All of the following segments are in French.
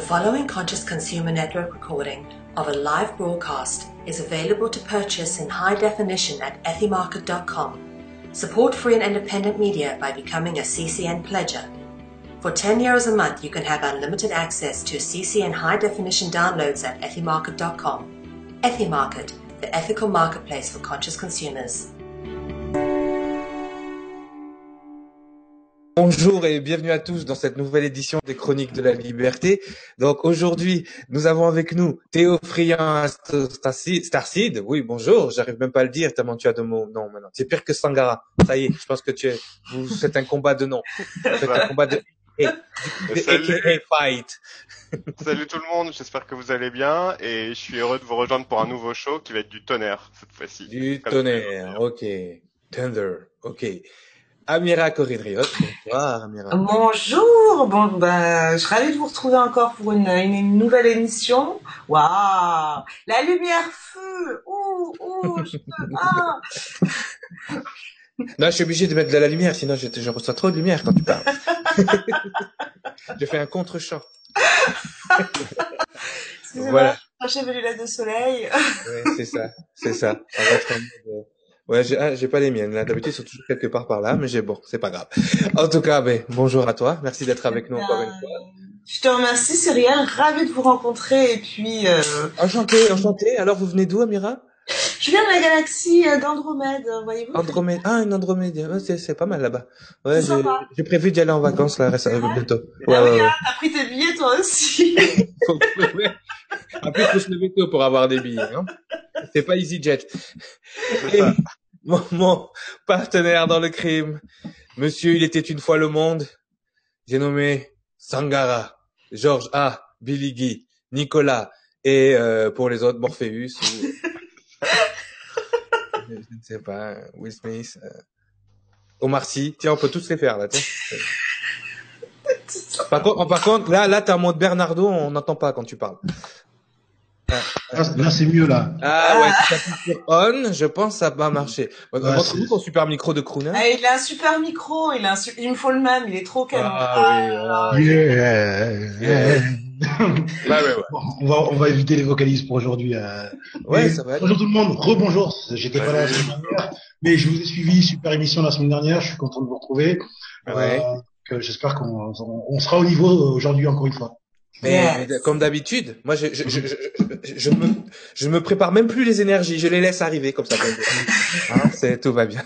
The following Conscious Consumer Network recording of a live broadcast is available to purchase in high definition at ethymarket.com. Support free and independent media by becoming a CCN pledger. For 10 euros a month, you can have unlimited access to CCN high definition downloads at ethymarket.com. Ethymarket, the ethical marketplace for conscious consumers. Bonjour et bienvenue à tous dans cette nouvelle édition des Chroniques de la Liberté. Donc aujourd'hui, nous avons avec nous Théo Friand Starseed. Oui, bonjour, j'arrive même pas à le dire tellement tu as de mots. Non, maintenant, c'est pire que Sangara. Ça y est, je pense que tu es, vous faites un combat de nom. Vous faites un combat de, Salut. fight. Salut tout le monde, j'espère que vous allez bien et je suis heureux de vous rejoindre pour un nouveau show qui va être du tonnerre cette fois-ci. Du Comme tonnerre, ok. Thunder, ok. Amira Corridriot, bonsoir Amira. Bonjour, bon ben, je suis ravie de vous retrouver encore pour une, une, une nouvelle émission. Waouh, la lumière feu, ouh, ouh, je peux, ah. Non, je suis obligé de mettre de la lumière, sinon je, je reçois trop de lumière quand tu parles. je fais un contre-champ. Voilà. j'ai mes lunettes de soleil. Ouais, c'est ça, c'est ça. Va euh, Ouais, j'ai ah, j'ai pas les miennes. Là, d'habitude, ils sont toujours quelque part par là, mais j'ai bon, c'est pas grave. En tout cas, ben, bonjour à toi. Merci d'être avec nous encore une fois. Je te remercie, Cyrielle, ravie de vous rencontrer et puis euh, Enchanté, enchanté. Alors, vous venez d'où, Amira? je viens de la galaxie euh, d'Andromède, voyez-vous. Andromède. Ah, une Andromède. Ouais, c'est c'est pas mal là-bas. Ouais, C'est j'ai sympa. j'ai prévu d'y aller en vacances là récemment bientôt. Ouais, Ah ouais, oui, ouais. t'as pris tes billets toi aussi. En plus, faut se lever tôt pour avoir des billets. Hein. C'est pas EasyJet. Et mon, mon partenaire dans le crime, Monsieur, il était une fois le monde. J'ai nommé Sangara, Georges A, Billy Guy, Nicolas et euh, pour les autres Morpheus ou je ne sais pas Will Smith, euh, Omar Sy. Tiens, on peut tous les faire là. tiens. Par contre, par contre, là, là, t'es en mode Bernardo, on n'entend pas quand tu parles. Là, là, c'est mieux, là. Ah ouais, si t'appuies sur on, je pense que ça va marcher. Ouais, Montre-nous c'est- ton super micro de crooner. Ah, il a un super micro, il, a un su- il me faut le même, il est trop canon. Ah oui, Yeah, yeah. Ouais, ouais, ouais. Bon, on va, on va éviter les vocalises pour aujourd'hui. euh. Ouais, Mais ça va être. Bonjour tout le monde, rebonjour. J'étais pas là la semaine dernière, mais je vous ai suivi, super émission la semaine dernière. Je suis content de vous retrouver. Ouais. Euh, que J'espère qu'on on, on sera au niveau aujourd'hui encore une fois. Mais, Yes. comme d'habitude, moi, je, je, je, je, je, me, je me prépare même plus les énergies, je les laisse arriver comme ça. Hein, c'est tout va bien.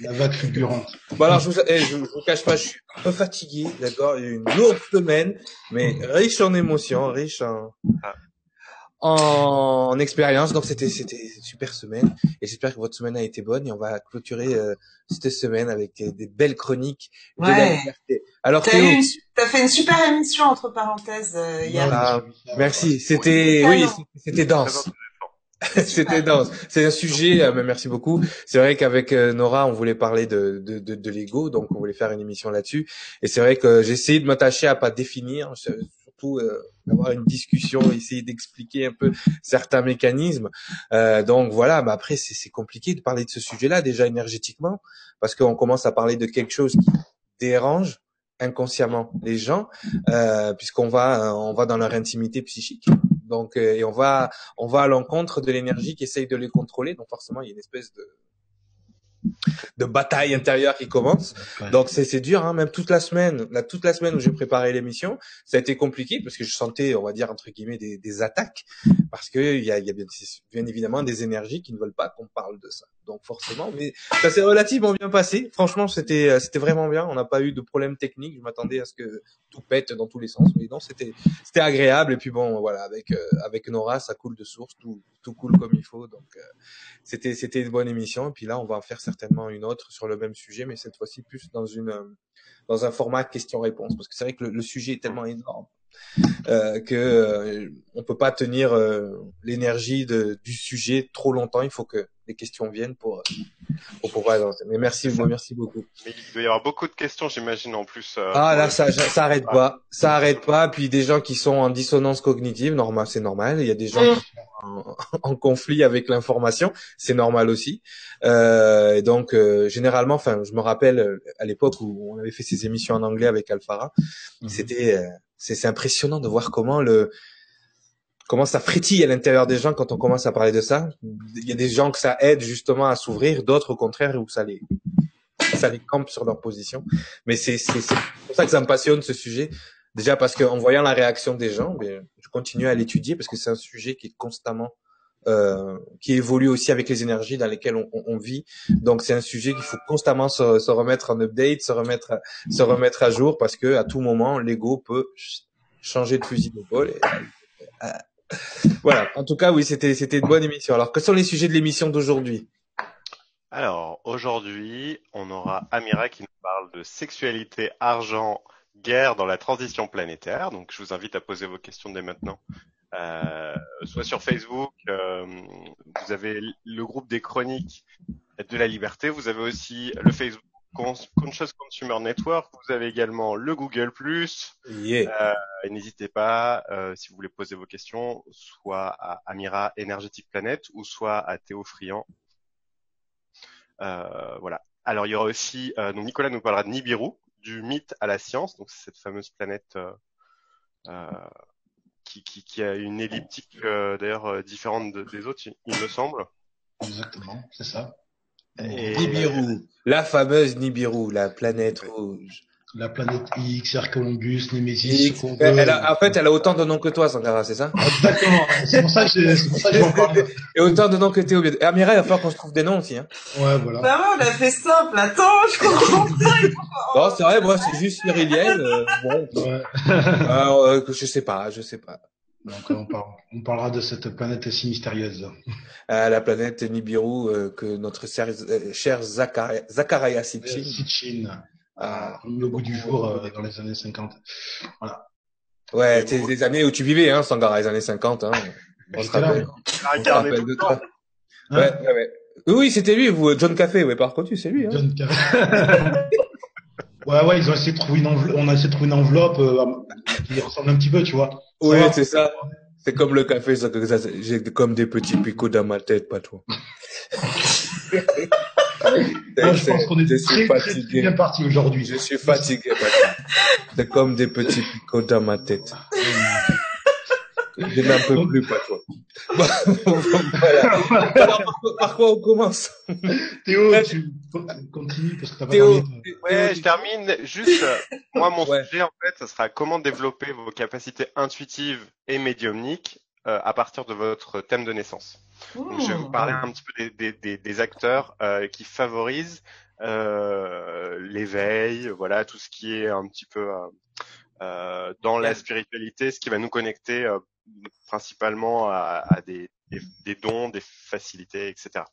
La vague fulgurante. Bon alors, je vous, eh, je, je vous cache pas, je suis un peu fatigué, d'accord, une lourde semaine, mais riche en émotions, riche en, Ah. En, en expérience. Donc c'était, c'était une super semaine, et j'espère que votre semaine a été bonne. Et on va clôturer euh, cette semaine avec des, des belles chroniques de la Ouais. liberté. Alors T'as une t'as fait une super émission entre parenthèses euh, hier. Ah, merci. C'était, oui, c'était dense. C'était dense. C'est un sujet, euh, mais merci beaucoup. C'est vrai qu'avec euh, Nora, on voulait parler de, de, de, de l'ego, donc on voulait faire une émission là-dessus. Et c'est vrai que j'ai essayé de m'attacher à pas définir, surtout euh, avoir une discussion, essayer d'expliquer un peu certains mécanismes. Euh, donc voilà, mais après c'est compliqué de parler de ce sujet-là déjà énergétiquement, parce qu'on commence à parler de quelque chose qui dérange inconsciemment les gens, euh, puisqu'on va euh, on va dans leur intimité psychique. Donc euh, et on va on va à l'encontre de l'énergie qui essaye de les contrôler. Donc forcément, il y a une espèce de de bataille intérieure qui commence. Donc c'est c'est dur, hein, même toute la semaine, là toute la semaine où j'ai préparé l'émission, ça a été compliqué parce que je sentais, on va dire entre guillemets, des, des attaques parce que il y a, y a bien, bien évidemment des énergies qui ne veulent pas qu'on parle de ça. Donc forcément, mais ça s'est relativement bien passé. Franchement, c'était euh, c'était vraiment bien. On n'a pas eu de problème technique. Je m'attendais à ce que tout pète dans tous les sens, mais non, c'était c'était agréable. Et puis bon, voilà, avec euh, avec Nora, ça coule de source, tout tout coule comme il faut. Donc euh, c'était c'était une bonne émission. Et puis là, on va en faire certainement une autre sur le même sujet, mais cette fois-ci plus dans une euh, dans un format question-réponse, parce que c'est vrai que le sujet est tellement énorme euh, que euh, on peut pas tenir euh, l'énergie de- du sujet trop longtemps. Il faut que les questions viennent pour euh, pour pouvoir avancer. Mais merci, merci beaucoup. Mais il doit y avoir beaucoup de questions, j'imagine, en plus. euh, Ah là, ça, ça arrête pas, ça arrête pas. Puis des gens qui sont en dissonance cognitive, normal, c'est normal. Il y a des gens Mm. qui sont en, en conflit avec l'information, c'est normal aussi. Euh, et donc euh, généralement, enfin, je me rappelle à l'époque où on avait fait ces émissions en anglais avec Alphara, Mhm. c'était euh, c'est impressionnant de voir comment le comment ça frétille à l'intérieur des gens quand on commence à parler de ça. Il y a des gens que ça aide justement à s'ouvrir, d'autres au contraire où ça les ça les campe sur leur position. Mais c'est c'est pour ça que ça me passionne ce sujet. Déjà parce qu'en voyant la réaction des gens, ben, je continue à l'étudier parce que c'est un sujet qui est constamment euh, qui évolue aussi avec les énergies dans lesquelles on, on, vit. Donc c'est un sujet qu'il faut constamment se, se, remettre en update, se remettre, se remettre à jour parce que à tout moment l'ego peut changer de fusil d'épaule. Et... Euh, voilà. En tout cas, oui, c'était c'était une bonne émission. Alors, quels sont les sujets de l'émission d'aujourd'hui? Alors aujourd'hui, on aura Amira qui nous parle de sexualité, argent, guerre dans la transition planétaire. Donc, je vous invite à poser vos questions dès maintenant euh, soit sur Facebook, euh, vous avez le groupe des chroniques de la liberté, vous avez aussi le Facebook Conscious Consumer Network, vous avez également le Google+. Yeah. Euh, N'hésitez pas, euh, si vous voulez poser vos questions, soit à Amira Energetic Planet ou soit à Théo Friand. Euh, voilà. Alors il y aura aussi, euh, donc Nicolas nous parlera de Nibiru, du mythe à la science, donc c'est cette fameuse planète euh, qui, qui, qui, a une elliptique euh, d'ailleurs euh, différente de, des autres, il me semble. Exactement, c'est ça. Et... Nibiru, la fameuse Nibiru, la planète rouge. La planète X, R Columbus, Nemesis. X, elle a, en fait, elle a autant de noms que toi, Sangara, c'est ça? Exactement. C'est pour ça que c'est pour ça que parle. Et autant de noms que Théo. Et Amira, il va falloir qu'on se trouve des noms aussi. Hein. Ouais, voilà. Bah ouais, on a fait simple. Attends, je comprends pas. non, c'est vrai, moi, c'est juste cyrilienne. Euh, bon. Ouais. Alors, euh, je sais pas, je sais pas. Donc, on, parle, on parlera de cette planète si mystérieuse. Euh, la planète Nibiru euh, que notre cher, euh, cher Zakaria Sitchin. Ah, le bout du jour euh, dans les années 50. Voilà. Ouais, c'est des années où tu vivais, hein, Sangara, les années 50. Hein. On se rappelle. rappelle de toi. Hein ouais, ouais, ouais. Oui, c'était lui, vous, John Café, ouais, par contre, c'est lui. Hein. John Café. ouais, ouais, ils ont essayé de trouver une enveloppe, on a essayé de trouver une enveloppe euh, qui ressemble un petit peu, tu vois. Oui, c'est ça. C'est comme le café, j'ai comme des petits picots dans ma tête, pas toi. Moi, je pense qu'on est, est très, très, très, bien parti aujourd'hui. Je suis fatigué. C'est comme des petits picots dans ma tête. Je n'en peux plus, pas toi. voilà. Par, par, quoi on commence? Théo, tu continues parce que t'as pas Théo. Ouais, je termine. Juste, moi, mon ouais. sujet, en fait, ce sera comment développer vos capacités intuitives et médiumniques euh, à partir de votre thème de naissance. Donc, je vais vous parler un petit peu des, des, des acteurs euh, qui favorisent euh, l'éveil, voilà, tout ce qui est un petit peu euh, dans la spiritualité, ce qui va nous connecter euh, principalement à, à des, des, des, dons, des facilités, etc.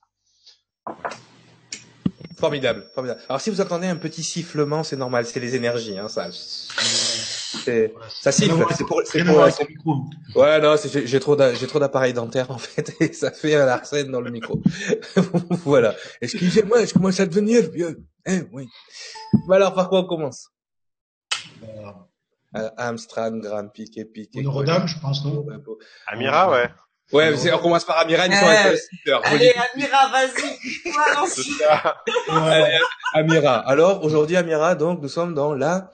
Formidable, formidable. Alors si vous entendez un petit sifflement, c'est normal, c'est les énergies, hein, ça. Ça siffle, c'est pour, c'est pour, pour... Ouais, non, j'ai trop, j'ai trop d'appareils dentaires en fait, et ça fait un arsène dans le micro. voilà. Excusez-moi, je commence à devenir vieux. Eh oui. Bah alors, par quoi on commence? Euh, Amstrad, Graham, Piquet, Piquet. Notre-Dame, je pense, non? Amira, ouais. Ouais, on commence par Amira, ils sont euh, Allez, Amira, vas-y. Amira. Alors, aujourd'hui, Amira, donc, nous sommes dans la...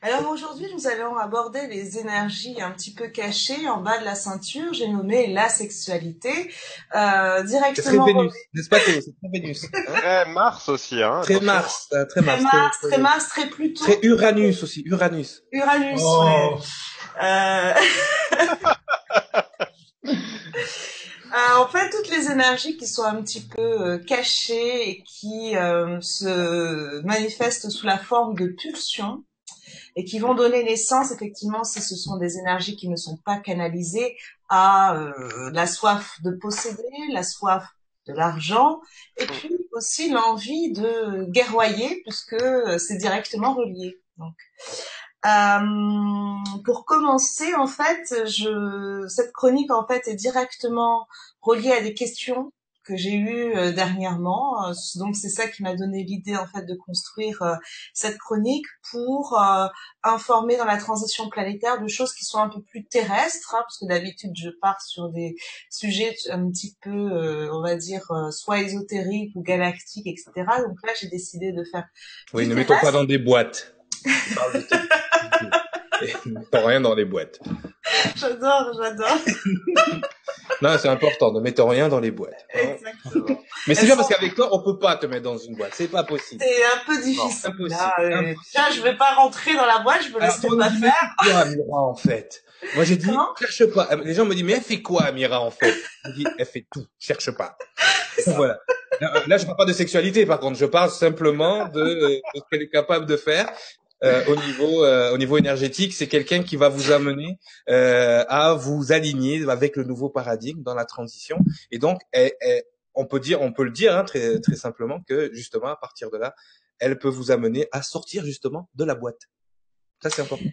Alors aujourd'hui, nous allons aborder les énergies un petit peu cachées en bas de la ceinture. J'ai nommé la sexualité euh, directement. C'est très Vénus, n'est-ce pas C'est très Vénus. Très Mars aussi, hein. Très Mars, euh, très Mars. Très Mars, très, Mars, très Pluton. Très Uranus aussi, Uranus. Uranus. Oh. Ouais. Euh... Euh, en fait, toutes les énergies qui sont un petit peu euh, cachées et qui euh, se manifestent sous la forme de pulsions et qui vont donner naissance, effectivement, si ce sont des énergies qui ne sont pas canalisées, à euh, la soif de posséder, la soif de l'argent, et puis aussi l'envie de guerroyer, puisque c'est directement relié. Donc, euh, pour commencer, en fait, je, cette chronique en fait est directement reliée à des questions que j'ai eues euh, dernièrement. Donc c'est ça qui m'a donné l'idée en fait de construire euh, cette chronique pour euh, informer dans la transition planétaire de choses qui sont un peu plus terrestres, hein, parce que d'habitude je pars sur des sujets un petit peu, on va dire, soit ésotériques ou galactiques, etc. Donc là j'ai décidé de faire. Oui, ne mettons pas dans des boîtes. mettons rien dans les boîtes. J'adore, j'adore. non, c'est important, ne mettons rien dans les boîtes. Hein. Exactement. Mais c'est bien parce qu'avec toi, on peut pas te mettre dans une boîte, c'est pas possible. C'est un peu difficile. Non, là, euh, tiens, je vais pas rentrer dans la boîte, je me laisse pas faire. Quoi, Amira, en fait? Moi, j'ai dit, cherche pas. Les gens me disent, mais elle fait quoi, Amira, en fait? Je dis, elle fait tout, cherche pas. voilà. Là, je parle pas de sexualité, par contre, je parle simplement de, de ce qu'elle est capable de faire euh, au niveau euh, au niveau énergétique, c'est quelqu'un qui va vous amener euh, à vous aligner avec le nouveau paradigme dans la transition. Et donc, on peut dire, on peut le dire hein, très très simplement que justement à partir de là, elle peut vous amener à sortir justement de la boîte. Ça c'est important.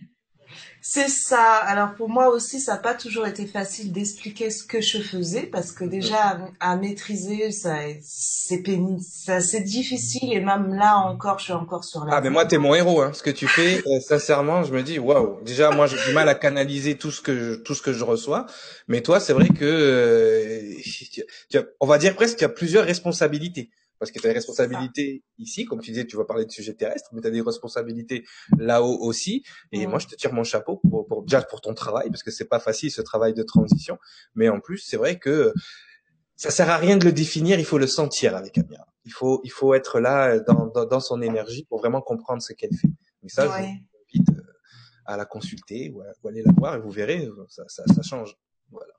C'est ça. Alors pour moi aussi, ça n'a pas toujours été facile d'expliquer ce que je faisais parce que déjà à, maîtriser, ça, c'est pénible, c'est difficile et même là encore, je suis encore sur la. Ah mais moi t'es mon héros, hein. Ce que tu fais, euh, sincèrement, je me dis waouh. Déjà moi j'ai du mal à canaliser tout ce que je, tout ce que je reçois, mais toi c'est vrai que euh, on va dire presque qu'il y a plusieurs responsabilités parce que tu as des responsabilités ici, comme tu disais, tu vas parler de sujets terrestres, mais tu as des responsabilités là-haut aussi. Et moi, je te tire mon chapeau pour, pour, déjà pour ton travail, parce que c'est pas facile ce travail de transition. Mais en plus, c'est vrai que ça sert à rien de le définir, il faut le sentir avec Amira. Il faut, il faut être là dans, dans, dans son énergie pour vraiment comprendre ce qu'elle fait. Mais ça, je vous invite euh, à la consulter ou à, aller la voir et vous verrez, ça, ça, ça change. Voilà.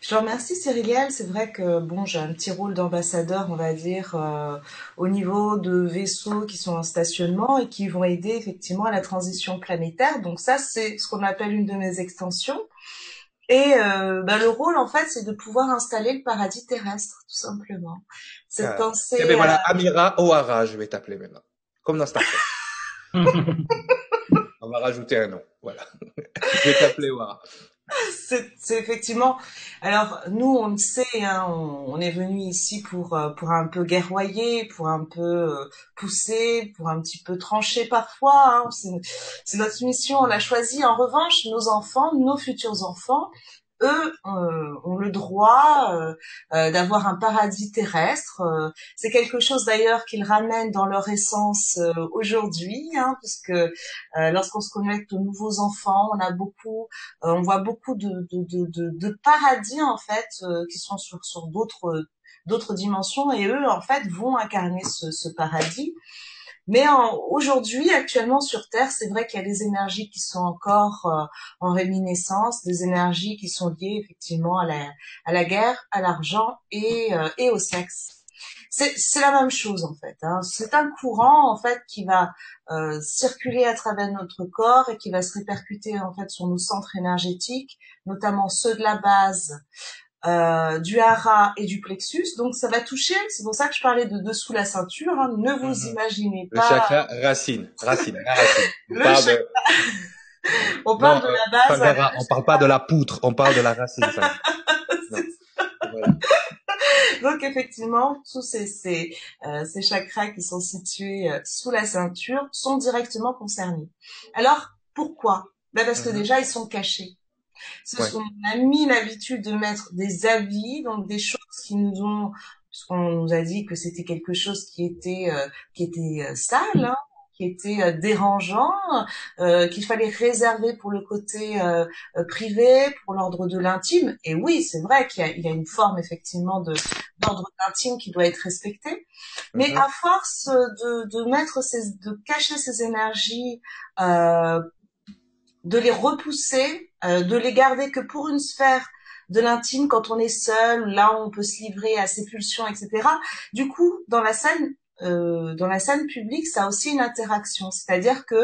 Je te remercie Cyriliel. C'est vrai que bon, j'ai un petit rôle d'ambassadeur, on va dire, euh, au niveau de vaisseaux qui sont en stationnement et qui vont aider effectivement à la transition planétaire. Donc ça, c'est ce qu'on appelle une de mes extensions. Et euh, ben, le rôle, en fait, c'est de pouvoir installer le paradis terrestre, tout simplement. C'est ah. penser. Eh ben voilà, Amira O'Hara, je vais t'appeler maintenant, comme dans Star Trek. on va rajouter un nom, voilà. je vais t'appeler O'Hara c'est effectivement. Alors nous, on le sait, hein, on, est venu ici pour euh, pour un peu guerroyer, pour un peu euh, pousser, pour un petit peu trancher parfois. Hein. C'est notre mission, on l'a choisi. En revanche, nos enfants, nos futurs enfants, eux euh, ont le droit euh, euh, d'avoir un paradis terrestre. c'est quelque chose d'ailleurs qu'ils ramènent dans leur essence aujourd'hui, hein, puisque lorsqu'on se connecte aux nouveaux enfants, on a beaucoup, on voit beaucoup de, de, de, de, paradis en fait qui sont sur, sur d'autres d'autres dimensions et eux en fait vont incarner ce, ce paradis. Mais aujourd'hui, actuellement sur Terre, c'est vrai qu'il y a des énergies qui sont encore euh, en réminiscence, des énergies qui sont liées effectivement à la, à la guerre, à l'argent et, euh, et au sexe. C'est la même chose en fait. Hein. C'est un courant en fait qui va euh, circuler à travers notre corps et qui va se répercuter en fait sur nos centres énergétiques, notamment ceux de la base, euh, du hara et du plexus. Donc ça va toucher, c'est pour ça que je parlais de dessous la ceinture. Hein. Ne vous mhm. imaginez pas. Le chakra racine, racine, racine. On parle, de... on parle de la euh, base. on parle pas de la poutre, on parle de la racine. Donc effectivement, tous ces ces, euh, ces chakras qui sont situés euh, sous la ceinture sont directement concernés. Alors pourquoi? Ben parce que mhm. déjà ils sont cachés. Ce qu'on a mis l'habitude de mettre des avis, donc des choses qui nous ont, puisqu'on nous a dit que c'était quelque chose qui était euh, qui était euh, sale, hein, qui était euh, dérangeant, qu'il fallait réserver pour le côté privé, pour l'ordre de l'intime. Et oui, c'est vrai qu'il y, y, a une forme effectivement de d'ordre d'intime qui doit être respectée. Mais mm-hmm. à force de, de mettre ces, de cacher ces énergies de les repousser, euh, de les garder que pour une sphère de l'intime quand on est seul, là on peut se livrer à ses pulsions, etc. Du coup, dans la scène, euh, dans la scène publique, ça a aussi une interaction, c'est-à-dire que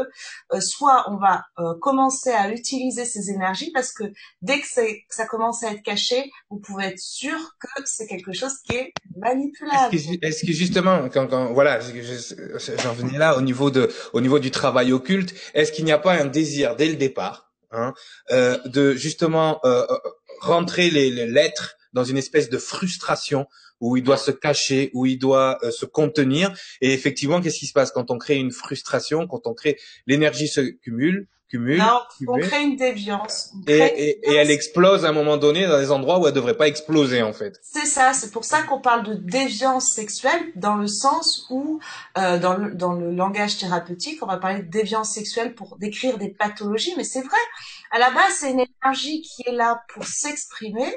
euh, soit on va euh, commencer à utiliser ces énergies parce que dès que, ça commence à être caché, vous pouvez être sûr que c'est quelque chose qui est manipulable. Est-ce que, justement, quand, voilà, j'en venais là au niveau de, au niveau du travail occulte, est-ce qu'il n'y a pas un désir dès le départ, hein, de justement rentrer les, les lettres dans une espèce de frustration où il doit se cacher, où il doit euh, se contenir. Et effectivement, qu'est-ce qui se passe? Quand on crée une frustration, quand on crée l'énergie se cumule cumule. Non, on crée une déviance. et, et, elle explose à un moment donné dans des endroits où elle devrait pas exploser en fait. C'est ça, c'est pour ça qu'on parle de déviance sexuelle dans le sens où, euh, dans, le, dans le langage thérapeutique, on va parler de déviance sexuelle pour décrire des pathologies, mais c'est vrai. À la base, c'est une énergie qui est là pour s'exprimer,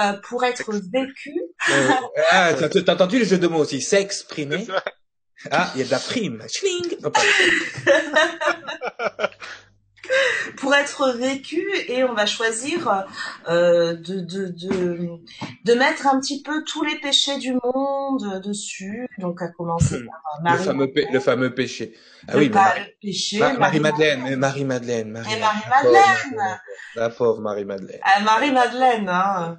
euh, pour être vécue. Euh, ah, t'as entendu le jeu de mots aussi, s'exprimer? Ah, il y a de la prime. pour être vécu et on va choisir euh, de, de, de, de, mettre un petit peu tous les péchés du monde dessus. Donc à commencer par euh, Marie. Le fameux, le fameux péché. Ah oui, péché. Marie-Madeleine, Marie-Madeleine. Marie-Madeleine. La pauvre Marie-Madeleine. Ah, Marie-Madeleine, hein.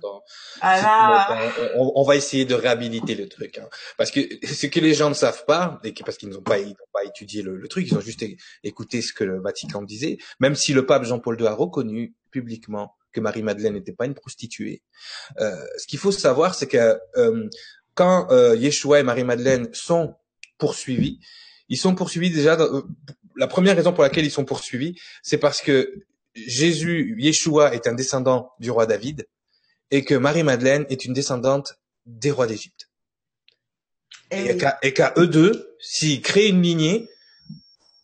Ah on, on, va essayer de réhabiliter le truc, hein. Parce que ce que les gens ne savent pas, et parce qu'ils n'ont pas, ils n'ont pas étudié le, le, truc, ils ont juste écouté ce que le Vatican disait, même si le pape Jean-Paul II a reconnu publiquement que Marie-Madeleine n'était pas une prostituée. Euh, ce qu'il faut savoir, c'est que euh, quand euh, Yeshua et Marie-Madeleine sont poursuivis, ils sont poursuivis déjà. Euh, la première raison pour laquelle ils sont poursuivis, c'est parce que Jésus, Yeshua, est un descendant du roi David et que Marie-Madeleine est une descendante des rois d'Égypte. Et, et qu'à eux deux, s'ils créent une lignée,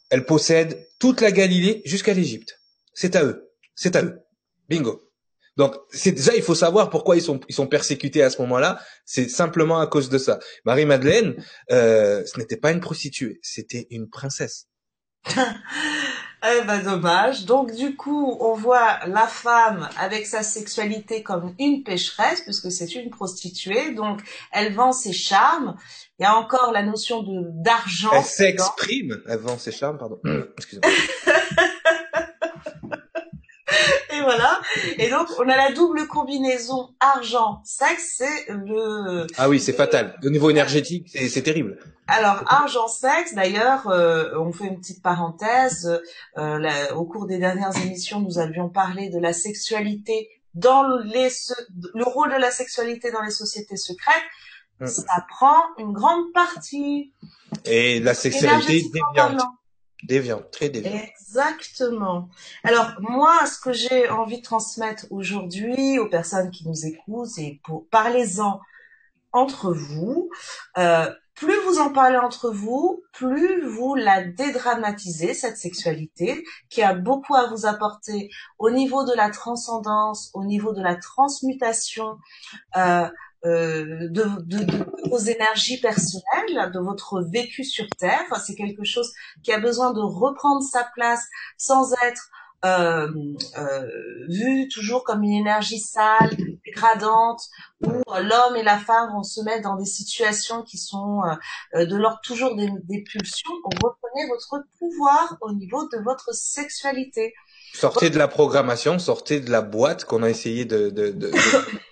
elle possède toute la Galilée jusqu'à l'Égypte. C'est à eux. C'est à eux. Bingo. Donc c'est déjà il faut savoir pourquoi ils sont ils sont persécutés à ce moment-là. C'est simplement à cause de ça. Marie Madeleine, euh, ce n'était pas une prostituée, c'était une princesse. eh ben dommage. Donc du coup, on voit la femme avec sa sexualité comme une pécheresse puisque c'est une prostituée. Donc elle vend ses charmes. Il y a encore la notion de d'argent. Elle s'exprime. Elle vend ses charmes, pardon. Excusez-moi. voilà. Et donc, on a la double combinaison argent-sexe, c'est le... Ah oui, c'est fatal. Au niveau énergétique, c'est terrible. Alors, argent-sexe, d'ailleurs, euh, on fait une petite parenthèse. Euh, au cours des dernières émissions, nous avions parlé de la sexualité dans les... le rôle de la sexualité dans les sociétés secrètes. Mm. Ça prend une grande partie. Et la sexualité déviante. Déviant, très déviant. Exactement. Alors moi, ce que j'ai envie de transmettre aujourd'hui aux personnes qui nous écoutent, c'est pour parlez-en entre vous. Euh, plus vous en parlez entre vous, plus vous la dédramatisez, cette sexualité, qui a beaucoup à vous apporter au niveau de la transcendance, au niveau de la transmutation, euh, euh, de, de, de, vos énergies personnelles, de votre vécu sur Terre. C'est quelque chose qui a besoin de reprendre sa place sans être euh, euh, vu toujours comme une énergie sale, dégradante, où l'homme et la femme vont se mettre dans des situations qui sont euh, de l'ordre toujours des, des pulsions. Reprenez votre pouvoir au niveau de votre sexualité. Sortez de la programmation, sortez de la boîte qu'on a essayé de, de, de, de,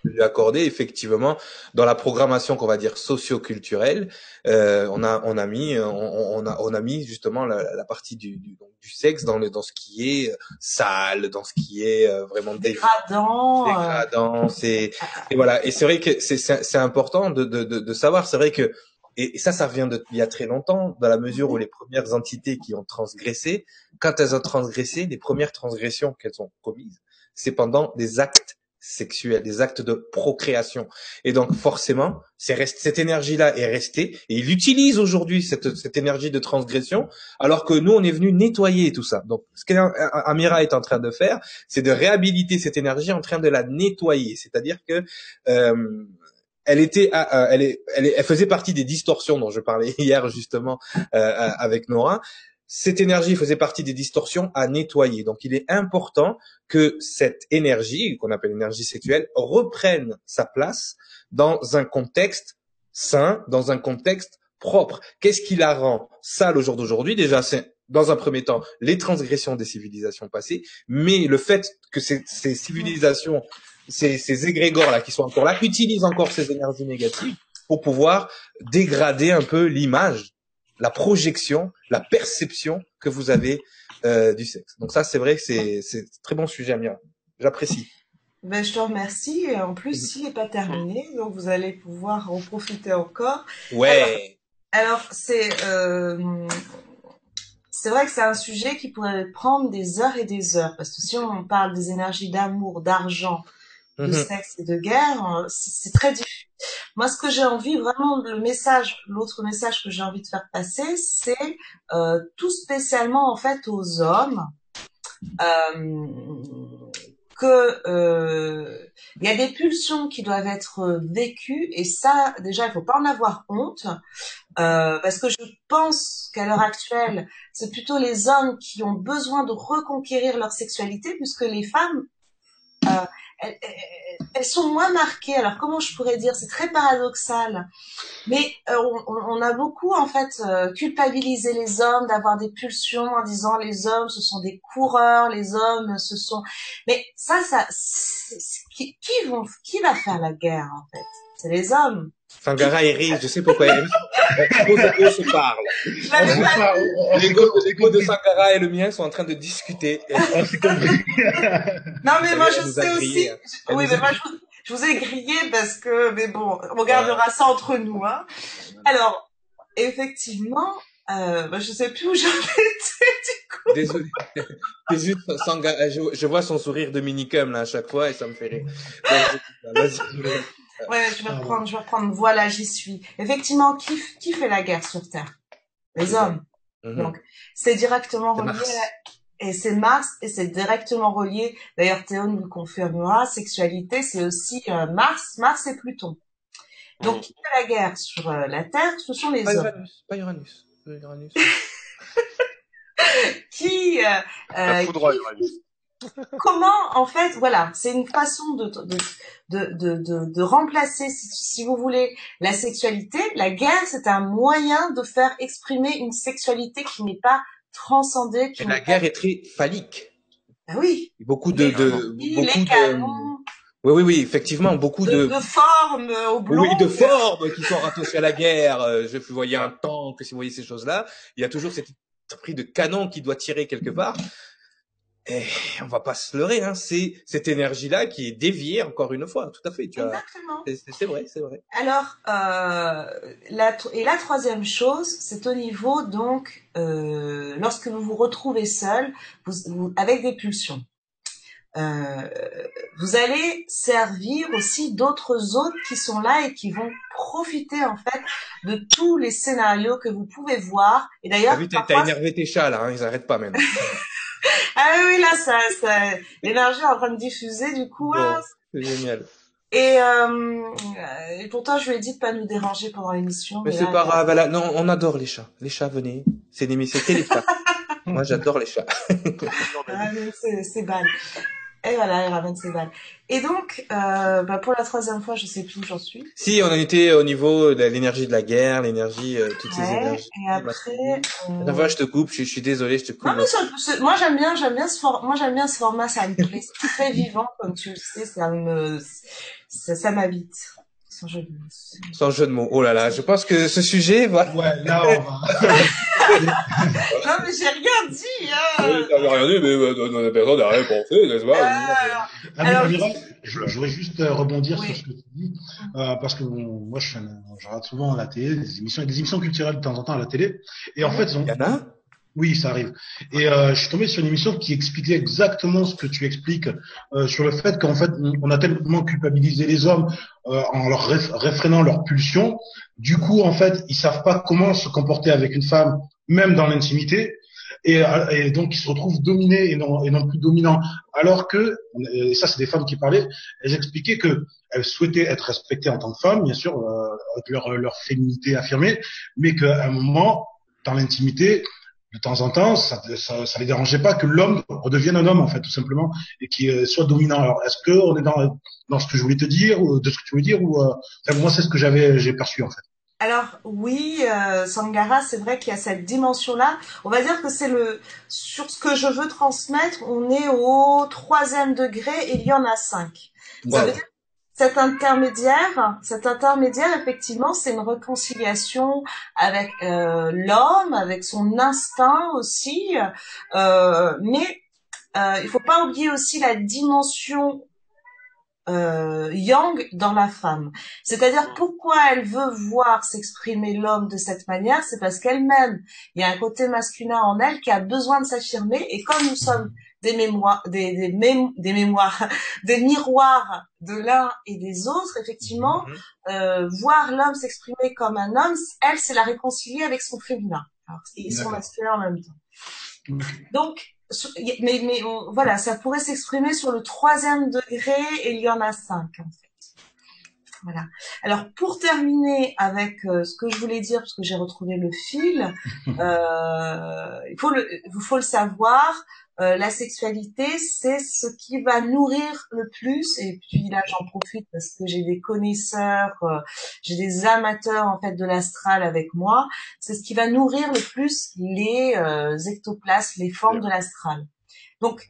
lui accorder. Effectivement, dans la programmation qu'on va dire socio-culturelle, euh, on a on a mis on, on, a on a mis justement la, la partie du, du, du, sexe dans le dans ce qui est sale, dans ce qui est euh, vraiment dégradant. Dégradant. C'est et voilà. Et c'est vrai que c'est c'est important de, de, de savoir. C'est vrai que et, ça, ça revient de, il y a très longtemps, dans la mesure où les premières entités qui ont transgressé, quand elles ont transgressé, les premières transgressions qu'elles ont commises, c'est pendant des actes sexuels, des actes de procréation. Et donc forcément, cette énergie-là est restée et il utilise aujourd'hui cette, cette énergie de transgression, alors que nous, on est venu nettoyer tout ça. Donc ce qu'Amira est en train de faire, c'est de réhabiliter cette énergie en train de la nettoyer. C'est-à-dire que euh, elle était, elle, est, elle, elle, faisait partie des distorsions dont je parlais hier justement euh, avec Nora. Cette énergie faisait partie des distorsions à nettoyer. Donc, il est important que cette énergie, qu'on appelle énergie sexuelle, reprenne sa place dans un contexte sain, dans un contexte propre. Qu'est-ce qui la rend sale au jour d'aujourd'hui? Déjà, c'est dans un premier temps les transgressions des civilisations passées, mais le fait que ces, ces civilisations ces, ces égrégores-là qui sont encore là utilisent encore ces énergies négatives pour pouvoir dégrader un peu l'image, la projection, la perception que vous avez euh, du sexe. Donc ça, c'est vrai que c'est c'est très bon sujet, Amira. J'apprécie. Ben, je te remercie. En plus, il n'est pas terminé, donc vous allez pouvoir en profiter encore. Ouais. Alors, c'est euh, c'est vrai que c'est un sujet qui pourrait prendre des heures et des heures, parce que si on parle des énergies d'amour, d'argent, de mhm. sexe et de guerre, euh, c'est très difficile. Moi, ce que j'ai envie, vraiment, le message, l'autre message que j'ai envie de faire passer, c'est euh, tout spécialement en fait aux hommes. Euh, que euh, il y a des pulsions qui doivent être vécues et ça déjà il faut pas en avoir honte euh, parce que je pense qu'à l'heure actuelle c'est plutôt les hommes qui ont besoin de reconquérir leur sexualité puisque les femmes euh, elles, sont moins marquées. Alors comment je pourrais dire? C'est très paradoxal, mais euh, on, a beaucoup en fait euh, culpabilisé les hommes d'avoir des pulsions en disant les hommes ce sont des coureurs, les hommes ce sont. Mais ça, ça, qui, vont, qui va faire la guerre en fait? C'est les hommes. Sangara est riche, je sais pourquoi il On se parle. L'ego de Sangara et le mien sont en train de discuter. non, mais moi, je sais aussi. Oui, mais moi, je vous, ai grillé parce que, mais bon, on gardera ça entre nous, hein. Alors, effectivement, euh, bah, je sais plus où j'en étais, du coup. Désolé. Désolé, Sangara, je, je, vois son sourire de minicum, là, à chaque fois, et ça me fait rire. Vas-y. Ouais, je vais reprendre, je vais reprendre. Voilà, j'y suis. Effectivement, qui, qui fait la guerre sur Terre? Les hommes. Mhm. Donc, c'est directement relié à et c'est Mars et c'est directement relié. D'ailleurs, Théo nous le confirmera. Sexualité, c'est aussi euh, Mars, Mars et Pluton. Donc, qui fait la guerre sur euh, la Terre? Ce sont les hommes. Uranus, pas Uranus. Uranus. qui, euh, euh Uranus comment en fait voilà c'est une façon de de, de, de, de remplacer si, si, vous voulez la sexualité. La guerre c'est un moyen de faire exprimer une sexualité qui n'est pas transcendée qui la guerre est très phallique ah oui. Beaucoup de, de beaucoup de oui, oui, oui, effectivement, beaucoup de, de, de formes au Oui, de formes qui sont rattachées à la guerre. Euh, je voyais un tank, si vous voyez ces choses-là, il y a toujours cet esprit de canon qui doit tirer quelque part. Et on va pas se leurrer, hein, c'est cette énergie-là qui est déviée encore une fois, tout à fait. Tu Exactement. C'est vrai, c'est vrai. Alors, euh, la, et la troisième chose, c'est au niveau donc euh, lorsque vous vous retrouvez seul, vous, avec des pulsions. Euh, vous allez servir aussi d'autres autres qui sont là et qui vont profiter en fait de tous les scénarios que vous pouvez voir. Et d'ailleurs, t'as énervé tes chats là, hein, ils arrêtent pas même. ah oui, là, ça, ça, l'énergie est en train de diffuser, du coup. Hein. c'est génial. Et, euh, et pourtant, je lui ai dit de pas nous déranger pendant l'émission. Mais, c'est pas grave. Voilà. Non, on adore les chats. Les chats, venez. C'est émission. C'est les chats. Moi, j'adore les chats. ah, c'est, c'est. Et voilà, elle ramène ses balles. Et donc, euh, bah pour la troisième fois, je sais plus où j'en suis. Si, on en était au niveau de l'énergie de la guerre, l'énergie, euh, toutes ces énergies. Et après, euh... fois, je te coupe. Je, suis désolé, je te coupe. Non, mais ça, moi j'aime bien, j'aime bien ce format. Moi j'aime bien ce format. Ça me plaît. C'est très vivant, comme tu le sais. Ça me, ça, ça m'habite. Sans jeu de mots. Sans jeu de mots. Oh là là, je pense que ce sujet va. Ouais, là on va. non mais j'ai dit. Hein. Oui, t'avais rien dit, mais euh, personne n'a rien pensé, n'est-ce pas? Euh, alors, alors je, voudrais juste euh, rebondir sur ce que tu dis, euh, parce que bon, moi je, je regarde souvent à la télé des émissions, des émissions culturelles de temps en temps à la télé, et en fait, il y en a oui, ça arrive. Et euh, je suis tombé sur une émission qui expliquait exactement ce que tu expliques euh, sur le fait qu'en fait, on a tellement culpabilisé les hommes euh, en leur réfrénant leurs pulsions. Du coup, en fait, ils savent pas comment se comporter avec une femme, même dans l'intimité. Et, et, donc, ils se retrouvent dominés et non, et non plus dominants. Alors que, et ça, c'est des femmes qui parlaient, elles expliquaient que elles souhaitaient être respectées en tant que femmes, bien sûr, avec leur, leur féminité affirmée, mais qu'à un moment, dans l'intimité, de temps en temps, ça, ça, ça les dérangeait pas que l'homme redevienne un homme en fait, tout simplement, et qui euh, soit dominant. Alors, est-ce que on est dans dans ce que je voulais te dire ou de ce que tu voulais dire ou euh, moi c'est ce que j'avais j'ai perçu en fait. Alors oui, euh, Sangara, c'est vrai qu'il y a cette dimension-là. On va dire que c'est le sur ce que je veux transmettre, on est au troisième degré et il y en a cinq. Ça veut dire cet intermédiaire, cet intermédiaire, effectivement, c'est une réconciliation avec euh, l'homme, avec son instinct aussi, euh, mais euh, il faut pas oublier aussi la dimension euh, yang dans la femme. C'est-à-dire pourquoi elle veut voir s'exprimer l'homme de cette manière, c'est parce qu'elle-même, il y a un côté masculin en elle qui a besoin de s'affirmer et comme nous sommes des mémoires, des, des, des mémoires, des miroirs de l'un et des autres, effectivement, mhm. euh, voir l'homme s'exprimer comme un homme, elle, c'est la réconcilier avec son féminin et son masculin en même temps. Donc, mais, mais voilà, ça pourrait s'exprimer sur le troisième degré et il y en a cinq en fait. Voilà. Alors pour terminer avec euh, ce que je voulais dire, parce que j'ai retrouvé le fil, euh, il faut le, faut le savoir. Euh, la sexualité, c'est ce qui va nourrir le plus. Et puis là, j'en profite parce que j'ai des connaisseurs, euh, j'ai des amateurs en fait de l'astral avec moi. C'est ce qui va nourrir le plus les euh, ectoplasmes, les formes de l'astral. Donc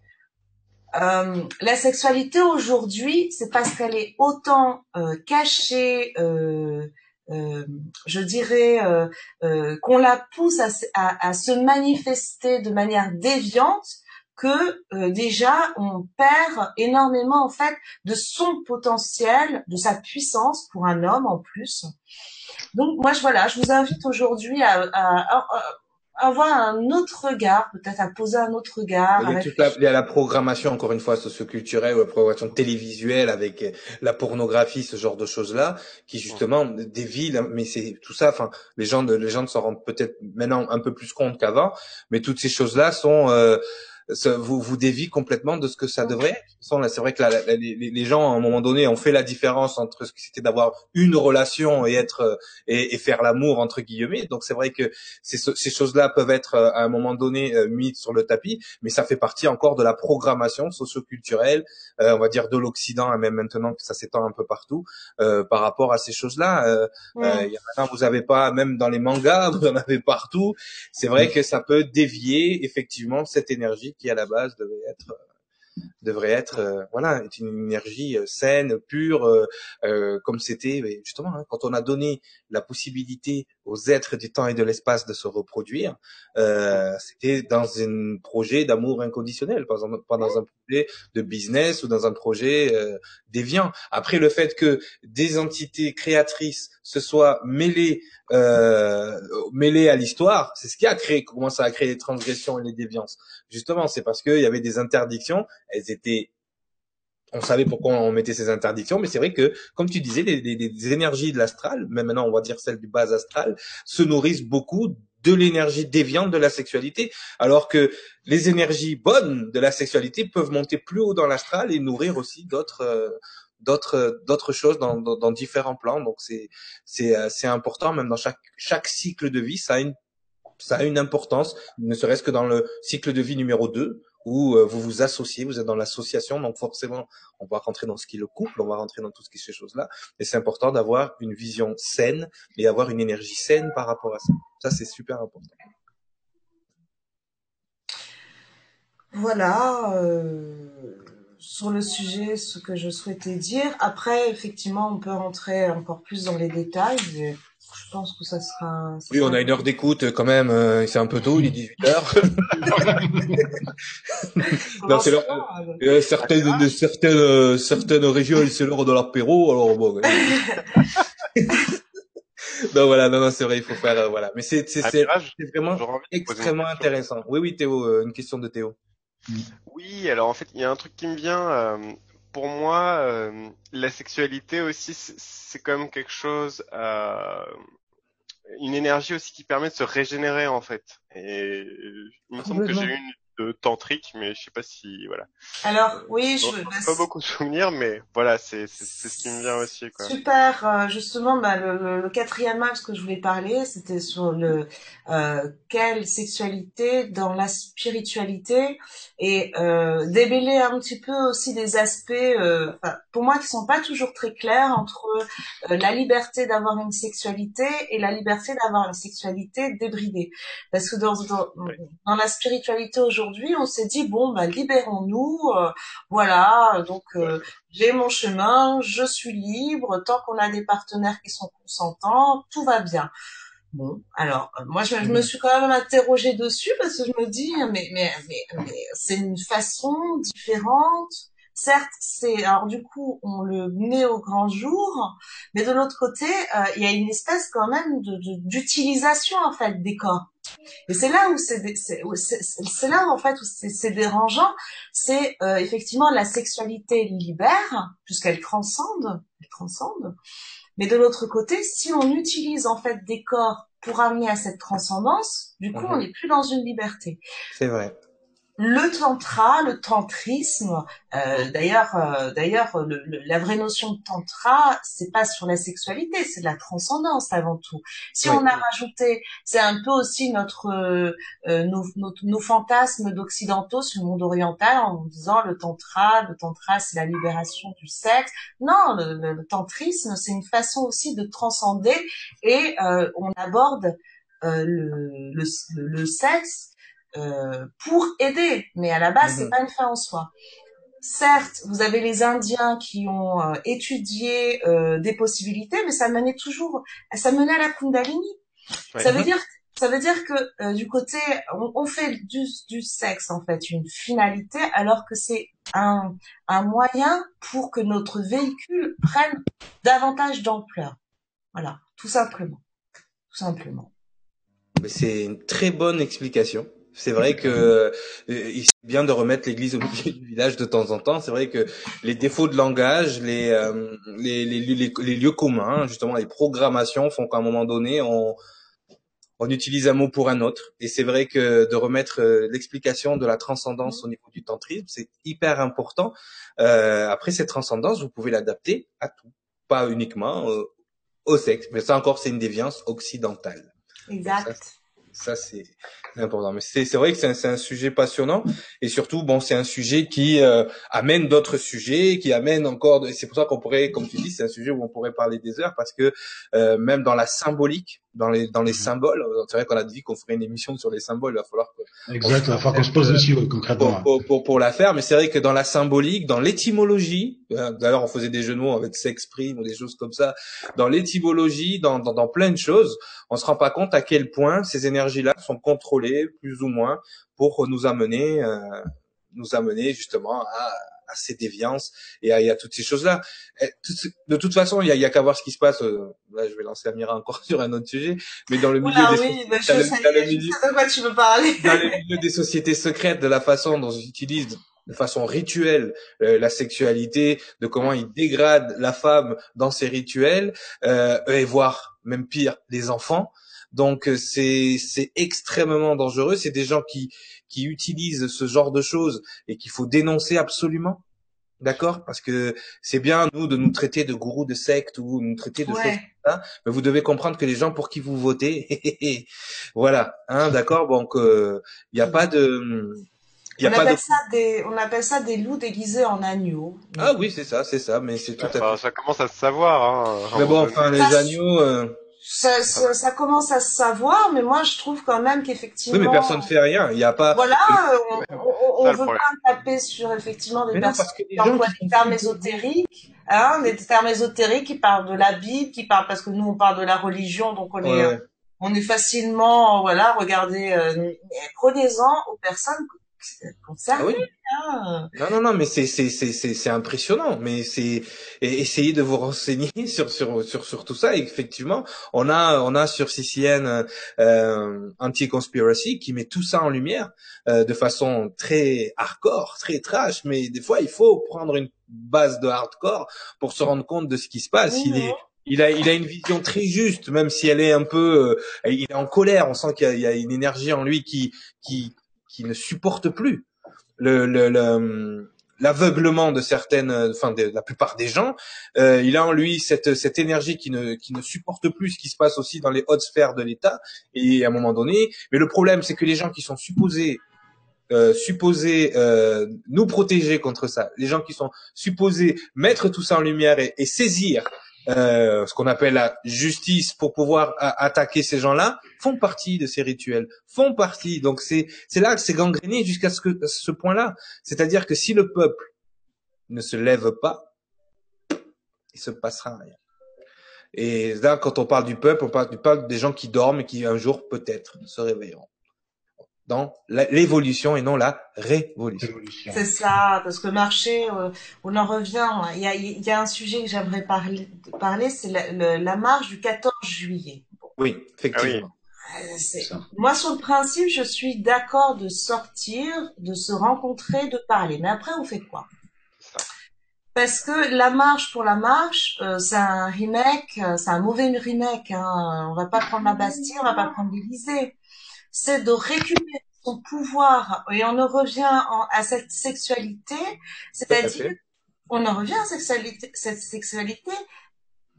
la sexualité aujourd'hui, c'est parce qu'elle est autant cachée, je dirais qu'on la pousse à, se manifester de manière déviante que euh, déjà on perd énormément en fait de son potentiel, de sa puissance pour un homme en plus. Donc moi je voilà, je vous invite aujourd'hui à, avoir un autre regard, peut-être à poser un autre regard. Il y a la programmation, encore une fois, socioculturelle ou la programmation télévisuelle avec la pornographie, ce genre de choses-là, qui justement dévie, mais c'est tout ça, enfin, les gens, les gens s'en rendent peut-être maintenant un peu plus compte qu'avant, mais toutes ces choses-là sont, euh, vous vous dévie complètement de ce que ça devrait être. C'est vrai que les, gens à un moment donné ont fait la différence entre ce que c'était d'avoir une relation et être et, faire l'amour entre guillemets. Donc c'est vrai que ces, ces choses-là peuvent être euh, à un moment donné euh, mises sur le tapis, mais ça fait partie encore de la programmation socio-culturelle, euh, on va dire de l'Occident, et même maintenant que ça s'étend un peu partout par rapport à ces choses-là. Euh, maintenant vous avez pas même dans les mangas, vous en avez partout. C'est vrai que ça peut dévier effectivement cette énergie qui à la base devait être devrait être euh, voilà une énergie euh, saine pure euh, comme c'était justement hein, quand on a donné la possibilité aux êtres du temps et de l'espace de se reproduire c'était dans un projet d'amour inconditionnel pas, dans un projet de business ou dans un projet déviant après le fait que des entités créatrices se soient mêlées euh, mêlées à l'histoire, c'est ce qui a créé, commencé à créer les transgressions et les déviances. Justement, c'est parce qu'il y avait des interdictions, elles étaient on savait pourquoi on mettait ces interdictions, mais c'est vrai que, comme tu disais, les, énergies de l'astral, même maintenant on va dire celles du bas astral, se nourrissent beaucoup de l'énergie déviante de la sexualité, alors que les énergies bonnes de la sexualité peuvent monter plus haut dans l'astral et nourrir aussi d'autres euh, d'autres d'autres choses dans, dans, différents plans. Donc c'est c'est euh, c'est important même dans chaque chaque cycle de vie, ça a une ça a une importance, ne serait-ce que dans le cycle de vie numéro 2 où euh, vous vous associez, vous êtes dans l'association, donc forcément, on va rentrer dans ce qui le couple, on va rentrer dans tout ce qui est ces choses-là, et c'est important d'avoir une vision saine et avoir une énergie saine par rapport à ça. Ça, c'est super important. Voilà. Euh sur le sujet ce que je souhaitais dire. Après, effectivement, on peut rentrer encore plus dans les détails. Je pense que ça sera. oui, on a une heure d'écoute quand même. Euh, c'est un peu tôt, il est 18 h non, c'est euh, certaines, de, certaines, euh, certaines régions, c'est l'heure de l'apéro. Alors bon. non voilà non non c'est vrai il faut faire voilà mais c'est vraiment extrêmement intéressant oui oui Théo une question de Théo oui, alors en fait, il y a un truc qui me vient. Euh, pour moi, euh, la sexualité aussi, c'est comme quelque chose, euh, une énergie aussi qui permet de se régénérer en fait. Et il me semble que j'ai eu une tantrique, mais je sais pas si voilà. Alors oui, je bah, pas beaucoup de souvenirs, mais voilà, c'est ce qui me vient aussi quoi. Super, euh, justement, bah, le, le, quatrième axe que je voulais parler, c'était sur le euh, quelle sexualité dans la spiritualité et euh, démêler un petit peu aussi des aspects, euh, pour moi, qui sont pas toujours très clairs entre la liberté d'avoir une sexualité et la liberté d'avoir une sexualité débridée, parce que dans dans, dans la spiritualité aujourd'hui aujourd'hui, on s'est dit bon, bah libérons-nous, euh, voilà. Donc euh, j'ai mon chemin, je suis libre. Tant qu'on a des partenaires qui sont consentants, tout va bien. Bon, alors euh, moi je, me mm. suis quand même interrogée dessus parce que je me dis mais mais mais, mais c'est une façon différente certes, c'est alors du coup on le met au grand jour, mais de l'autre côté, euh, il y a une espèce quand même d'utilisation en fait des corps. Et c'est là où c'est c'est là en fait où c'est dérangeant, c'est euh, effectivement la sexualité libère puisqu'elle transcende, elle transcende. Mais de l'autre côté, si on utilise en fait des corps pour amener à cette transcendance, du coup, on mhm. n'est plus dans une liberté. C'est vrai le tantra, le tantrisme. Euh, d'ailleurs, euh, d'ailleurs, la vraie notion de tantra, c'est pas sur la sexualité, c'est de la transcendance avant tout. Si on a rajouté, c'est un peu aussi notre euh, nos, nos, fantasmes d'occidentaux sur le monde oriental en disant le tantra, le tantra, c'est la libération du sexe. Non, le, tantrisme, c'est une façon aussi de transcender et on aborde le, le, le sexe euh, pour aider, mais à la base, c'est mhm. pas une fin en soi. Certes, vous avez les Indiens qui ont euh, étudié euh, des possibilités, mais ça menait toujours, ça menait à la Kundalini. Ça veut dire, ça veut dire que du côté, on, on fait du, du, sexe en fait une finalité, alors que c'est un, un moyen pour que notre véhicule prenne davantage d'ampleur. Voilà, tout simplement, tout simplement. C'est une très bonne explication. C'est vrai que euh, il bien de remettre l'église au milieu du village de temps en temps. C'est vrai que les défauts de langage, les, euh, les, les, les, lieux communs, justement les programmations font qu'à un moment donné, on, on utilise un mot pour un autre. Et c'est vrai que de remettre euh, l'explication de la transcendance au niveau du tantrisme, c'est hyper important. Euh, après, cette transcendance, vous pouvez l'adapter à tout, pas uniquement au sexe. Mais ça encore, c'est une déviance occidentale. Exact. Ça, c'est important. C'est vrai que c'est un, un, sujet passionnant et surtout, bon, c'est un sujet qui euh, amène d'autres sujets, qui amène encore. C'est pour ça qu'on pourrait, comme tu dis, c'est un sujet où on pourrait parler des heures parce que euh, même dans la symbolique, dans les dans les mhm. symboles. C'est vrai qu'on a dit qu'on ferait une émission sur les symboles. Il va falloir que exact. Il va falloir qu'on se pose dessus concrètement. Pour, pour, pour, la faire, mais c'est vrai que dans la symbolique, dans l'étymologie, euh, d'ailleurs on faisait des jeux de mots avec s'exprime ou des choses comme ça. Dans l'étymologie, dans, dans dans plein de choses, on se rend pas compte à quel point ces énergies-là sont contrôlées plus ou moins pour nous amener euh, nous amener justement à à ces déviances et à, toutes ces choses-là. De toute façon, il y a, qu'à voir ce qui se passe. Euh, là, je vais lancer Amira encore sur un autre sujet, mais dans le milieu des tu veux parler. dans le milieu des sociétés secrètes, de la façon dont ils utilisent de façon rituelle euh, la sexualité, de comment ils dégradent la femme dans ces rituels, euh, et voire même pire, les enfants. Donc euh, c'est c'est extrêmement dangereux. C'est des gens qui qui utilisent ce genre de choses et qu'il faut dénoncer absolument. D'accord? Parce que c'est bien, nous, de nous traiter de gourous de secte ou nous traiter de choses comme ça, mais vous devez comprendre que les gens pour qui vous votez, voilà, hein, d'accord? Donc, il euh, n'y a pas de... Y a on, pas appelle de... ça des, on appelle ça des loups déguisés en agneaux. Ah oui, c'est ça, c'est ça, mais c'est tout à fait... Ça commence à se savoir. Hein, mais bon, enfin, les agneaux... Euh, ça, ça, ça, commence à se savoir, mais moi je trouve quand même qu'effectivement. Oui, mais personne ne fait rien. Il n'y a pas. Voilà, on, on, on veut pas taper sur effectivement des personnes qui emploient des termes ésotériques, hein, des termes ésotériques qui parlent de la Bible, qui parlent parce que nous on parle de la religion, donc on est, on est facilement, voilà, regardez, euh, prenez-en aux personnes ah oui. Hein. Non, non, non, mais c'est c'est c'est c'est impressionnant. Mais c'est essayez de vous renseigner sur sur sur sur tout ça. Et effectivement, on a on a sur CCN euh, Anti Conspiracy qui met tout ça en lumière euh, de façon très hardcore, très trash. Mais des fois, il faut prendre une base de hardcore pour se rendre compte de ce qui se passe. Il est il a, il a une vision très juste, même si elle est un peu, euh, il est en colère. On sent qu'il y, y, a une énergie en lui qui, qui, qui ne supporte plus le, le, l'aveuglement de certaines, enfin de, la plupart des gens. Euh, il a en lui cette, cette énergie qui ne, qui ne supporte plus ce qui se passe aussi dans les hautes sphères de l'État. Et à un moment donné, mais le problème, c'est que les gens qui sont supposés euh, supposés euh, nous protéger contre ça, les gens qui sont supposés mettre tout ça en lumière et, et saisir euh, ce qu'on appelle la justice pour pouvoir attaquer ces gens-là, font partie de ces rituels, font partie. Donc c'est c'est là que c'est gangréné jusqu'à ce que ce point-là. C'est-à-dire que si le peuple ne se lève pas, il se passera rien. Et là, quand on parle du peuple, on parle du peuple des gens qui dorment et qui un jour peut-être se réveilleront. Dans l'évolution et non la révolution. C'est ça, parce que marché, euh, on en revient. Il y a, il y a un sujet que j'aimerais parler, parler c'est la, la, marche du 14 juillet. Oui, effectivement. Ah moi, sur le principe, je suis d'accord de sortir, de se rencontrer, de parler. Mais après, on fait quoi? Parce que la marche pour la marche, euh, c'est un remake, euh, c'est un mauvais remake. Hein. On va pas prendre la Bastille, on va pas prendre l'Élysée. C'est de récupérer son pouvoir et on en revient à cette sexualité, c'est-à-dire on en revient à sexualité, cette sexualité.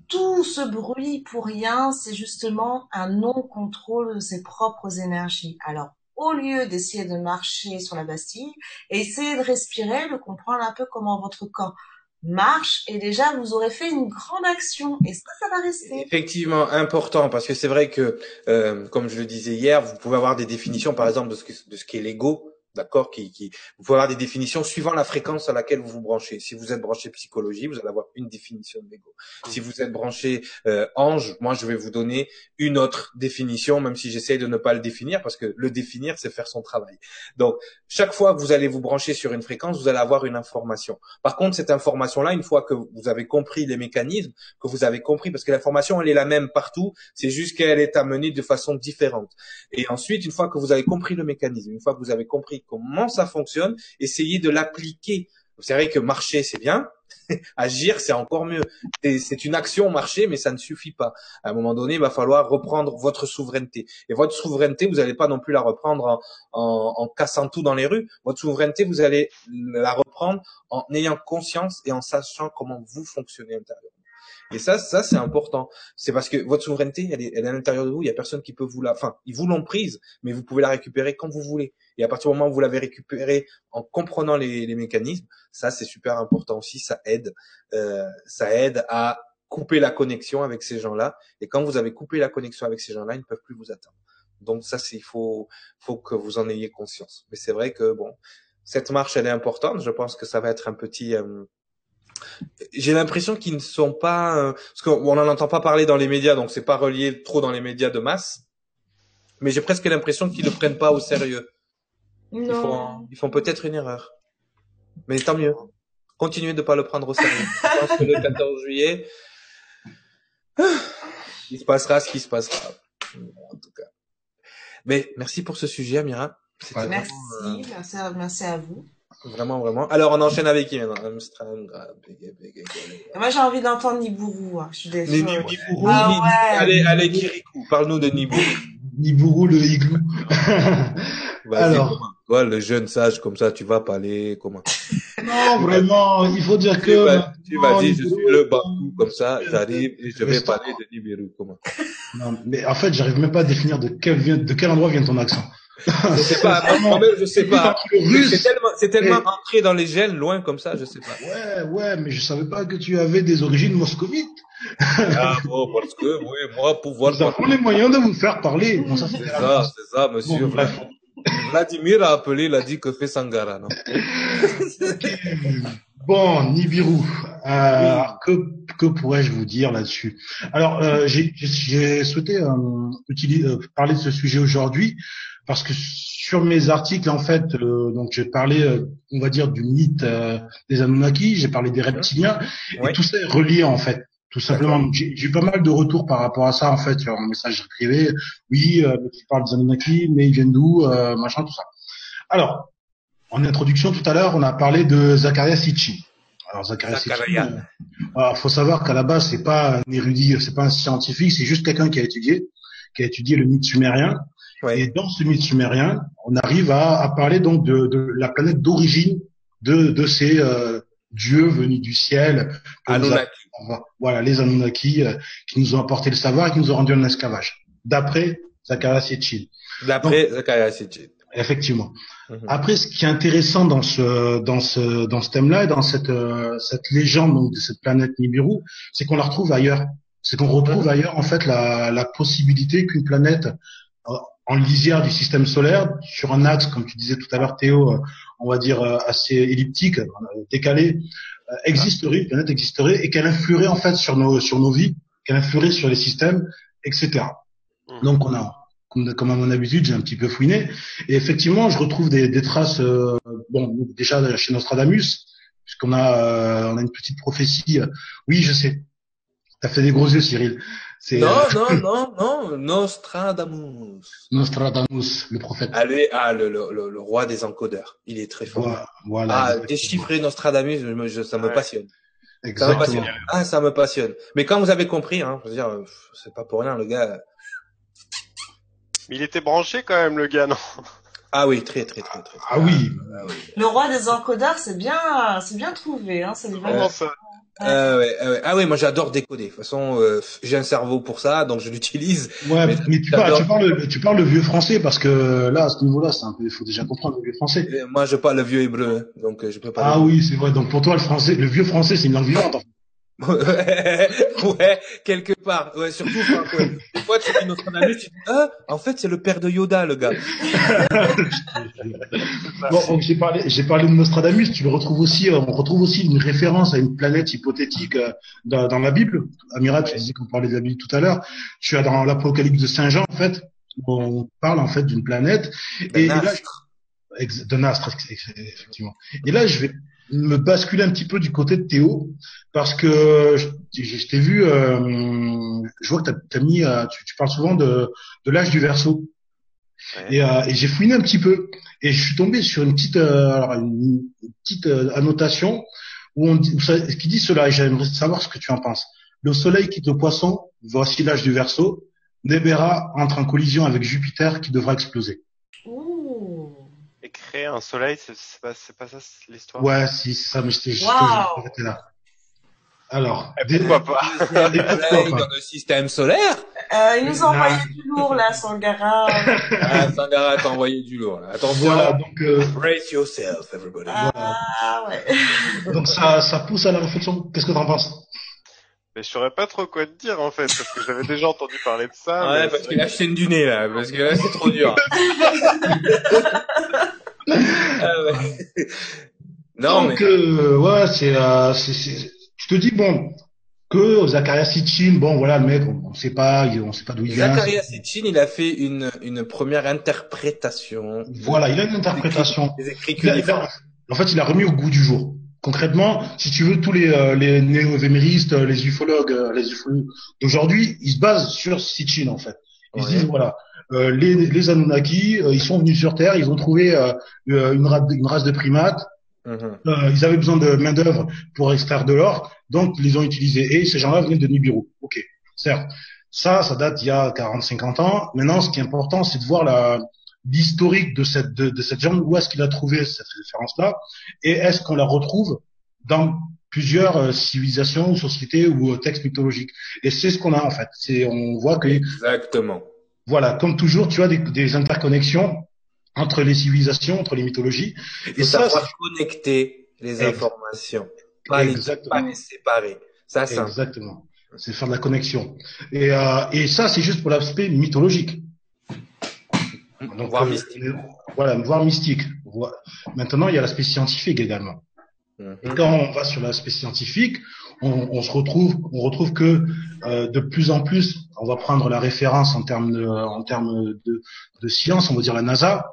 Tout ce bruit pour rien, c'est justement un non-contrôle de ses propres énergies. Alors au lieu d'essayer de marcher sur la Bastille, essayez de respirer, de comprendre un peu comment votre corps marche et déjà vous aurez fait une grande action et ça, ça va rester. Effectivement, important parce que c'est vrai que, euh, comme je le disais hier, vous pouvez avoir des définitions, par exemple, de ce, que, de ce qui est l'ego d'accord, qui, qui, vous pouvez avoir des définitions suivant la fréquence à laquelle vous vous branchez. Si vous êtes branché psychologie, vous allez avoir une définition de l'ego. Si vous êtes branché euh, ange, moi je vais vous donner une autre définition, même si j'essaye de ne pas le définir, parce que le définir, c'est faire son travail. Donc, chaque fois que vous allez vous brancher sur une fréquence, vous allez avoir une information. Par contre, cette information-là, une fois que vous avez compris les mécanismes, que vous avez compris, parce que l'information, elle est la même partout, c'est juste qu'elle est amenée de façon différente. Et ensuite, une fois que vous avez compris le mécanisme, une fois que vous avez compris comment ça fonctionne, essayez de l'appliquer. C'est vrai que marcher, c'est bien. Agir, c'est encore mieux. C'est une action marcher, mais ça ne suffit pas. À un moment donné, il va falloir reprendre votre souveraineté. Et votre souveraineté, vous n'allez pas non plus la reprendre en, en, cassant tout dans les rues. Votre souveraineté, vous allez la reprendre en ayant conscience et en sachant comment vous fonctionnez intérieurement. Et ça, ça c'est important. C'est parce que votre souveraineté, elle est, elle est à l'intérieur de vous. Il y a personne qui peut vous la, enfin, ils vous l'ont prise, mais vous pouvez la récupérer quand vous voulez. Et à partir du moment où vous l'avez récupérée en comprenant les, les mécanismes, ça c'est super important aussi. Ça aide, euh, ça aide à couper la connexion avec ces gens-là. Et quand vous avez coupé la connexion avec ces gens-là, ils ne peuvent plus vous atteindre. Donc ça, c'est il faut, faut que vous en ayez conscience. Mais c'est vrai que bon, cette marche, elle est importante. Je pense que ça va être un petit euh, j'ai l'impression qu'ils ne sont pas euh, parce qu'on n'en entend pas parler dans les médias, donc c'est pas relié trop dans les médias de masse. Mais j'ai presque l'impression qu'ils ne prennent pas au sérieux. Non. Ils font, ils font peut-être une erreur. Mais tant mieux. Continuez de pas le prendre au sérieux. Je pense que le 14 juillet, il se passera ce qui se passera. En tout cas. Mais merci pour ce sujet, Amira. Merci, euh, merci, merci à vous. Vraiment, vraiment. Alors, on enchaîne avec qui maintenant? Moi, j'ai envie d'entendre Nibourou. Hein. Je suis désolée. Nibourou, ah, ouais. allez, allez, Kirikou, parle-nous de Nibourou. Nibourou, le igloo. Alors. Toi, le jeune sage, comme ça, tu vas parler comment Non, vraiment, il faut dire que... Tu vas, dire, je suis le Bakou, comme ça, j'arrive et je vais parler de Nibiru, comment Non, mais en fait, j'arrive même pas à définir de quel, de quel endroit vient ton accent. Je sais pas, moi-même je sais pas. C'est tellement, c'est tellement entré dans les gènes, loin comme ça, je sais pas. Ouais, ouais, mais je savais pas que tu avais des origines moscovites. ah bon, parce que, oui, moi, pouvoir. Nous avons les moyens de vous faire parler. Bon, ça, c'est ça, c'est ça, monsieur. Bon, bref. Vladimir a appelé, il a dit que fait Sangara, non? Bon, Nibiru, euh, oui. que, que pourrais-je vous dire là-dessus? Alors, euh, j'ai souhaité euh, utiliser, euh, parler de ce sujet aujourd'hui parce que sur mes articles, en fait, euh, donc j'ai parlé, euh, on va dire, du mythe des Anunnaki, j'ai parlé des reptiliens, et tout ça est relié en fait. Tout simplement, j'ai eu pas mal de retours par rapport à ça en fait sur mon message privé. Oui, tu parles des Anunnaki, mais ils viennent d'où, machin, tout ça. Alors, en introduction tout à l'heure, on a parlé de Zacharias Sitchin. Alors Zacharias Sitchin, il faut savoir qu'à la base c'est pas un érudit, c'est pas un scientifique, c'est juste quelqu'un qui a étudié, qui a étudié le mythe sumérien. Ouais. Et dans ce mythe sumérien, on arrive à, à parler donc de, de la planète d'origine de, de ces euh, dieux venus du ciel. Anunnaki. Voilà, les Anunnaki euh, qui nous ont apporté le savoir et qui nous ont rendu en esclavage. D'après Zacharias Sitchin. D'après Zacharias Sitchin. Effectivement. Mhm. Après, ce qui est intéressant dans ce dans ce dans ce thème-là et dans cette euh, cette légende donc de cette planète Nibiru, c'est qu'on la retrouve ailleurs. C'est qu'on retrouve ailleurs en fait la la possibilité qu'une planète euh, en lisière du système solaire, sur un axe, comme tu disais tout à l'heure, Théo, euh, on va dire assez elliptique, décalé, existerait, une planète existerait, et qu'elle influerait en fait sur nos sur nos vies, qu'elle influerait sur les systèmes, etc. Mhm. Donc on a comme, comme à mon habitude, j'ai un petit peu fouiné. Et effectivement, je retrouve des, des traces, euh, bon, déjà chez Nostradamus, puisqu'on a, euh, on a une petite prophétie. Oui, je sais. T'as fait des gros yeux, Cyril. Non, euh... non, non, non, Nostradamus. Nostradamus, le prophète. Allez, ah, le, le, le, roi des encodeurs. Il est très fort. Voilà. ah, déchiffrer Nostradamus, je, ça me ouais. passionne. Exactement. Ça me passionne. Ah, ça me passionne. Mais quand vous avez compris, hein, je veux dire, c'est pas pour rien, le gars. Mais il était branché quand même, le gars, non Ah oui, très, très, très, très. Ah, oui. ah oui. Le roi des encodeurs, c'est bien, c'est bien trouvé, hein. C'est vraiment ça. Euh, ouais, euh, ah ouais, moi j'adore décoder. De toute façon, euh, j'ai un cerveau pour ça, donc je l'utilise. Ouais, mais, mais tu, parles, tu, parles, tu parles le vieux français parce que là, à ce niveau-là, c'est un peu, il faut déjà comprendre le vieux français. Et moi, je parle le vieux hébreu, donc je peux pas. Ah oui, c'est vrai. Donc pour toi, le français, le vieux français, c'est une langue vivante. ouais, quelque part. Ouais, surtout, enfin, ouais. des fois, tu dis Nostradamus, tu dis, ah, en fait, c'est le père de Yoda, le gars. bon, j'ai parlé, j'ai parlé de Nostradamus, tu le retrouves aussi, on retrouve aussi une référence à une planète hypothétique euh, dans, dans la Bible. Amira, tu disais qu'on parlait de la Bible tout à l'heure. Tu as dans l'Apocalypse de Saint Jean, en fait, on parle, en fait, d'une planète. et, et là, d'un astre, effectivement. Et là, je vais me basculer un petit peu du côté de Théo parce que je, je t'ai vu, euh, je vois que tu as, mis, euh, tu, tu, parles souvent de, de l'âge du verso. Ouais. Et, euh, et j'ai fouiné un petit peu et je suis tombé sur une petite, euh, une, petite euh, annotation où on dit, qui dit cela et j'aimerais savoir ce que tu en penses. Le soleil quitte le poisson, voici l'âge du verso. Nebera entre en collision avec Jupiter qui devra exploser. Créer un soleil, c'est pas, pas ça l'histoire? Ouais, si, c'est ça, mais j'étais juste wow. là. Alors, et pourquoi pas? Il y a des soleils dans le système solaire euh, Il nous a envoyé du lourd là, Sangara. ah, Sangara t'a envoyé du lourd. Là. Attention, voilà, donc euh, brace yourself, everybody. Ah ouais. donc ça, ça pousse à la réflexion. Qu'est-ce que t'en penses? Mais je saurais pas trop quoi te dire en fait, parce que j'avais déjà entendu parler de ça. Ouais, parce qu'il a chaîne du nez là, parce que là c'est trop dur. ah ouais. Non, Donc, mais... euh, ouais, c'est, euh, tu te dis bon que Zacharias Sitchin, bon voilà le mec, on, on sait pas, on sait pas d'où il vient. Zacharias Sitchin, il a fait une une première interprétation. Voilà, il a une interprétation. Des écrits il a, il a, en fait, il a remis au goût du jour. Concrètement, si tu veux, tous les euh, les néo-véméristes, les ufologues, euh, les ufologues d'aujourd'hui, ils se basent sur Sitchin en fait. Ils ouais. se disent voilà, les, les Anunnaki, euh, ils sont venus sur Terre, ils ont trouvé euh, une, race, une race de primates. Mhm. Euh, ils avaient besoin de main d'œuvre pour extraire de l'or, donc ils les ont utilisés. Et ces gens-là venaient de Nibiru. Ok, certes. Ça, ça date il y a 40-50 ans. Maintenant, ce qui est important, c'est de voir la l'historique de cette de, de cette jambe. Où est-ce qu'il a trouvé cette référence-là? Et est-ce qu'on la retrouve dans plusieurs euh, civilisations ou sociétés ou euh, textes mythologiques? Et c'est ce qu'on a en fait. C'est on voit que exactement. Voilà, comme toujours, tu as des, des interconnexions entre les civilisations, entre les mythologies. Et ça, ça connecter les informations, pas les, pas les séparer. Ça, c'est exactement. C'est faire de la connexion. Et, euh, et ça, c'est juste pour l'aspect mythologique. Donc, voire euh, mystique. Voilà, voire mystique. Maintenant, il y a l'aspect scientifique également. Mm -hmm. Et quand on va sur l'aspect scientifique, on, on, se retrouve, on retrouve que euh, de plus en plus, on va prendre la référence en termes de, en termes de, de science, on va dire la NASA,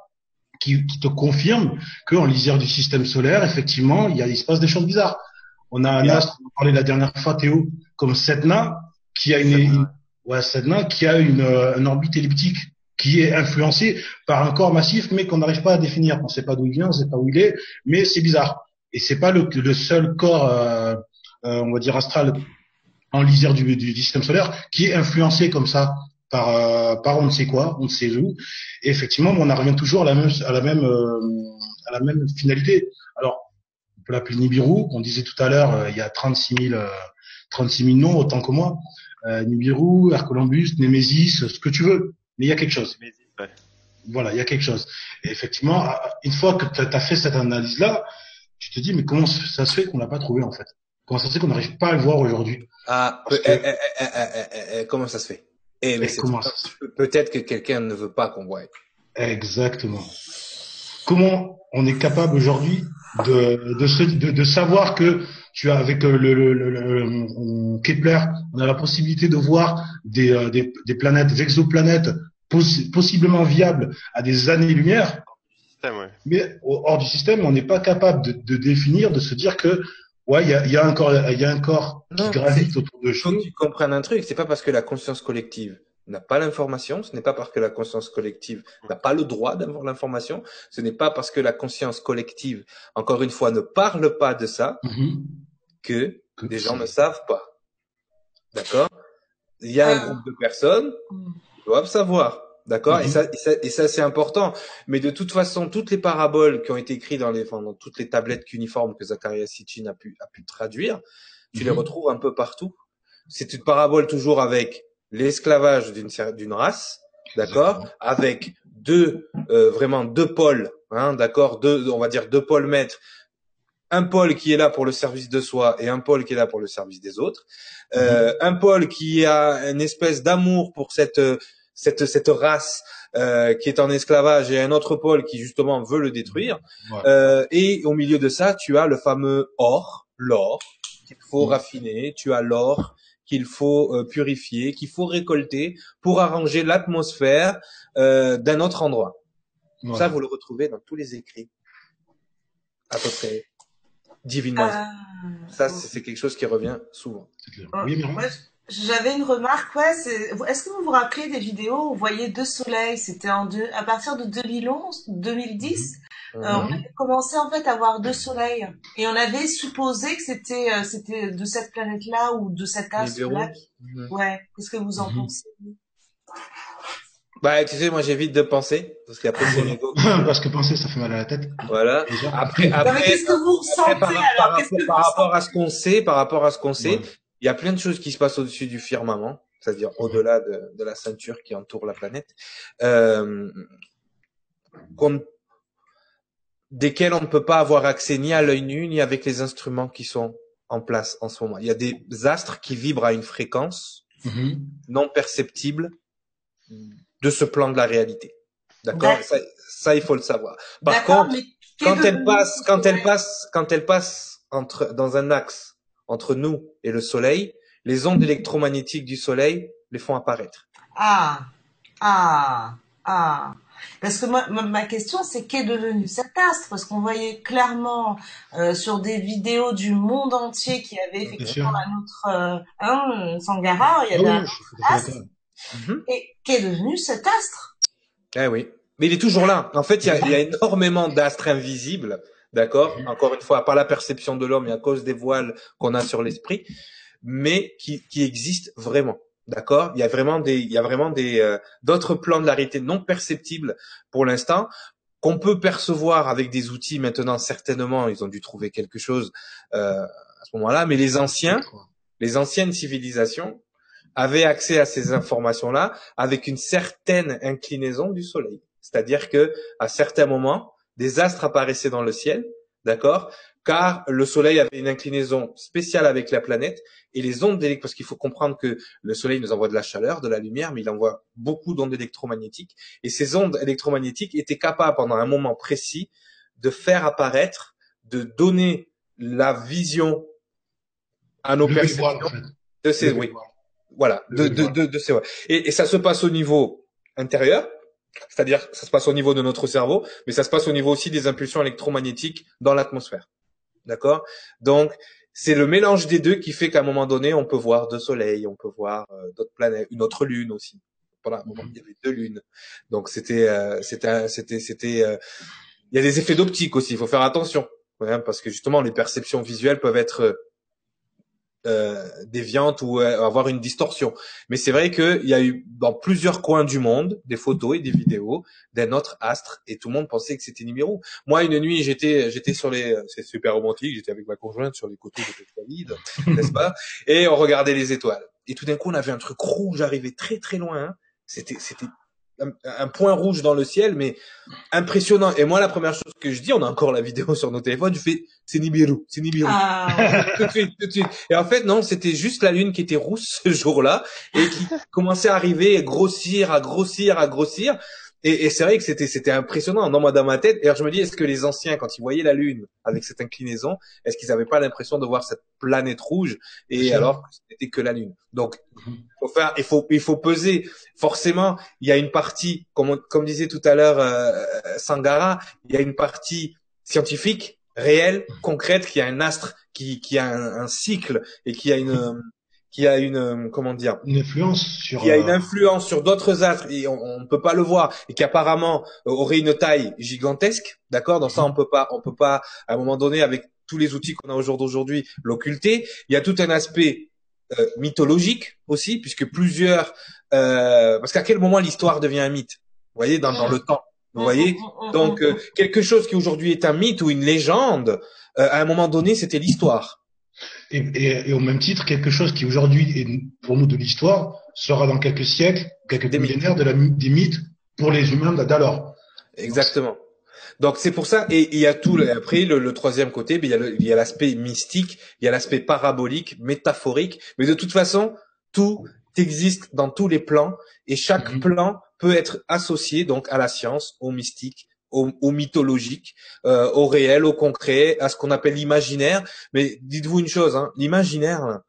qui, qui te confirme qu'en lisière du système solaire, effectivement, il, y a, il se passe des choses bizarres. On a un yeah. astre, on parlait la dernière fois, Théo, comme Sedna, qui a une, une ouais, Sedna, qui a une, une orbite elliptique qui est influencée par un corps massif, mais qu'on n'arrive pas à définir. On ne sait pas d'où il vient, on ne sait pas où il est, mais c'est bizarre. Et c'est pas le, le seul corps, euh, euh, on va dire astral, en lisière du, du, système solaire, qui est influencé comme ça par, euh, par on ne sait quoi, on ne sait où. Et effectivement, on en revient toujours à la même, à la même, euh, à la même finalité. Alors, on peut l'appeler Nibiru. On disait tout à l'heure, euh, il y a 36 000, 36 000 noms, autant que moi. Nibiru, Hercolumbus, Nemesis, ce que tu veux. Mais il y a quelque chose. Ouais. Voilà, il y a quelque chose. Et effectivement, une fois que tu as fait cette analyse-là, tu te dis, mais comment ça se fait qu'on l'a pas trouvé en fait? Comment ça se fait qu'on n'arrive pas à le voir aujourd'hui Ah, que... eh, eh, eh, comment ça se fait Eh, mais comment ça Peut-être que quelqu'un ne veut pas qu'on voit. Exactement. Comment on est capable aujourd'hui de, de, se, de, de, savoir que tu as avec le, le, le, le, Kepler, on a la possibilité de voir des, des, des planètes, des exoplanètes possiblement viable à des années-lumière. Mais hors du système, on n'est pas capable de, de, définir, de se dire que ouais, il y a, y a, un corps, il y a un corps qui gravite autour de choses. tu comprennes un truc, c'est pas parce que la conscience collective n'a pas l'information, ce n'est pas parce que la conscience collective n'a pas le droit d'avoir l'information, ce n'est pas parce que la conscience collective, encore une fois, ne parle pas de ça, mm-hmm. que, que des gens ne savent pas. D'accord? Il y a un euh. groupe de personnes qui doivent savoir. D'accord? Et, mm-hmm. ça, et ça, et ça c'est important. Mais de toute façon, toutes les paraboles qui ont été écrites dans les, enfin, dans toutes les tablettes cuniformes que Zacharias Sitchin a pu, a pu traduire, tu les mm-hmm. retrouves un peu partout. C'est une parabole toujours avec l'esclavage d'une d'une race, d'accord, avec deux euh, vraiment deux pôles, hein, d'accord, deux, on va dire deux pôles maîtres, un pôle qui est là pour le service de soi et un pôle qui est là pour le service des autres, euh, un pôle qui a une espèce d'amour pour cette cette cette race euh, qui est en esclavage et un autre pôle qui justement veut le détruire. Euh, et au milieu de ça, tu as le fameux or, l'or qu'il faut raffiner. Tu as l'or qu'il faut euh, purifier, qu'il faut récolter pour arranger l'atmosphère euh, d'un autre endroit. Ça, vous le retrouvez dans tous les écrits, à peu près divinement. Ah. Ça, c'est quelque chose qui revient souvent. Oui, j'avais une remarque, ouais, est-ce que vous vous rappelez des vidéos où vous voyez deux soleils C'était en deux, à partir de 2011, 2010. Euh, on mhm. avait commencé en fait à voir deux soleils et on avait supposé que c'était euh, c'était de cette planète-là ou de cet astre-là. Mhm. Ouais. Qu'est-ce que vous en mhm. pensez? Bah, tu sais, moi j'évite de penser parce qu'après c'est l'ego. parce que penser, ça fait mal à la tête. Voilà. Après, après, qu'est-ce que vous ressentez par, alors? par, rapport à ce qu'on sait, par rapport à ce qu'on sait, il y a plein de choses qui se passent au-dessus du firmament, c'est-à-dire au-delà de, de, la ceinture qui entoure la planète. Euh, qu'on desquels on ne peut pas avoir accès ni à l'œil nu ni avec les instruments qui sont en place en ce moment. Il y a des astres qui vibrent à une fréquence mm-hmm. non perceptible de ce plan de la réalité. D'accord? Ça, il faut le savoir. Par contre, quand elle passe, quand elle passe, quand elle passe entre dans un axe entre nous et le Soleil, les ondes électromagnétiques du Soleil les font apparaître. Ah, ah, ah. Parce que moi, ma question, c'est qu'est devenu cet astre? Parce qu'on voyait clairement euh, sur des vidéos du monde entier qui avait effectivement un autre euh, Sangara, il y avait ah un astre. Mhm. Et qu'est devenu cet astre? Eh oui, mais il est toujours là. En fait, il y a, il y a énormément d'astres invisibles, d'accord Encore une fois, par la perception de l'homme et à cause des voiles qu'on a sur l'esprit, mais qui, qui existent vraiment. D'accord Il y a vraiment des, il y a vraiment des euh, d'autres plans de la réalité non perceptibles pour l'instant qu'on peut percevoir avec des outils maintenant certainement. Ils ont dû trouver quelque chose euh, à ce moment-là, mais les anciens, les anciennes civilisations avaient accès à ces informations-là avec une certaine inclinaison du Soleil. C'est-à-dire que à certains moments, des astres apparaissaient dans le ciel, d'accord? Car le Soleil avait une inclinaison spéciale avec la planète et les ondes électromagnétiques, parce qu'il faut comprendre que le Soleil nous envoie de la chaleur, de la lumière, mais il envoie beaucoup d'ondes électromagnétiques et ces ondes électromagnétiques étaient capables pendant un moment précis de faire apparaître, de donner la vision à nos perceptions de ces, oui, voilà, de, de, de, de, ces, et, et ça se passe au niveau intérieur, c'est-à-dire ça se passe au niveau de notre cerveau, mais ça se passe au niveau aussi des impulsions électromagnétiques dans l'atmosphère. D'accord? Donc, c'est le mélange des deux qui fait qu'à un moment donné, on peut voir deux soleils, on peut voir euh, d'autres planètes, une autre lune aussi. Voilà, moment, il y avait deux lunes. Donc c'était, euh, c'était, c'était, c'était. Euh, il y a des effets d'optique aussi. Il faut faire attention, parce que justement, les perceptions visuelles peuvent être euh, déviante ou euh, avoir une distorsion. Mais c'est vrai qu'il y a eu dans plusieurs coins du monde des photos et des vidéos d'un autre astre et tout le monde pensait que c'était Nibiru. Moi, une nuit, j'étais j'étais sur les, c'est super romantique, j'étais avec ma conjointe sur les côtés de Pétavide, n'est-ce pas? Et on regardait les étoiles. Et tout d'un coup, on avait un truc rouge arrivé très très loin. Hein. C'était c'était un, point rouge dans le ciel, mais impressionnant. Et moi, la première chose que je dis, on a encore la vidéo sur nos téléphones, je fais, c'est Nibiru, c'est Nibiru. Ah. tout de suite, tout de suite. Et en fait, non, c'était juste la lune qui était rousse ce jour-là et qui commençait à arriver, à grossir, à grossir, à grossir. Et, et c'est vrai que c'était c'était impressionnant dans moi dans ma tête. Et alors je me dis, est-ce que les anciens, quand ils voyaient la Lune avec cette inclinaison, est-ce qu'ils n'avaient pas l'impression de voir cette planète rouge et alors que c'était que la Lune? Donc mhm. il faut faire, il faut il faut peser. Forcément, il y a une partie, comme comme disait tout à l'heure euh, Sangara, il y a une partie scientifique réelle, concrète, qui a un astre, qui qui a un, un cycle et qui a une qui a une euh, comment dire une influence sur qui a une euh, influence sur d'autres astres et on ne peut pas le voir et qui apparemment euh, aurait une taille gigantesque d'accord? Dans ça on peut pas on peut pas à un moment donné avec tous les outils qu'on a aujourd'hui l'occulter. Il y a tout un aspect mythologique aussi puisque plusieurs euh, parce qu'à quel moment l'histoire devient un mythe? Vous voyez dans, dans le temps vous voyez? Donc quelque chose qui aujourd'hui est un mythe ou une légende à un moment donné c'était l'histoire et, et, et, au même titre, quelque chose qui aujourd'hui est pour nous de l'histoire sera dans quelques siècles, quelques millénaires de la, des mythes pour les humains d'alors. Exactement. Donc c'est pour ça, et il y a tout, après le, le troisième côté, il y a l'aspect mystique, il y a l'aspect parabolique, métaphorique, mais de toute façon, tout existe dans tous les plans, et chaque mm-hmm. plan peut être associé donc à la science, au mystique, au, mythologique, euh, au réel, au concret, à ce qu'on appelle l'imaginaire. Mais dites-vous une chose, hein, l'imaginaire,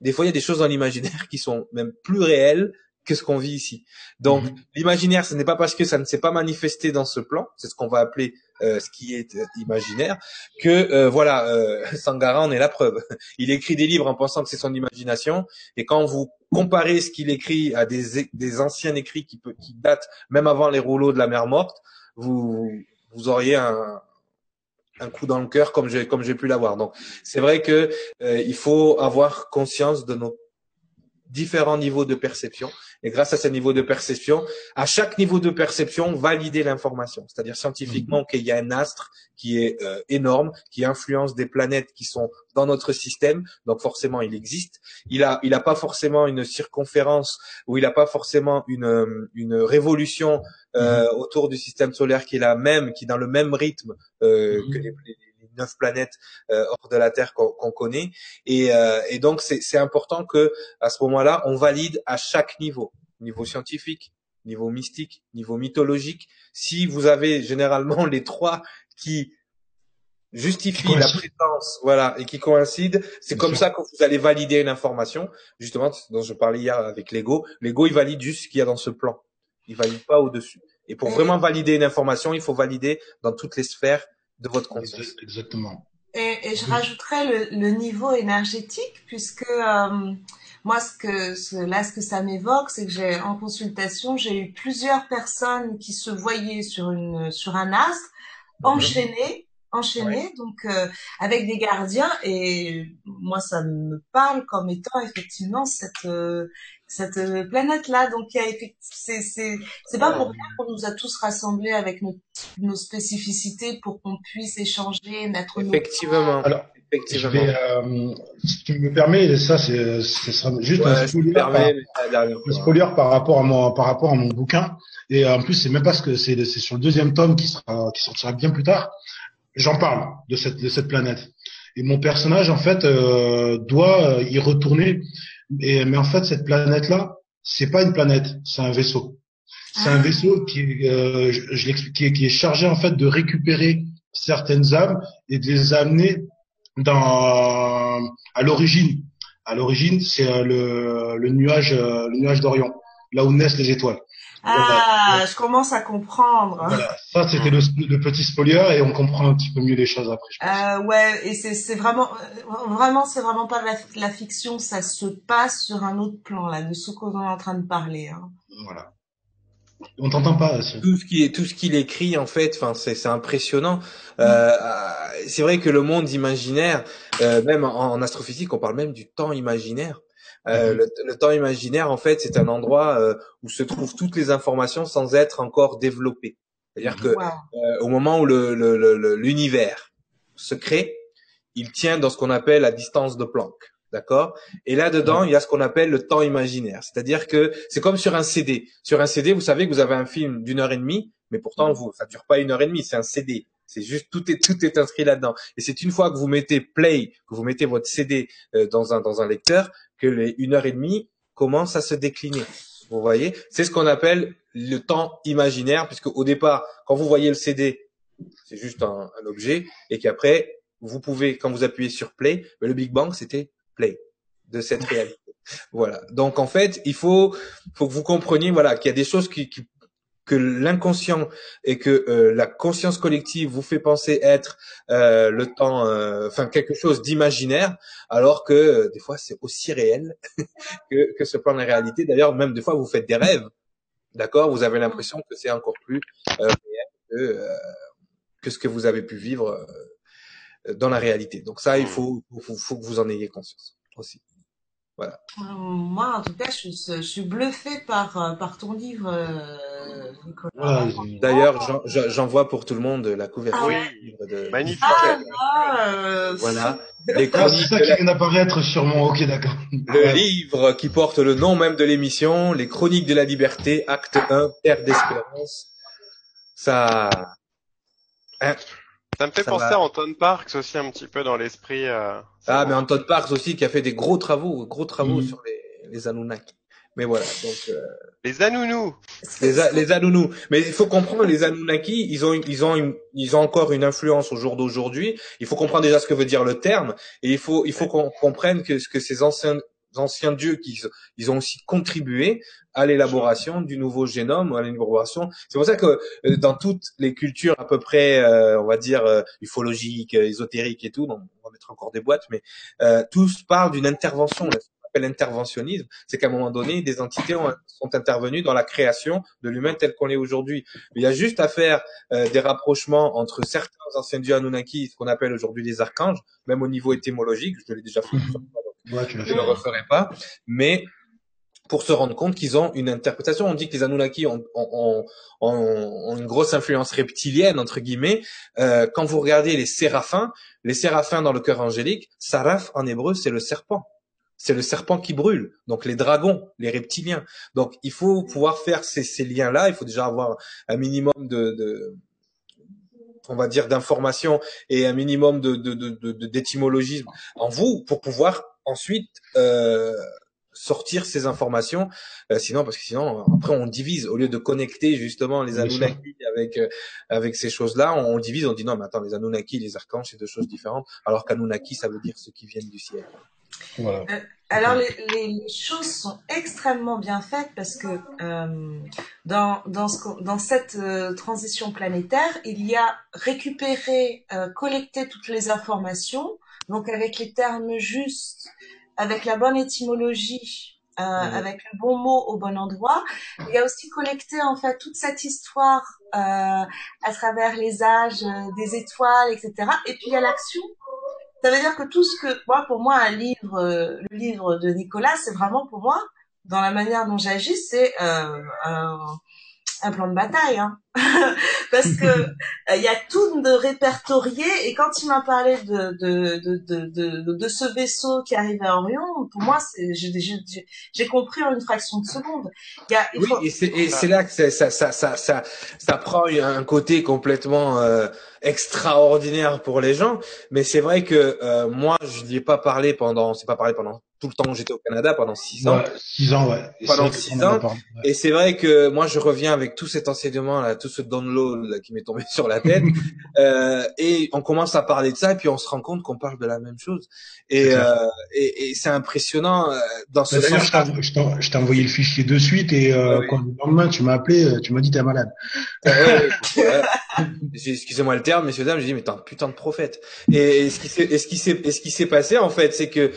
des fois il y a des choses dans l'imaginaire qui sont même plus réelles que ce qu'on vit ici. Donc mhm. l'imaginaire, ce n'est pas parce que ça ne s'est pas manifesté dans ce plan, c'est ce qu'on va appeler euh, ce qui est euh, imaginaire, que euh, voilà, euh, Sangara en est la preuve. Il écrit des livres en pensant que c'est son imagination, et quand vous comparez ce qu'il écrit à des, des anciens écrits qui, qui datent même avant les rouleaux de la mer morte, vous, vous auriez un, un coup dans le cœur comme j'ai comme j'ai pu l'avoir. Donc c'est vrai que euh, il faut avoir conscience de nos différents niveaux de perception. Et grâce à ces niveaux de perception, à chaque niveau de perception, valider l'information. C'est-à-dire scientifiquement mhm. qu'il y a un astre qui est euh, énorme, qui influence des planètes qui sont dans notre système. Donc forcément, il existe. Il a, il a pas forcément une circonférence ou il a pas forcément une, une révolution euh, mhm. autour du système solaire qui est la même, qui est dans le même rythme euh, mhm. que les, les neuf planètes euh, hors de la Terre qu'on connaît. Et, euh, et donc c'est important que à ce moment-là, on valide à chaque niveau, niveau scientifique, niveau mystique, niveau mythologique. Si vous avez généralement les trois qui justifient la présence, voilà, et qui coïncident, c'est comme ça que vous allez valider une information. Justement, dont je parlais hier avec Lego. Lego, il valide juste ce qu'il y a dans ce plan. Il valide pas au-dessus. Et pour vraiment valider une information, il faut valider dans toutes les sphères de votre conscience. Exactement. Et, et je rajouterais le, le, niveau énergétique, puisque euh, moi, ce que ce, là, ce que ça m'évoque, c'est que j'ai en consultation, j'ai eu plusieurs personnes qui se voyaient sur une sur un astre mhm. enchaînées enchaîné, donc euh, avec des gardiens. Et moi, ça me parle comme étant effectivement cette euh, cette planète là. Donc c'est c'est c'est pas pour rien qu'on nous a tous rassemblés avec nos nos spécificités pour qu'on puisse échanger, mettre effectivement. Alors, effectivement. Je vais, euh, si tu me permets, ça c'est ce sera juste un spoiler, par, par rapport à mon par rapport à mon bouquin. Et en plus, c'est même pas ce que c'est c'est sur le deuxième tome qui sera qui sortira bien plus tard j'en parle de cette de cette planète. Et mon personnage en fait euh, doit euh, y retourner. Et, mais en fait cette planète là, c'est pas une planète, c'est un vaisseau. C'est un ah. vaisseau qui, euh, je, qui est chargé en fait de récupérer certaines âmes et de les amener dans à l'origine. À l'origine, c'est euh, le, le nuage, le nuage d'Orion, là où naissent les étoiles. Ah, je commence à comprendre. Voilà. Ça, c'était le, le, petit spoiler et on comprend un petit peu mieux les choses après. Je pense. Euh, ouais, et c'est, c'est vraiment, vraiment, c'est vraiment pas la, la, fiction, ça se passe sur un autre plan là, de ce qu'on est en train de parler. Hein. Voilà. On t'entend pas. Tout ce qui est, tout ce qu'il écrit en fait, enfin c'est, c'est impressionnant. Euh, c'est vrai que le monde imaginaire, euh, même en, en astrophysique, on parle même du temps imaginaire. Euh, mhm. le, temps imaginaire, en fait, c'est un endroit euh, où se trouvent toutes les informations sans être encore développées. C'est-à-dire que euh, au moment où l'univers se crée, il tient dans ce qu'on appelle la distance de Planck. D'accord? Et là-dedans, il y a ce qu'on appelle le temps imaginaire. C'est-à-dire que c'est comme sur un CD. Sur un CD, vous savez que vous avez un film d'une heure et demie, mais pourtant, vous, ça dure pas une heure et demie, c'est un CD. C'est juste tout est tout est inscrit là-dedans. Et c'est une fois que vous mettez play, que vous mettez votre CD dans un dans un lecteur, que les une heure et demie commencent à se décliner. Vous voyez, c'est ce qu'on appelle le temps imaginaire, puisque au départ, quand vous voyez le CD, c'est juste un, objet, et qu'après, vous pouvez, quand vous appuyez sur play, ben, le Big Bang, c'était play de cette réalité. Voilà. Donc en fait, il faut, faut que vous compreniez, voilà, qu'il y a des choses qui, qui que l'inconscient et que euh, la conscience collective vous fait penser être euh, le temps, euh, enfin quelque chose d'imaginaire, alors que euh, des fois c'est aussi réel que, que ce plan de réalité. D'ailleurs, même des fois vous faites des rêves, d'accord? Vous avez l'impression que c'est encore plus réel que, que ce que vous avez pu vivre dans la réalité. Donc ça, il faut, faut, faut que vous en ayez conscience aussi. Voilà. Moi, en tout cas, je, je suis bluffé par, par ton livre, D'ailleurs, j'en vois pour tout le monde la couverture. Ah oui, de... magnifique. Ah, euh, voilà. Les ah, c'est ça qui vient d'apparaître sur mon. Ok, d'accord. Le livre qui porte le nom même de l'émission, Les Chroniques de la Liberté, Acte 1, Terre d'espérance. Ça. Hein ça me fait penser à Anton Parks aussi un petit peu dans l'esprit. Euh, ah, mais Anton Parks aussi qui a fait des gros travaux, gros travaux mm. sur les, les Anunnaki. Mais voilà, donc euh... les Anounous. Les, les Anounous. Mais il faut comprendre les Anunnaki, ils ont ils ont une, ils ont encore une influence au jour d'aujourd'hui. Il faut comprendre déjà ce que veut dire le terme et il faut il faut qu'on comprenne que ce que ces anciens anciens dieux qui ils ont aussi contribué à l'élaboration du nouveau génome, à l'élaboration. C'est pour ça que euh, dans toutes les cultures à peu près, euh, on va dire euh, ufologiques, ésotériques et tout, on va mettre encore des boîtes, mais tous parlent d'une intervention. Appelle c'est qu'à un moment donné, des entités ont, sont intervenues dans la création de l'humain tel qu'on est aujourd'hui. Il y a juste à faire des rapprochements entre certains anciens dieux Anunnaki, ce qu'on appelle aujourd'hui les archanges, même au niveau étymologique, je l'ai déjà fait. Ouais, je ne le referai pas, mais pour se rendre compte qu'ils ont une interprétation. On dit que les Anunnaki ont, ont, ont, ont une grosse influence reptilienne, entre guillemets. Euh, quand vous regardez les séraphins, les séraphins dans le cœur angélique, saraf en hébreu, c'est le serpent. C'est le serpent qui brûle. Donc les dragons, les reptiliens. Donc il faut pouvoir faire ces, ces liens-là. Il faut déjà avoir un minimum de, de on va dire d'information et un minimum de d'étymologisme de, de, en vous pour pouvoir ensuite euh, sortir ces informations. Euh, sinon, parce que sinon, après, on divise. Au lieu de connecter justement les Anunnaki avec euh, avec ces choses-là, on, divise. On dit non, mais attends, les Anunnaki, les archanges, c'est deux choses différentes. Alors qu'Anunnaki, ça veut dire ceux qui viennent du ciel. Voilà. Euh, alors les, les, choses sont extrêmement bien faites parce que euh, dans, dans, ce, dans cette euh, transition planétaire, il y a récupéré, collecté toutes les informations, donc avec les termes justes, avec la bonne étymologie, euh, mhm. avec le bon mot au bon endroit. Il y a aussi collecté en fait toute cette histoire euh, à travers les âges euh, des étoiles, etc. Et puis il y a l'action. Ça veut dire que tout ce que moi, pour moi, un livre, euh, le livre de Nicolas, c'est vraiment pour moi, dans la manière dont j'agis, c'est euh, un, un plan de bataille, hein. parce que il euh, y a tout de répertorié. Et quand il m'a parlé de de, de, de, de, ce vaisseau qui arrivait à Orion, pour moi, j'ai compris en une fraction de seconde. Y a, oui, et c'est là que ça, ça, ça, ça, ça, ça prend un côté complètement euh, extraordinaire pour les gens. Mais c'est vrai que euh, moi, je n'y ai pas parlé pendant, c'est pas parlé pendant tout le temps où j'étais au Canada pendant six ans. Ouais, six ans, ouais. pendant six ans. Et c'est vrai que moi, je reviens avec tout cet enseignement là, tout ce download là, qui m'est tombé sur la tête, euh, et on commence à parler de ça, et puis on se rend compte qu'on parle de la même chose. Et, euh, et, et c'est impressionnant euh, dans ce sens. Je t'ai envoyé le fichier de suite, et euh, quand le lendemain tu m'as appelé, euh, tu m'as dit t'es malade. Excusez-moi le terme, messieurs dames, j'ai dit mais t'es un putain de prophète. Et, et ce qui s'est, ce qui s'est, ce qui s'est passé en fait, c'est que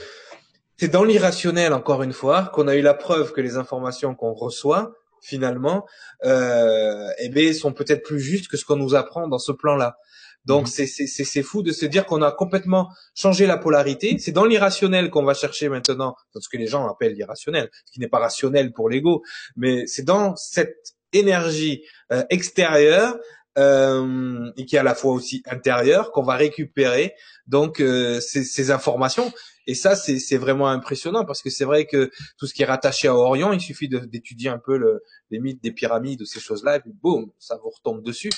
c'est dans l'irrationnel, encore une fois, qu'on a eu la preuve que les informations qu'on reçoit, finalement, euh, eh bien, sont peut-être plus justes que ce qu'on nous apprend dans ce plan-là. Donc mhm. c'est c'est fou de se dire qu'on a complètement changé la polarité. C'est dans l'irrationnel qu'on va chercher maintenant, ce que les gens appellent l'irrationnel, ce qui n'est pas rationnel pour l'ego, mais c'est dans cette énergie euh, extérieure euh, et qui est à la fois aussi intérieure qu'on va récupérer donc euh, ces, ces informations et ça, c'est vraiment impressionnant parce que c'est vrai que tout ce qui est rattaché à Orient, il suffit d'étudier un peu le, les mythes des pyramides ou ces choses-là, et puis boum, ça vous retombe dessus.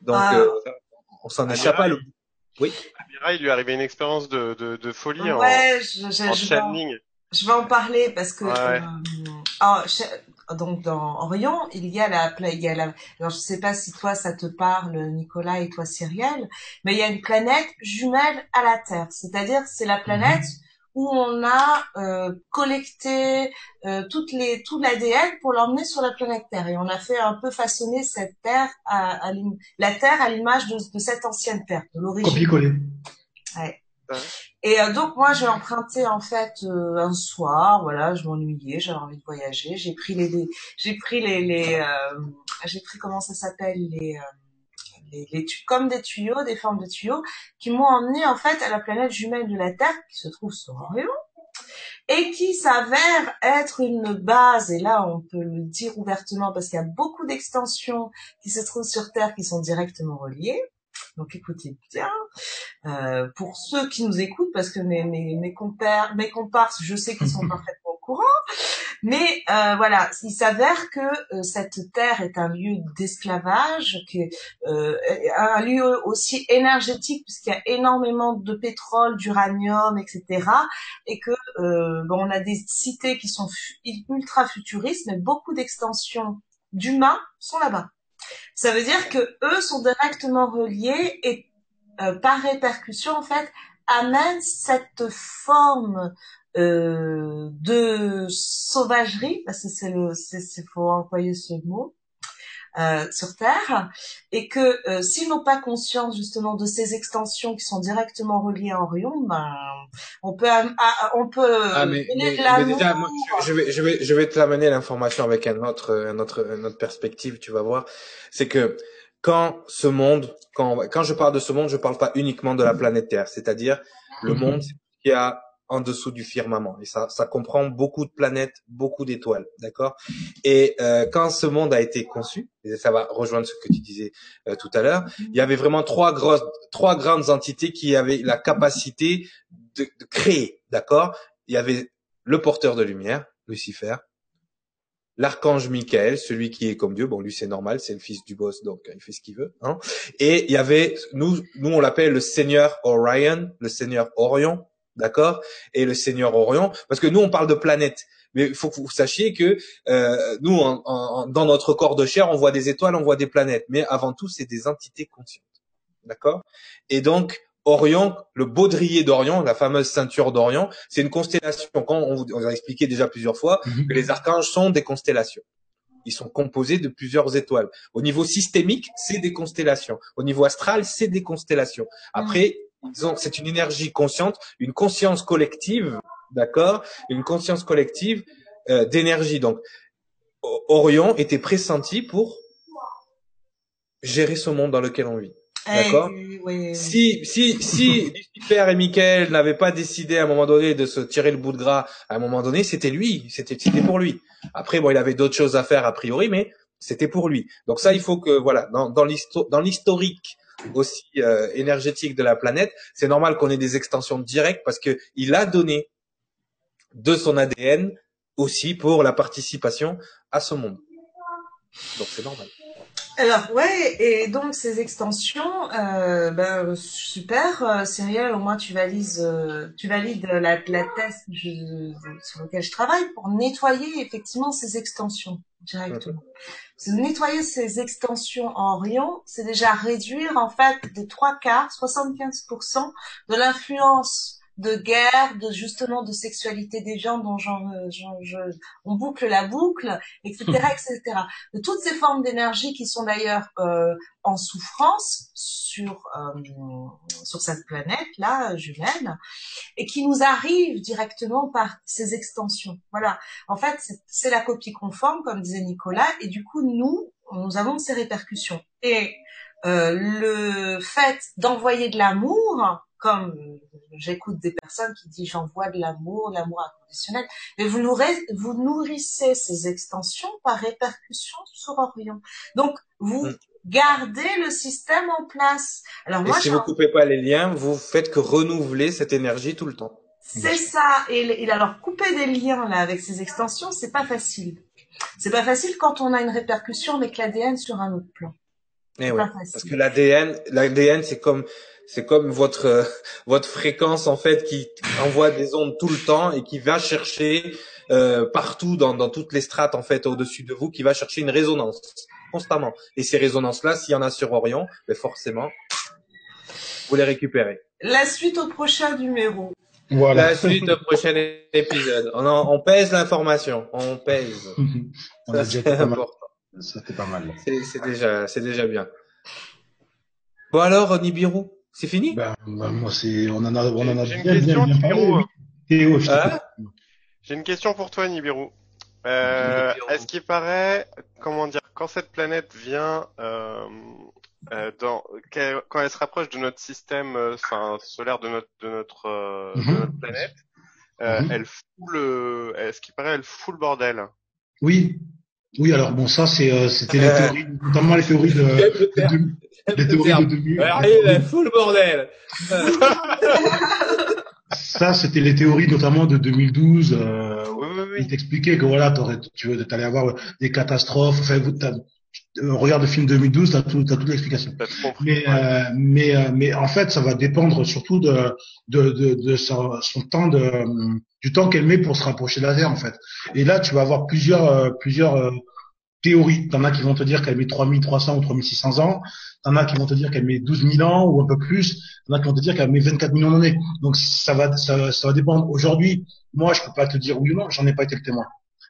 Donc, ah. euh, on s'en échappe pas. Le... Oui. Amira, il lui est arrivé une expérience de, de, de folie ouais, en, je, je, en je, vais en, je vais en parler parce que ouais. euh, donc dans Orion, il y a la, il y a la, alors je sais pas si toi ça te parle, Nicolas et toi Cyrielle, mais il y a une planète jumelle à la Terre, c'est-à-dire c'est la planète mhm. où on a euh, collecté euh, toutes les tout l'ADN pour l'emmener sur la planète Terre et on a fait un peu façonner cette Terre à, à la Terre à l'image de, de, cette ancienne Terre, de l'origine. Copier-coller. Ouais. Et euh, donc moi j'ai emprunté en fait euh, un soir, voilà, je m'ennuyais, j'avais envie de voyager, j'ai pris les, j'ai pris les, les euh, j'ai pris comment ça s'appelle les, les, les comme des tuyaux, des formes de tuyaux, qui m'ont emmené en fait à la planète jumelle de la Terre qui se trouve sur Orion et qui s'avère être une base, et là on peut le dire ouvertement parce qu'il y a beaucoup d'extensions qui se trouvent sur Terre qui sont directement reliées. Donc écoutez bien. Euh, pour ceux qui nous écoutent, parce que mes, mes, mes compères, mes comparses, je sais qu'ils sont parfaitement au courant, mais euh, voilà, il s'avère que euh, cette terre est un lieu d'esclavage, euh, un lieu aussi énergétique puisqu'il y a énormément de pétrole, d'uranium, etc. Et que euh, bon, on a des cités qui sont ultra futuristes, mais beaucoup d'extensions d'humains sont là-bas. Ça veut dire que eux sont directement reliés et euh, par répercussion en fait amènent cette forme euh, de sauvagerie parce que c'est le c'est faut employer ce mot euh, sur Terre et que euh, s'ils n'ont pas conscience justement de ces extensions qui sont directement reliées à Orion, ben on peut on peut ah, mais, déjà, moi, je vais je vais je vais te l'amener l'information avec un autre un autre une autre perspective, tu vas voir, c'est que quand ce monde quand quand je parle de ce monde, je parle pas uniquement de la planète Terre, c'est-à-dire le mhm. monde qui a en dessous du firmament. Et ça, ça comprend beaucoup de planètes, beaucoup d'étoiles, d'accord? Et euh, quand ce monde a été conçu, et ça va rejoindre ce que tu disais euh, tout à l'heure, il y avait vraiment trois grosses, trois grandes entités qui avaient la capacité de, de créer, d'accord? Il y avait le porteur de lumière, Lucifer, l'archange Michael, celui qui est comme Dieu. Bon, lui c'est normal, c'est le fils du boss, donc il fait ce qu'il veut. Hein et il y avait nous, nous on l'appelle le Seigneur Orion, le Seigneur Orion, d'accord Et le Seigneur Orion, parce que nous on parle de planètes, mais il faut que vous sachiez que euh, nous, dans notre corps de chair, on voit des étoiles, on voit des planètes, mais avant tout, c'est des entités conscientes, d'accord? Et donc Orion, le baudrier d'Orion, la fameuse ceinture d'Orion, c'est une constellation. Quand on vous a expliqué déjà plusieurs fois mhm. que les archanges sont des constellations. Ils sont composés de plusieurs étoiles. Au niveau systémique, c'est des constellations. Au niveau astral, c'est des constellations. Après, disons, c'est une énergie consciente, une conscience collective, d'accord Une conscience collective euh, d'énergie. Donc, Orion était pressenti pour gérer ce monde dans lequel on vit. Eh d'accord? Si si si Lucifer et Michael n'avaient pas décidé à un moment donné de se tirer le bout de gras, à un moment donné, c'était lui, c'était c'était pour lui. Après bon, il avait d'autres choses à faire a priori, mais c'était pour lui. Donc ça, il faut que voilà, dans dans l'historique aussi euh, énergétique de la planète, c'est normal qu'on ait des extensions directes parce que il a donné de son ADN aussi pour la participation à ce monde. Donc c'est normal. Alors ouais, et donc ces extensions, euh, ben super, euh, Cyrielle, au moins tu valides, euh, tu valides la, la thèse sur laquelle je travaille pour nettoyer effectivement ces extensions directement. Nettoyer ces extensions en Orion, c'est déjà réduire en fait des trois quarts, 75% de l'influence de guerre, de justement de sexualité des gens dont j'en, on boucle la boucle, etc., etc. De toutes ces formes d'énergie qui sont d'ailleurs euh, en souffrance sur euh, sur cette planète là jumelle et qui nous arrivent directement par ces extensions. Voilà. En fait, c'est la copie conforme, comme disait Nicolas, et du coup nous, nous avons ces répercussions. Et euh, le fait d'envoyer de l'amour, comme j'écoute des personnes qui disent j'envoie de l'amour, l'amour inconditionnel, mais vous, nourrissez, vous nourrissez ces extensions par répercussion sur Orion. Donc, vous mm. gardez le système en place. Alors moi, Et si vous coupez pas les liens, vous faites que renouveler cette énergie tout le temps. C'est ça. Et, alors, couper des liens là avec ces extensions, c'est pas facile. C'est pas facile quand on a une répercussion avec l'ADN sur un autre plan. Eh oui, parce que l'ADN, l'ADN, c'est comme c'est comme votre euh, votre fréquence en fait qui envoie des ondes tout le temps et qui va chercher euh, partout dans, dans toutes les strates en fait au-dessus de vous qui va chercher une résonance constamment. Et ces résonances-là, s'il y en a sur Orion, ben forcément, vous les récupérez. La suite au prochain numéro. Voilà. La suite au prochain épisode. On, on pèse l'information. On pèse. on Ça, c'est C'était pas mal. C'est déjà, c'est déjà bien. Bon alors, Nibiru, c'est fini? Ben, ben, moi, c'est, on en a, on en a bien, bien, bien, bien parlé. Théo, hein? J'ai une question pour toi, Nibiru. Euh, Est-ce qu'il paraît, comment dire, quand cette planète vient euh, euh, dans, quand elle se rapproche de notre système, euh, enfin solaire de notre de notre, euh, de mhm. notre planète, euh, mm -hmm. elle fout le, est-ce qu'il paraît, elle fout le bordel? Oui, oui. Alors bon, ça c'est c'était les théories, notamment les théories de, les théories de 2000. Elle fout le bordel. ça, c'était les théories notamment de 2012. Euh, oui, oui, oui. Il t'expliquait que voilà, tu veux, allais avoir des catastrophes. Enfin, euh, regarde le film 2012, t'as tout, as toute l'explication. Mais, euh, mais, euh, mais en fait, ça va dépendre surtout de, de, de, de son, son, temps de, du temps qu'elle met pour se rapprocher de la Terre, en fait. Et là, tu vas avoir plusieurs, euh, plusieurs euh, théories. T'en as qui vont te dire qu'elle met 3300 ou 3600 ans. T'en as qui vont te dire qu'elle met 12 000 ans ou un peu plus. T'en as qui vont te dire qu'elle met 24 millions d'années. Donc ça va, ça, ça va dépendre. Aujourd'hui, moi, je peux pas te dire oui ou non. J'en ai pas été le témoin.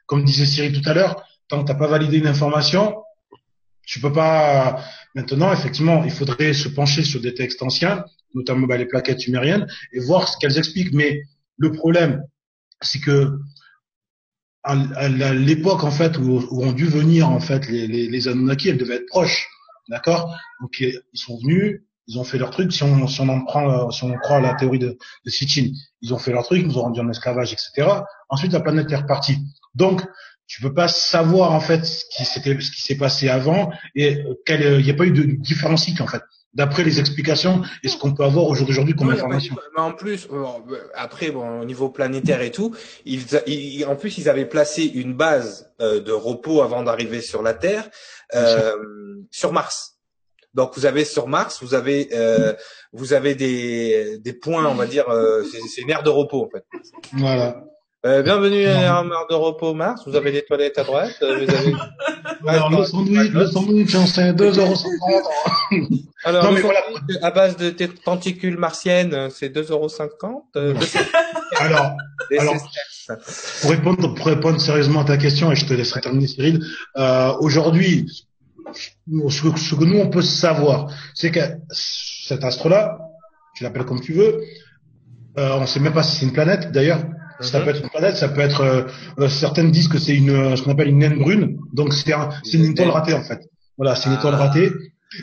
Comme disait Cyril tout à l'heure, tant que t'as pas validé une information, tu peux pas. Maintenant, effectivement, il faudrait se pencher sur des textes anciens, notamment bah, les plaquettes sumériennes, et voir ce qu'elles expliquent. Mais le problème, c'est que à l'époque en fait où, ont dû venir en fait les, Anunnaki, elles devaient être proches, d'accord? Donc ils sont venus, ils ont fait leur truc. Si on, en prend, si on croit à la théorie de, de Sitchin, ils ont fait leur truc, ils nous ont rendu en esclavage, etc. Ensuite, la planète est repartie. Donc tu peux pas savoir en fait ce qui s'était ce qui s'est passé avant et il n'y a pas eu de différenciation en fait d'après les explications et ce qu'on peut avoir aujourd'hui comme information. Mais en plus, après, bon, au niveau planétaire et tout, ils, en plus, ils avaient placé une base euh, de repos avant d'arriver sur la Terre, euh, sur Mars. Donc, vous avez sur Mars, vous avez, euh, vous avez des, des points, on va dire, euh, c'est une aire de repos en fait. Voilà. Euh, bienvenue à Mar de Repos Mars. Vous avez des toilettes à droite. Euh, vous avez... Alors, le sandwich, le sandwich, c'est 2,50€. Alors, non, mais voilà. à base de tenticules martiennes, c'est 2,50€. Euh, alors, alors pour, répondre, pour répondre sérieusement à ta question, et je te laisserai terminer, Cyril, euh, aujourd'hui, ce, ce que nous, on peut savoir, c'est que cet astre-là, tu l'appelles comme tu veux, euh, on ne sait même pas si c'est une planète, d'ailleurs, ça peut être une planète, ça peut être. Euh, euh certaines disent que c'est une, euh, ce qu'on appelle une naine brune. Donc c'est un, c'est une étoile ratée en fait. Voilà, c'est une étoile ah. ratée.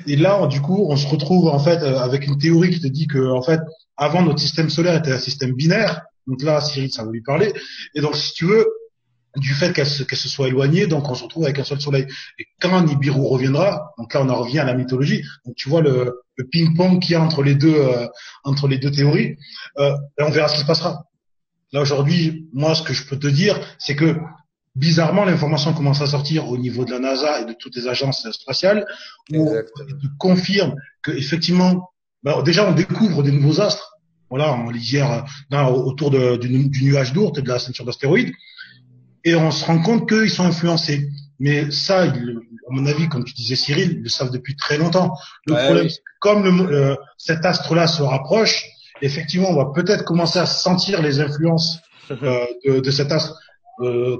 Et là, du coup, on se retrouve en fait euh, avec une théorie qui te dit que en fait, avant notre système solaire était un système binaire. Donc là, Cyril, ça va lui parler. Et donc, si tu veux, du fait qu'elle se, qu'elle se soit éloignée, donc on se retrouve avec un seul soleil. Et quand Nibiru reviendra, donc là on en revient à la mythologie. Donc tu vois le, le ping-pong qu'il y a entre les deux euh, entre les deux théories. Euh, et on verra ce qui se passera. Là aujourd'hui, moi ce que je peux te dire, c'est que bizarrement l'information commence à sortir au niveau de la NASA et de toutes les agences spatiales où on confirme que effectivement, ben, déjà on découvre des nouveaux astres. Voilà, en lisière autour de, du, du, nuage d'Oort et de la ceinture d'astéroïdes, et on se rend compte qu'ils sont influencés. Mais ça, à mon avis, comme tu disais Cyril, ils le savent depuis très longtemps. Le problème, c'est que comme le, euh, cet astre-là se rapproche, effectivement, on va peut-être commencer à sentir les influences euh, de, de, cet astre. Euh,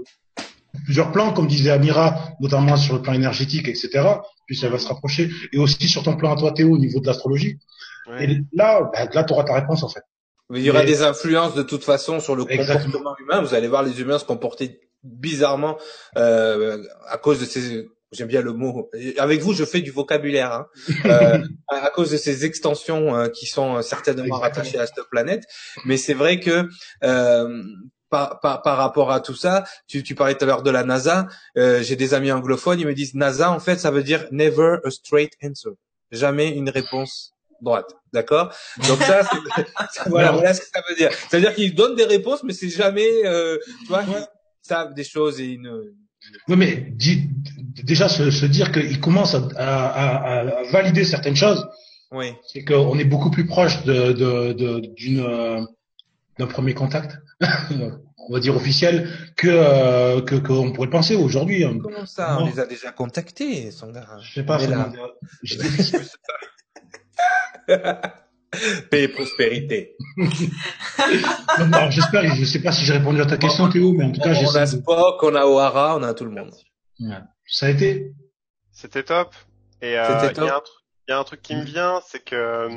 plusieurs plans, comme disait Amira, notamment sur le plan énergétique, etc. Puis ça va se rapprocher. Et aussi sur ton plan à toi, Théo, au niveau de l'astrologie. Et là, bah, là, tu auras ta réponse, en fait. Il y aura des influences de toute façon sur le comportement humain. Vous allez voir les humains se comporter bizarrement euh, à cause de ces j'aime bien le mot. Avec vous, je fais du vocabulaire hein. euh, à cause de ces extensions euh, qui sont certainement rattachées à cette planète. Mais c'est vrai que euh, par, par, par, rapport à tout ça, tu, tu parlais tout à l'heure de la NASA. Euh, j'ai des amis anglophones, ils me disent NASA, en fait, ça veut dire never a straight answer, jamais une réponse droite, d'accord? Donc ça, voilà, voilà ce que ça veut dire. Ça veut dire qu'ils donnent des réponses, mais c'est jamais, euh, tu vois, ils savent des choses et une. Oui, mais déjà se, se dire qu'ils commencent à, à, à, valider certaines choses, oui. c'est qu'on est beaucoup plus proche de, d'une d'un premier contact. on va dire officielle que euh, que qu'on pourrait penser aujourd'hui. Hein. Comment ça? On les a déjà contactés, Sangara. Je sais pas. Là. Paix et prospérité. j'espère, je sais pas si j'ai répondu à ta question, Théo, mais en tout cas, j'ai. On a Spock, on a O'Hara, on a tout le monde. Ça a été. C'était top. Et euh, il y, a un truc qui me vient, c'est que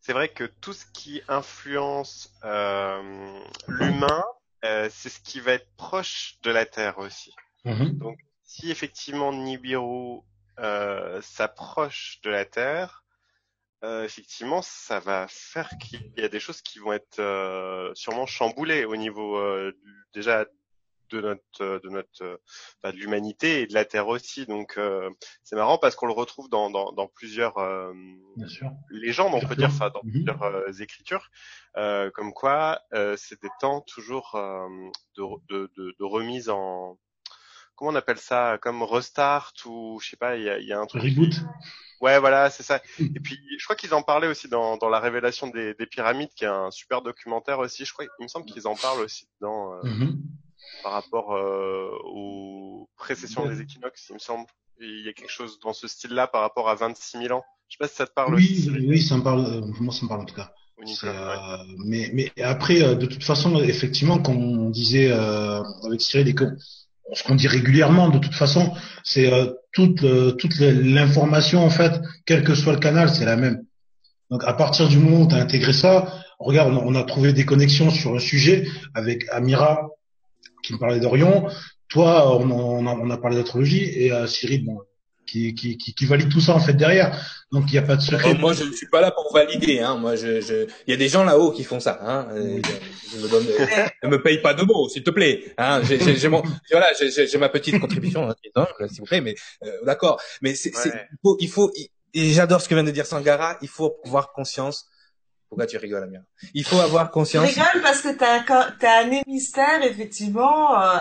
c'est vrai que tout ce qui influence euh, l'humain, euh, c'est ce qui va être proche de la Terre aussi. Mm-hmm. Donc, si effectivement Nibiru euh, s'approche de la Terre, euh, effectivement, ça va faire qu'il y a des choses qui vont être euh, sûrement chamboulées au niveau euh, déjà de notre de notre bah, de l'humanité et de la Terre aussi. Donc c'est marrant parce qu'on le retrouve dans dans, dans plusieurs légendes, on peut dire, ça, dans mhm. plusieurs écritures, comme quoi c'est des temps toujours de, de, de, de remise en comment on appelle ça, comme restart ou je sais pas, il y a, y a un truc. Reboot. Ouais, voilà, c'est ça. Et puis, je crois qu'ils en parlaient aussi dans, dans la révélation des, des, pyramides, qui est un super documentaire aussi. Je crois, il me semble qu'ils en parlent aussi dedans euh, mm-hmm. par rapport euh, aux précessions des équinoxes, il me semble. Il y a quelque chose dans ce style-là par rapport à 26 000 ans. Je sais pas si ça te parle oui, aussi. Oui, ça me parle. Euh, moi, ça me parle en tout cas. Euh, mais, mais après, de toute façon, effectivement, comme on disait avec Cyril, et ce qu'on dit régulièrement de toute façon, c'est euh, toute euh, toute l'information en fait, quel que soit le canal, c'est la même. Donc à partir du moment où tu as intégré ça, regarde, on a, trouvé des connexions sur un sujet avec Amira qui me parlait d'Orion, toi on, on, a, on a parlé d'astrologie et euh, Cyril bon, qui, qui, qui, qui, valide tout ça en fait derrière. Donc il n'y a pas de secret. moi je ne suis pas là pour valider. Hein. Moi je, je... il y a des gens là-haut qui font ça. Hein. Euh, je me donne, ne me paye pas de mots, s'il te plaît. Hein. J'ai mon, voilà, j'ai ma petite contribution, hein, s'il vous plaît. Mais euh, d'accord. Mais c'est, il faut, il faut, et j'adore ce que vient de dire Sangara. Il faut avoir conscience pourquoi tu rigoles, Amir? Il faut avoir conscience. Je rigole parce que t'as as un hémisphère, effectivement, euh,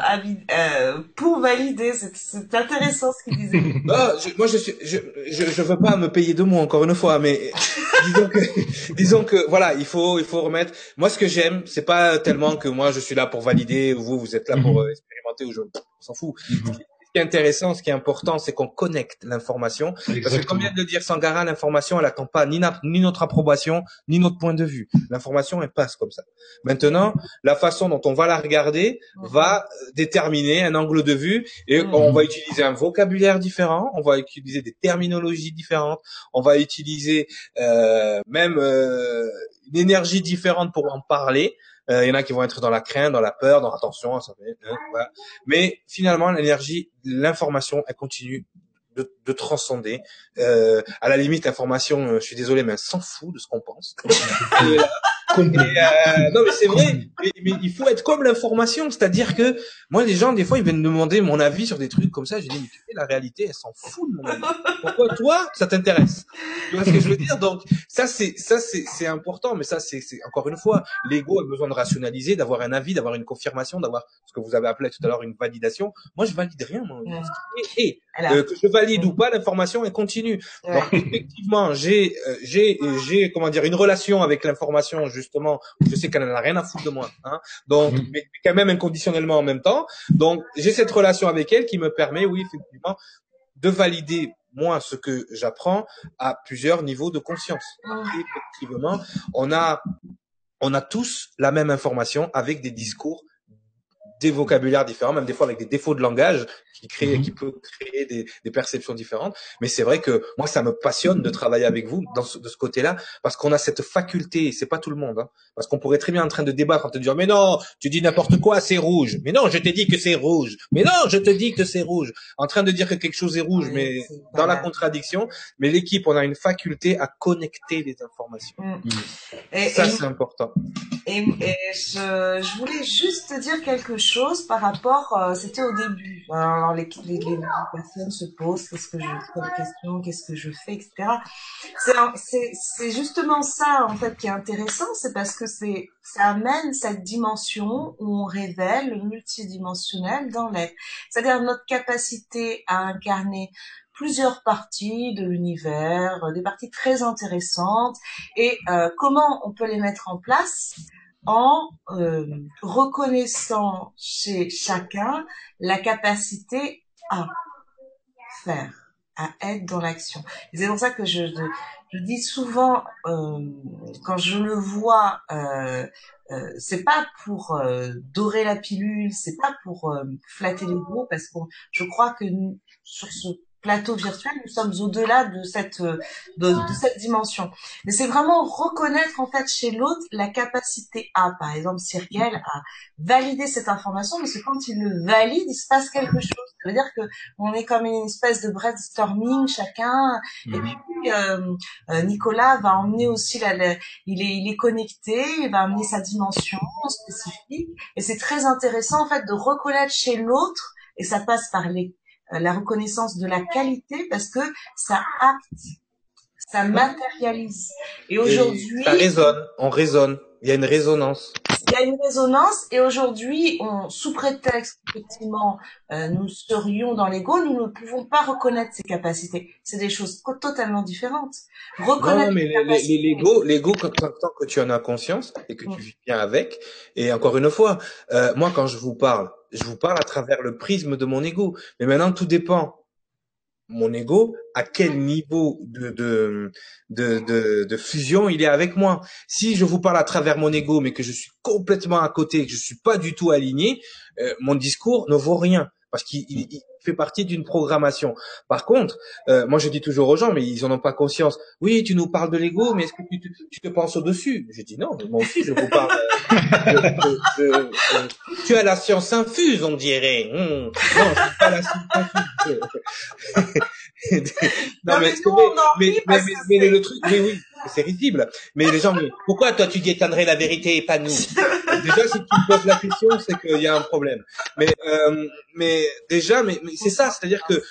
euh, pour valider. C'est intéressant ce qu'il disait. non, je, moi, je, suis, je, je, je, veux pas me payer de mots encore une fois, mais disons que, disons que, voilà, il faut, il faut remettre. Moi, ce que j'aime, c'est pas tellement que moi, je suis là pour valider, ou vous, vous êtes là pour mhm. euh, expérimenter, ou je, on s'en fout. Mhm qui est intéressant, ce qui est important, c'est qu'on connecte l'information. Parce que comme vient de le dire Sangara, l'information, elle attend pas ni, ni notre approbation, ni notre point de vue. L'information, elle passe comme ça. Maintenant, la façon dont on va la regarder mhm. va euh, déterminer un angle de vue et mhm. on va utiliser un vocabulaire différent, on va utiliser des terminologies différentes, on va utiliser euh, même euh, une énergie différente pour en parler. Euh, il y en a qui vont être dans la crainte, dans la peur, dans l'attention, ça fait, hein, voilà. Mais finalement, l'énergie, l'information, elle continue de, de transcender. Euh, à la limite, l'information, euh, je suis désolé, mais elle s'en fout de ce qu'on pense. Euh, non, mais c'est vrai. Mais, il faut être comme l'information, c'est-à-dire que moi, les gens, des fois, ils viennent me demander mon avis sur des trucs comme ça. J'ai dit, mais tu sais, la réalité, elle s'en fout de mon avis. Pourquoi toi, ça t'intéresse? Tu vois ce que je veux dire? Donc, ça, c'est ça, c'est c'est important, mais ça, c'est encore une fois, l'ego a besoin de rationaliser, d'avoir un avis, d'avoir une confirmation, d'avoir ce que vous avez appelé tout à l'heure une validation. Moi, je valide rien. Moi. Et euh, que je valide ou pas, l'information est continue. Donc, effectivement, j'ai euh, j'ai j'ai comment dire une relation avec l'information justement. Je sais qu'elle n'a rien à foutre de moi. Hein, donc, mm. mais quand même inconditionnellement en même temps. Donc, j'ai cette relation avec elle qui me permet, oui, effectivement, de valider moi ce que j'apprends à plusieurs niveaux de conscience. effectivement, on a on a tous la même information avec des discours des vocabulaires différents, même des fois avec des défauts de langage qui crée, mhm. qui peut créer des, des perceptions différentes. Mais c'est vrai que moi, ça me passionne de travailler avec vous dans ce, de ce côté-là, parce qu'on a cette faculté. C'est pas tout le monde, hein, parce qu'on pourrait très bien en train de débattre, en te dire mais non, tu dis n'importe quoi, c'est rouge. Mais non, je t'ai dit que c'est rouge. Mais non, je te dis que c'est rouge. En train de dire que quelque chose est rouge, mais dans la contradiction. Mais l'équipe, on a une faculté à connecter les informations. Mm. Et, ça, c'est important. Et, et je, je voulais juste te dire quelque chose par rapport, euh, c'était au début. Alors les, les, les, personnes se posent, qu'est-ce que je, comme question, qu'est-ce que je fais, etc. C'est justement ça en fait qui est intéressant, c'est parce que c'est ça amène cette dimension où on révèle le multidimensionnel dans l'être, c'est-à-dire notre capacité à incarner plusieurs parties de l'univers, des parties très intéressantes, et euh, comment on peut les mettre en place en euh, reconnaissant chez chacun la capacité à faire, à être dans l'action. C'est pour ça que je, je dis souvent, euh, quand je le vois, euh, euh, c'est pas pour euh, dorer la pilule, c'est pas pour euh, flatter les gros, parce que je crois que sur ce plateau virtuel, nous sommes au-delà de cette de, de, cette dimension. Mais c'est vraiment reconnaître en fait chez l'autre la capacité à, par exemple, Cyril à valider cette information, parce que quand il le valide, il se passe quelque chose. Ça veut dire que on est comme une espèce de brainstorming chacun, et mhm. puis euh, euh, Nicolas va emmener aussi la, il est il est connecté, il va amener sa dimension spécifique, et c'est très intéressant en fait de reconnaître chez l'autre, et ça passe par les euh, la reconnaissance de la qualité parce que ça acte, ça matérialise. Et aujourd'hui, ça résonne, on résonne. Il y a une résonance. Il y a une résonance et aujourd'hui, on, sous prétexte effectivement euh, nous serions dans l'ego, nous ne pouvons pas reconnaître ces capacités. C'est des choses totalement différentes. Reconnaître non, mais l'ego, l'ego, tant que tu en as conscience et que tu vis bien avec. Et encore une fois, euh, moi quand je vous parle, je vous parle à travers le prisme de mon ego. Mais maintenant, tout dépend. Mon ego, à quel niveau de, de, de, de, fusion il est avec moi. Si je vous parle à travers mon ego, mais que je suis complètement à côté, que je suis pas du tout aligné, euh, mon discours ne vaut rien parce qu'il fait partie d'une programmation. Par contre, euh, moi je dis toujours aux gens, mais ils en ont pas conscience. Oui, tu nous parles de l'ego, mais est-ce que tu, tu, te penses au-dessus? Je dis non, moi aussi je vous parle. Euh, tu as la science infuse, on dirait. Hum. Non, c'est pas la science infuse. non, mais, mais, mais, mais, le truc, oui, oui, c'est risible. Mais les gens, mais pourquoi toi tu déteindrais la vérité et pas nous? Déjà, si tu me poses la question, c'est qu'il y a un problème. Mais, euh, mais déjà, mais, mais c'est ça, c'est-à-dire que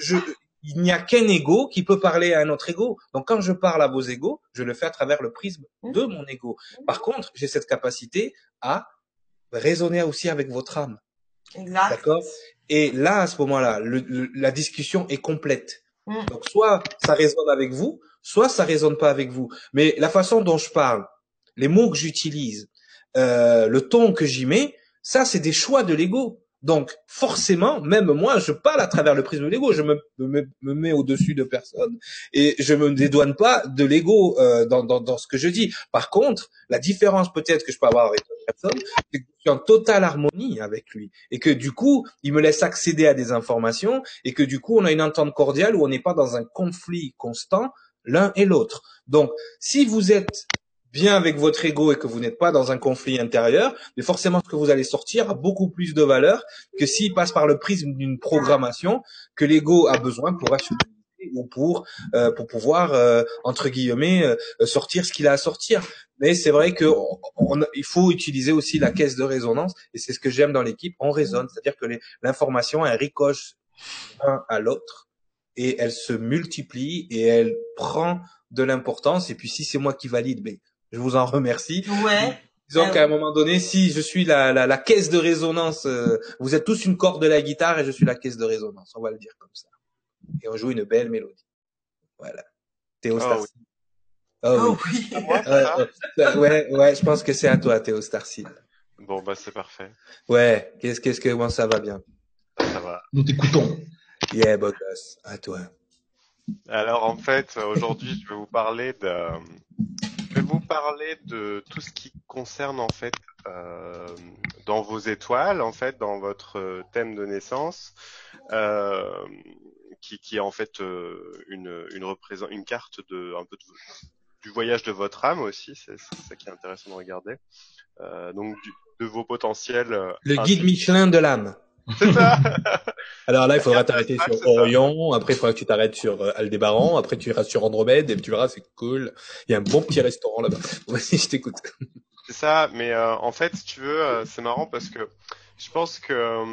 je, il n'y a qu'un ego qui peut parler à un autre ego. Donc quand je parle à vos égos, je le fais à travers le prisme de mon ego. Par contre, j'ai cette capacité à raisonner aussi avec votre âme. Exact. D'accord? Et là, à ce moment-là, la discussion est complète. Mm. Donc soit ça résonne avec vous, soit ça résonne pas avec vous. Mais la façon dont je parle, les mots que j'utilise, euh, le ton que j'y mets, ça c'est des choix de l'ego. Donc forcément, même moi, je parle à travers le prisme de l'ego. Je me, me, mets au-dessus de personne et je me dédouane pas de l'ego euh, dans, dans, dans, ce que je dis. Par contre, la différence peut-être que je peux avoir avec personne, c'est que je suis en totale harmonie avec lui et que du coup, il me laisse accéder à des informations et que du coup, on a une entente cordiale où on n'est pas dans un conflit constant l'un et l'autre. Donc, si vous êtes bien avec votre ego et que vous n'êtes pas dans un conflit intérieur, mais forcément ce que vous allez sortir a beaucoup plus de valeur que s'il passe par le prisme d'une programmation que l'ego a besoin pour acheter ou pour euh, pour pouvoir euh, entre guillemets euh, sortir ce qu'il a à sortir. Mais c'est vrai que il faut utiliser aussi la caisse de résonance et c'est ce que j'aime dans l'équipe. On résonne, c'est-à-dire que l'information elle ricoche un à l'autre et elle se multiplie et elle prend de l'importance. Et puis si c'est moi qui valide, ben je vous en remercie. Ouais. Disons qu'à un moment donné, si je suis la, la, la caisse de résonance, euh, vous êtes tous une corde de la guitare et je suis la caisse de résonance, on va le dire comme ça. Et on joue une belle mélodie. Voilà. Théo oh, oui. Oh, oui. ouais, ouais, je pense que c'est à toi, Théo Starcy. Bon, bah, c'est parfait. Ouais, qu'est-ce, qu'est-ce que, moi, ça va bien? Ça va. Nous t'écoutons. Yeah, boss. À toi. Alors, en fait, aujourd'hui, je vais vous parler de, parler de tout ce qui concerne en fait euh, dans vos étoiles, en fait, dans votre thème de naissance, euh, qui, qui, est en fait euh, une une représente une carte de un peu du voyage de votre âme aussi, c'est ça qui est intéressant de regarder. Euh, donc du, de vos potentiels. Euh, Le guide Michelin de l'âme. C'est ça. Alors là, il faudra t'arrêter sur Orion. Après, il faudra que tu t'arrêtes sur euh, Aldébaran. Après, tu iras sur Andromède et tu verras, c'est cool. Il y a un bon petit restaurant là-bas. Vas-y, je t'écoute. C'est ça. Mais euh, en fait, si tu veux, euh, c'est marrant parce que je pense que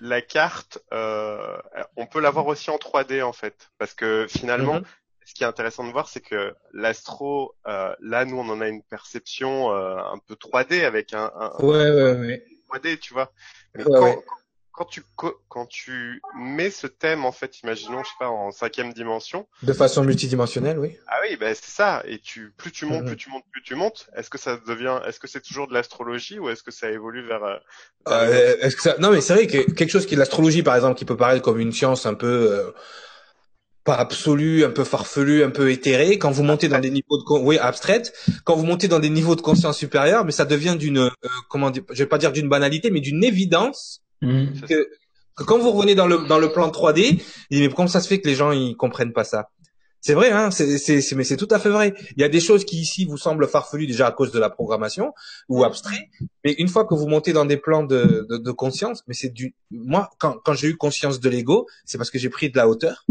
la carte, on peut l'avoir aussi en 3D en fait, parce que finalement. Mm-hmm. Ce qui est intéressant de voir, c'est que l'astro, là, nous, on en a une perception un peu 3D avec un, un ouais, ouais, ouais. 3D, tu vois. Mais quand, quand tu quand tu mets ce thème en fait, imaginons je sais pas en cinquième dimension. De façon multidimensionnelle, oui. Ah oui, ben c'est ça. Et tu plus tu montes, plus tu montes, plus tu montes. Est-ce que ça devient, est-ce que c'est toujours de l'astrologie ou est-ce que ça évolue vers, euh, euh est-ce que ça... Non, mais c'est vrai que quelque chose qui est l'astrologie par exemple, qui peut paraître comme une science un peu euh, pas absolue, un peu farfelu, un peu éthérée. Quand vous montez dans des niveaux de oui abstraite, quand vous montez dans des niveaux de conscience supérieure, mais ça devient d'une euh, comment dire, je vais pas dire d'une banalité, mais d'une évidence Mmh. Que, quand vous revenez dans le dans le plan 3D, mais comment ça se fait que les gens ils comprennent pas ça? C'est vrai, hein C'est c'est mais c'est tout à fait vrai. Il y a des choses qui ici vous semblent farfelues déjà à cause de la programmation ou abstrait, mais une fois que vous montez dans des plans de de, de conscience, mais c'est du moi quand quand j'ai eu conscience de l'ego, c'est parce que j'ai pris de la hauteur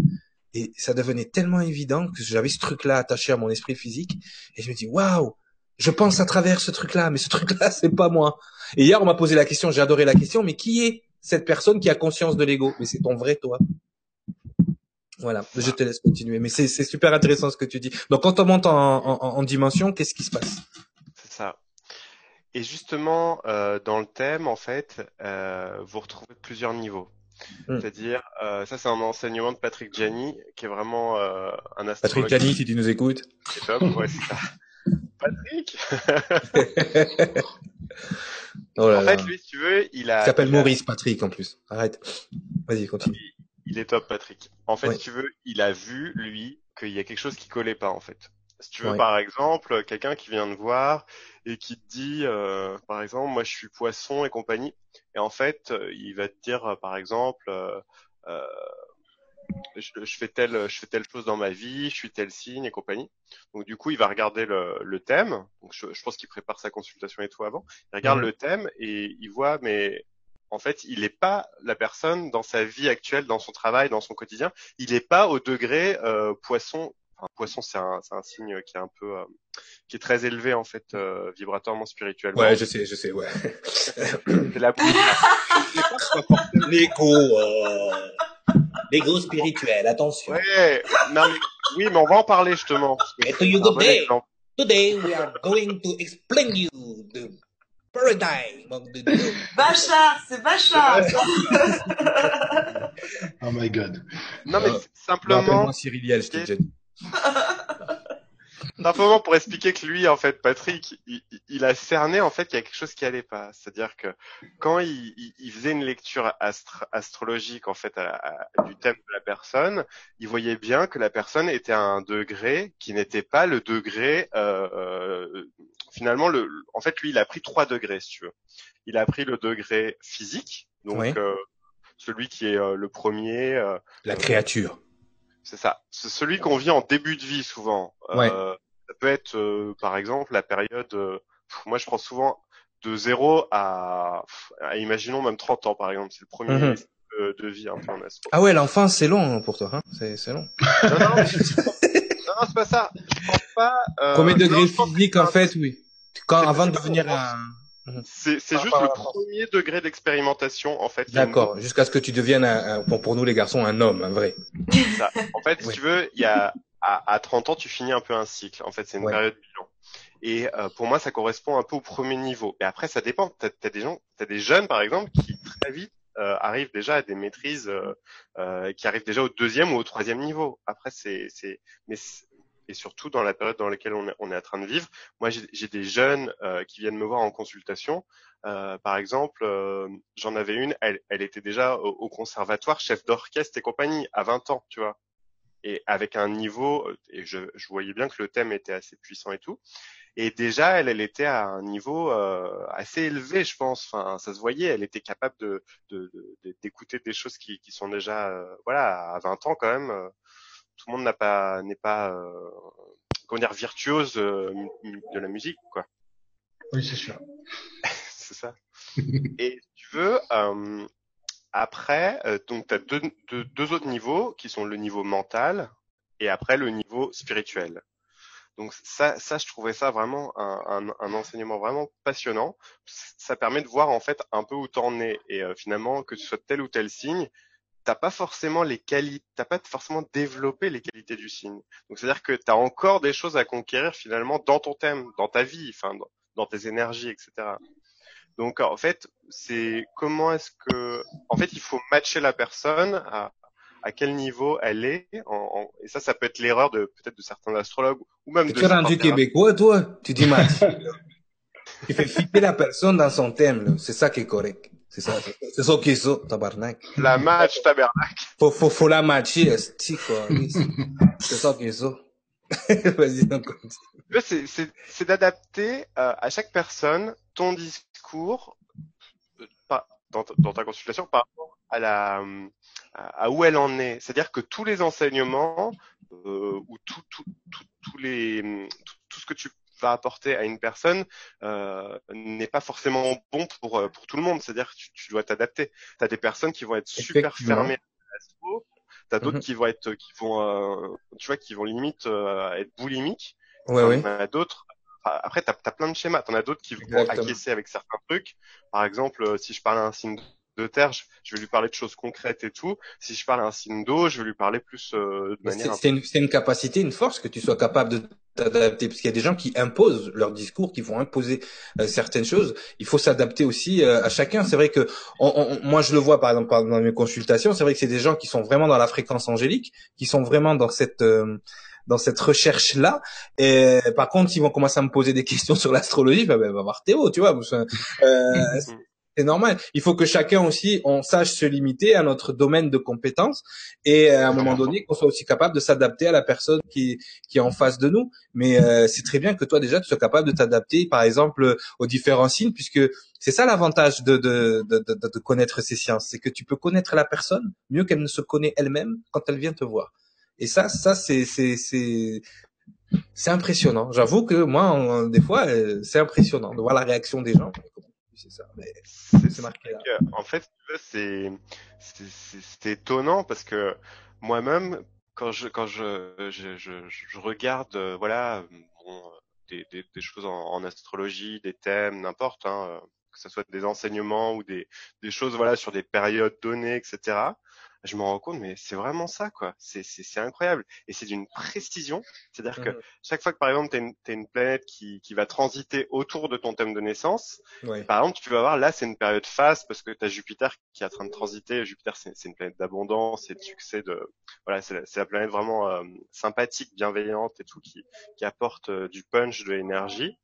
et ça devenait tellement évident que j'avais ce truc-là attaché à mon esprit physique et je me dis waouh je pense à travers ce truc-là, mais ce truc-là, c'est pas moi. Et hier, on m'a posé la question, j'ai adoré la question, mais qui est cette personne qui a conscience de l'ego? Mais c'est ton vrai toi. Voilà, je te laisse continuer. Mais c'est super intéressant ce que tu dis. Donc, quand on monte en, dimension, qu'est-ce qui se passe? C'est ça. Et justement, euh, dans le thème, en fait, euh, vous retrouvez plusieurs niveaux. Hmm. C'est-à-dire, euh, ça c'est un enseignement de Patrick Gianni, qui est vraiment un astrologue. Patrick Gianni, si tu nous écoutes. C'est top, ouais, c'est ça. Patrick oh En fait, lui, si tu veux, il a. Il s'appelle Maurice Patrick en plus. Arrête. Vas-y, continue. Il, est top, Patrick. En fait, si tu veux, il a vu, lui, qu'il y a quelque chose qui collait pas, en fait. Si tu veux, par exemple, quelqu'un qui vient te voir et qui te dit, euh, par exemple, moi je suis poisson et compagnie, et en fait, euh, il va te dire, euh, par exemple, euh, je, je, fais telle, je fais telle chose dans ma vie, je suis tel signe et compagnie. Donc du coup, il va regarder le, le thème. Donc je, je pense qu'il prépare sa consultation et tout avant. Il regarde le thème et il voit, mais en fait, il n'est pas la personne dans sa vie actuelle, dans son travail, dans son quotidien. Il n'est pas au degré euh, poisson. Enfin, poisson, c'est un, un, signe qui est un peu, euh, qui est très élevé en fait, euh, vibratoirement, spirituellement. Ouais, je sais, je sais, ouais. c'est la. Euh... L'ego spirituel, attention. Ouais, non, mais, oui, mais on va en parler justement. Et you good day. Today we are going to explain you the paradigm of the Bachar, c'est Bachar. oh my god. Non mais euh, simplement. Cyril Yel, je t'ai déjà dit. Simplement pour expliquer que lui, en fait, Patrick, il, a cerné en fait qu'il y a quelque chose qui allait pas. C'est-à-dire que quand il, il, faisait une lecture astrologique en fait du thème de la personne, il voyait bien que la personne était à un degré qui n'était pas le degré. Euh, euh, finalement, le, en fait, lui, il a pris trois degrés, si tu veux. Il a pris le degré physique, donc euh, celui qui est euh, le premier. Euh, la créature. C'est ça. C'est celui qu'on vit en début de vie souvent. Euh, ça peut être, euh, par exemple, la période. Euh, moi, je prends souvent de 0 à, imaginons même 30 ans, par exemple. C'est le premier mhm. de, vie un peu en Ah ouais, l'enfance, c'est long pour toi. Hein c'est long. Non, non, non, c'est pas ça. Je pense pas. Combien de degrés physiques, en fait, oui. Quand, avant de devenir un Mhm. C'est juste le premier degré d'expérimentation en fait. D'accord, jusqu'à ce que tu deviennes un, pour nous les garçons un homme, un vrai. Ça. En fait, si tu veux, il y a à, à, 30 ans, tu finis un peu un cycle. En fait, c'est une période bilan. Et euh, pour moi, ça correspond un peu au premier niveau. Et après, ça dépend. T'as as des gens, t'as des jeunes par exemple qui très vite euh, arrivent déjà à des maîtrises, euh, euh qui arrivent déjà au deuxième ou au troisième niveau. Après, c'est, c'est, mais et surtout dans la période dans laquelle on est, on est en train de vivre. Moi, j'ai des jeunes euh, qui viennent me voir en consultation. Euh, par exemple, euh, j'en avais une, elle, elle, était déjà au, conservatoire, chef d'orchestre et compagnie, à 20 ans, tu vois. Et avec un niveau, et je, je, voyais bien que le thème était assez puissant et tout. Et déjà, elle, elle était à un niveau euh, assez élevé, je pense. Enfin, ça se voyait. Elle était capable de d'écouter de, des choses qui, qui sont déjà, euh, voilà, à 20 ans quand même tout le monde n'a pas n'est pas euh, comment dire virtuose euh, de la musique quoi. Oui, c'est sûr. c'est ça. Et tu veux euh, après donc tu as deux, deux, autres niveaux qui sont le niveau mental et après le niveau spirituel. Donc ça, ça, je trouvais ça vraiment un, un, un, enseignement vraiment passionnant. Ça permet de voir en fait un peu où t'en es et finalement que tu sois tel ou tel signe, t'as pas forcément les qualités, t'as pas forcément développé les qualités du signe. Donc c'est-à-dire que tu as encore des choses à conquérir finalement dans ton thème, dans ta vie, enfin dans, tes énergies, etc. Donc en fait, c'est comment est-ce que, en fait, il faut matcher la personne à, à quel niveau elle est. En, et ça, ça peut être l'erreur de peut-être de certains astrologues ou même de. Tu es rendu québécois, toi Tu dis match. tu fais fitter la personne dans son thème. C'est ça qui est correct. C'est ça, c'est ça qui est ça, tabarnak. La match, tabarnak. Faut, faut, faut la matcher, esti, quoi. c'est ça qui est ça. Vas-y, on continue. C'est, c'est, d'adapter euh, à chaque personne ton discours euh, pas, dans, dans, ta consultation par rapport à la à où elle en est. C'est-à-dire que tous les enseignements euh, ou tout, tout, tout, tous les tout, ce que tu va apporter à une personne euh, n'est pas forcément bon pour euh, pour tout le monde. C'est-à-dire que tu, tu dois t'adapter. Tu as des personnes qui vont être super fermées à l'astro, tu as d'autres qui vont être qui vont euh, tu vois qui vont limite euh, être boulimiques. Ouais, ouais. d'autres après, tu as, plein de schémas. Tu en as d'autres qui vont acquiescer avec certains trucs. Par exemple, si je parle à un signe de terre, je, vais lui parler de choses concrètes et tout. Si je parle à un signe d'eau, je vais lui parler plus euh, de manière. C'est une, une, capacité, une force que tu sois capable de t'adapter, parce qu'il y a des gens qui imposent leur discours, qui vont imposer euh, certaines choses. Il faut s'adapter aussi euh, à chacun. C'est vrai que moi je le vois par exemple dans mes consultations, c'est vrai que c'est des gens qui sont vraiment dans la fréquence angélique, qui sont vraiment dans cette dans cette recherche là et par contre ils vont commencer à me poser des questions sur l'astrologie ben, ben va voir Théo tu vois euh, c'est normal. Il faut que chacun aussi, on sache se limiter à notre domaine de compétences et euh, à un moment donné, qu'on soit aussi capable de s'adapter à la personne qui, qui est en face de nous. Mais euh, c'est très bien que toi déjà, tu sois capable de t'adapter, par exemple, aux différents signes, puisque c'est ça l'avantage de, de, de, de, de connaître ces sciences, c'est que tu peux connaître la personne mieux qu'elle ne se connaît elle-même quand elle vient te voir. Et ça, ça c'est c'est c'est c'est impressionnant. J'avoue que moi, des fois, euh, c'est impressionnant de voir la réaction des gens c'est ça. Mais c'est marqué là. En fait, c'est c'est étonnant parce que moi-même, quand je quand je je, je, je regarde, euh, voilà, bon, des, des, des, choses en, en, astrologie, des thèmes, n'importe, hein, que ce soit des enseignements ou des, des choses voilà sur des périodes données, etc je me rends compte, mais c'est vraiment ça, quoi. C'est, c'est, c'est incroyable. Et c'est d'une précision. C'est-à-dire que mmh. chaque fois que, par exemple, tu une, une planète qui, qui va transiter autour de ton thème de naissance, par exemple, tu vas voir, là, c'est une période phase parce que tu as Jupiter qui est en train de transiter. Jupiter, c'est, c'est une planète d'abondance et de succès. De, voilà, c'est la, c'est la planète vraiment euh, sympathique, bienveillante et tout, qui, qui apporte euh, du punch, de l'énergie.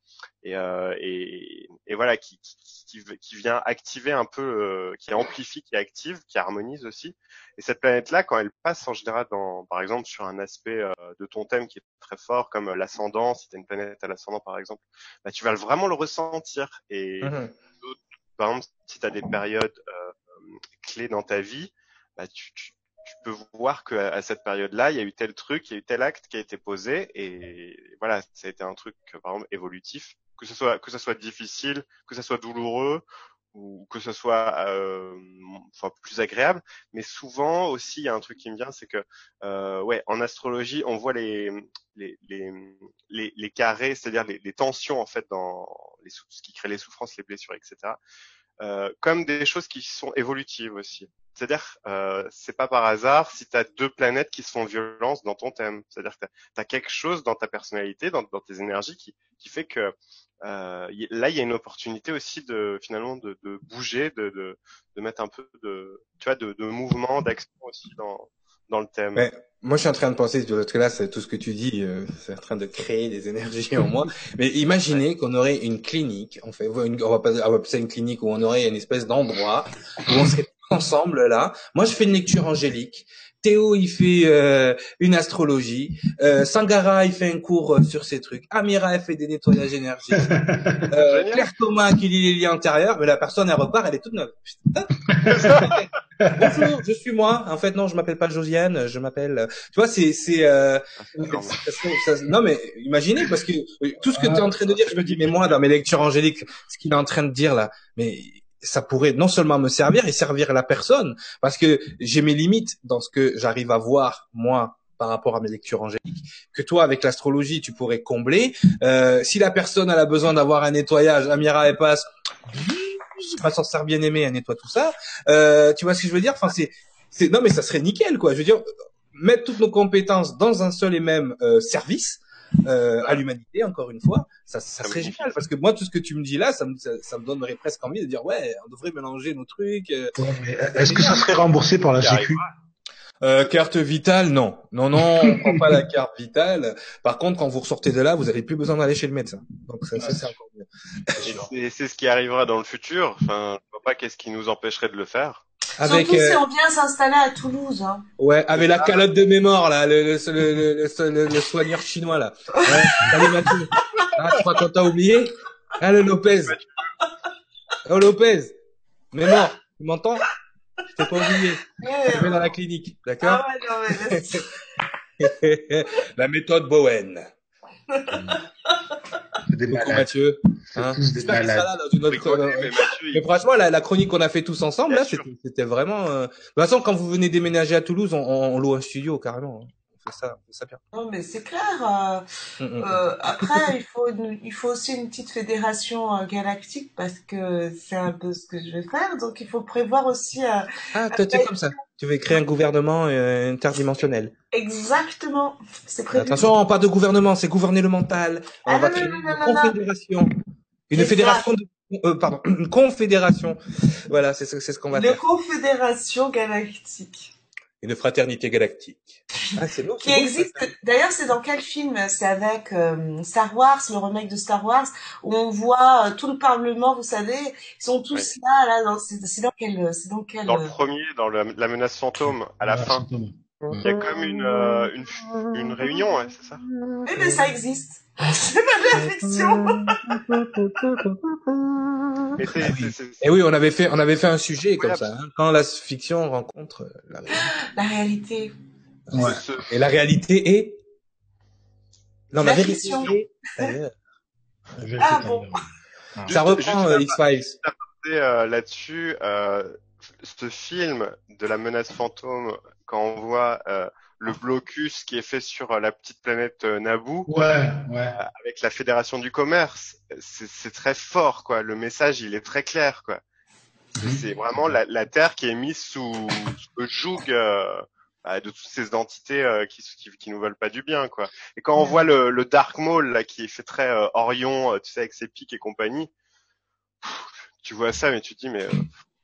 Et, euh, et, et, voilà, qui, qui, qui, vient activer un peu, euh, qui amplifie, qui active, qui harmonise aussi. Et cette planète-là, quand elle passe en général, dans, par exemple, sur un aspect euh, de ton thème qui est très fort, comme l'ascendant, si tu as une planète à l'ascendant, par exemple, bah, tu vas vraiment le ressentir. Et mmh par exemple, si tu as des périodes euh, clés dans ta vie, bah, tu, tu, tu peux voir que à cette période-là, il y a eu tel truc, il y a eu tel acte qui a été posé, et voilà, ça a été un truc, par exemple, évolutif. Que ce soit que ce soit difficile, que ce soit douloureux, ou que ce soit euh, enfin, plus agréable. Mais souvent aussi, il y a un truc qui me vient, c'est que euh, ouais, en astrologie, on voit les les les, les, les carrés, c'est-à-dire les, les, tensions en fait dans les ce qui crée les souffrances, les blessures, etc. Euh, comme des choses qui sont évolutives aussi. C'est-à-dire, euh, c'est pas par hasard si tu as deux planètes qui se font violence dans ton thème. C'est-à-dire que tu as, quelque chose dans ta personnalité, dans, dans tes énergies qui, qui fait que euh, là, il y a une opportunité aussi de finalement de, de bouger, de, de, de, mettre un peu de, tu vois, de, de mouvement, d'action aussi dans, dans le thème. Mais moi, je suis en train de penser, parce que là, c'est tout ce que tu dis, euh, c'est en train de créer des énergies en moi. Mais imaginez qu'on aurait une clinique, on fait, une, on va pas, on va passer une clinique où on aurait une espèce d'endroit où on serait ensemble là. Moi, je fais une lecture angélique. Théo, il fait euh, une astrologie. Euh, Sangara, il fait un cours euh, sur ces trucs. Amira, elle fait des nettoyages énergétiques. Euh, Claire Thomas, qui lit les liens antérieurs. Mais la personne, elle repart, elle est toute neuve. Bonjour, je suis moi. En fait, non, je m'appelle pas Josiane. Je m'appelle. Tu vois, c'est c'est. Euh... Ah, non, mais imaginez parce que tout ce que tu es en train de dire, je me dis, mais moi, dans mes lectures angéliques, ce qu'il est en train de dire là, mais ça pourrait non seulement me servir et servir la personne, parce que j'ai mes limites dans ce que j'arrive à voir moi par rapport à mes lectures angéliques, que toi avec l'astrologie tu pourrais combler. Euh, si la personne elle a besoin d'avoir un nettoyage, Amira et passe, ma sorcière bien aimée, elle nettoie tout ça. Euh, tu vois ce que je veux dire? Enfin c'est, c'est non mais ça serait nickel quoi. Je veux dire mettre toutes nos compétences dans un seul et même euh, service euh, à l'humanité, encore une fois, ça, ça serait génial. Parce que moi, tout ce que tu me dis là, ça me, ça, me donnerait presque envie de dire, ouais, on devrait mélanger nos trucs. Euh. Est-ce que ça serait remboursé par la Sécu euh, carte vitale, non. Non, non, on prend pas la carte vitale. Par contre, quand vous ressortez de là, vous avez plus besoin d'aller chez le médecin. Donc ça, c'est encore mieux. c'est ce qui arrivera dans le futur. Enfin, je vois pas qu'est-ce qui nous empêcherait de le faire. Avec, Surtout si euh, on vient s'installer à Toulouse. Hein. Ouais, avec la calotte de mémoire là, le, le, le, le, soigneur chinois là. Ouais, allez Mathieu. Ah, tu crois qu'on t'a oublié Ah le Lopez. Oh Lopez. Mémoire, tu m'entends? Je t'ai pas oublié. Je vais dans la clinique, d'accord? ah ouais, non, mais... La méthode Bowen. Coucou Mathieu. Hein J'espère qu'il sera là dans une autre. mais, mais, franchement, la, la chronique qu'on a fait tous ensemble, là, c'était vraiment. Euh... De toute façon, quand vous venez déménager à Toulouse, on, on loue un studio carrément. Hein. On fait ça, on fait ça bien. Non, mais c'est clair. Euh, mm, mm, mm. euh, après, il faut, il faut aussi une petite fédération euh, galactique parce que c'est un peu ce que je vais faire. Donc, il faut prévoir aussi. Euh, ah, toi, tu es comme ça. Tu veux créer un gouvernement euh, interdimensionnel. Exactement. C'est prévu. Attention, pas de gouvernement, c'est gouverner le mental. On ah, va créer une confédération. Une fédération de euh, pardon, une confédération. Voilà, c'est c'est ce qu'on va une faire. Une confédération galactique. Une fraternité galactique. Ah, c'est Qui existe. D'ailleurs, c'est dans quel film C'est avec euh, Star Wars, le remake de Star Wars, où on voit euh, tout le Parlement. Vous savez, ils sont tous là, là. C'est dans quel C'est dans quel Dans le premier, dans la menace fantôme, à la fin. Il y a comme une, euh, une, une réunion, ouais, c'est ça Oui, mais ça existe. C'est pas de la fiction. Et oui, on avait fait, on avait fait un sujet comme ça. Hein, quand la fiction rencontre la réalité. La réalité. Ouais. Et la réalité est. Non, la, la vérité est. Ah bon. Ça reprend euh, X-Files. Euh, là-dessus, euh, ce film de la menace fantôme quand on voit euh, le blocus qui est fait sur euh, la petite planète euh, Naboo, ouais, ouais. avec la Fédération du commerce, c'est très fort, quoi. Le message, il est très clair, quoi. C'est vraiment la, la, Terre qui est mise sous, le joug bah, de toutes ces entités qui, qui, qui, nous veulent pas du bien, quoi. Et quand on voit le, le Dark Maul là, qui est fait très Orion, tu sais, avec ses pics et compagnie, tu vois ça, mais tu te dis mais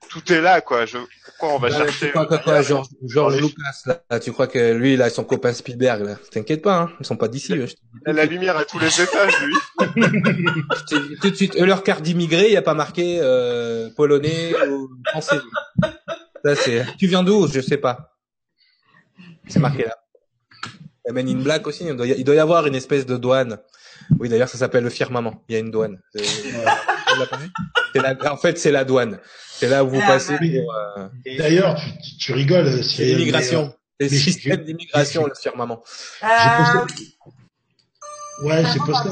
tout est là, quoi. Je... Pourquoi on va chercher quoi, quoi, quoi, George, George Lucas, là, tu crois que lui, il a son copain Spielberg, là. T'inquiète pas, hein. Ils sont pas d'ici. Il a la lumière à tous les étages, lui. tout de suite, leur carte d'immigré, il n'y a pas marqué euh, polonais ou français. Ça, c'est. Tu viens d'où Je sais pas. C'est marqué là. Et Men in Black aussi, il doit, y, il doit y avoir une espèce de douane. Oui, d'ailleurs, ça s'appelle le firmament. Il y a une douane. La, en fait, c'est la douane. C'est là où vous ah, passez pour. Euh... D'ailleurs, tu, tu, rigoles. Si l'immigration. Les systèmes d'immigration, le firmament. Euh... Ouais, j'ai posté.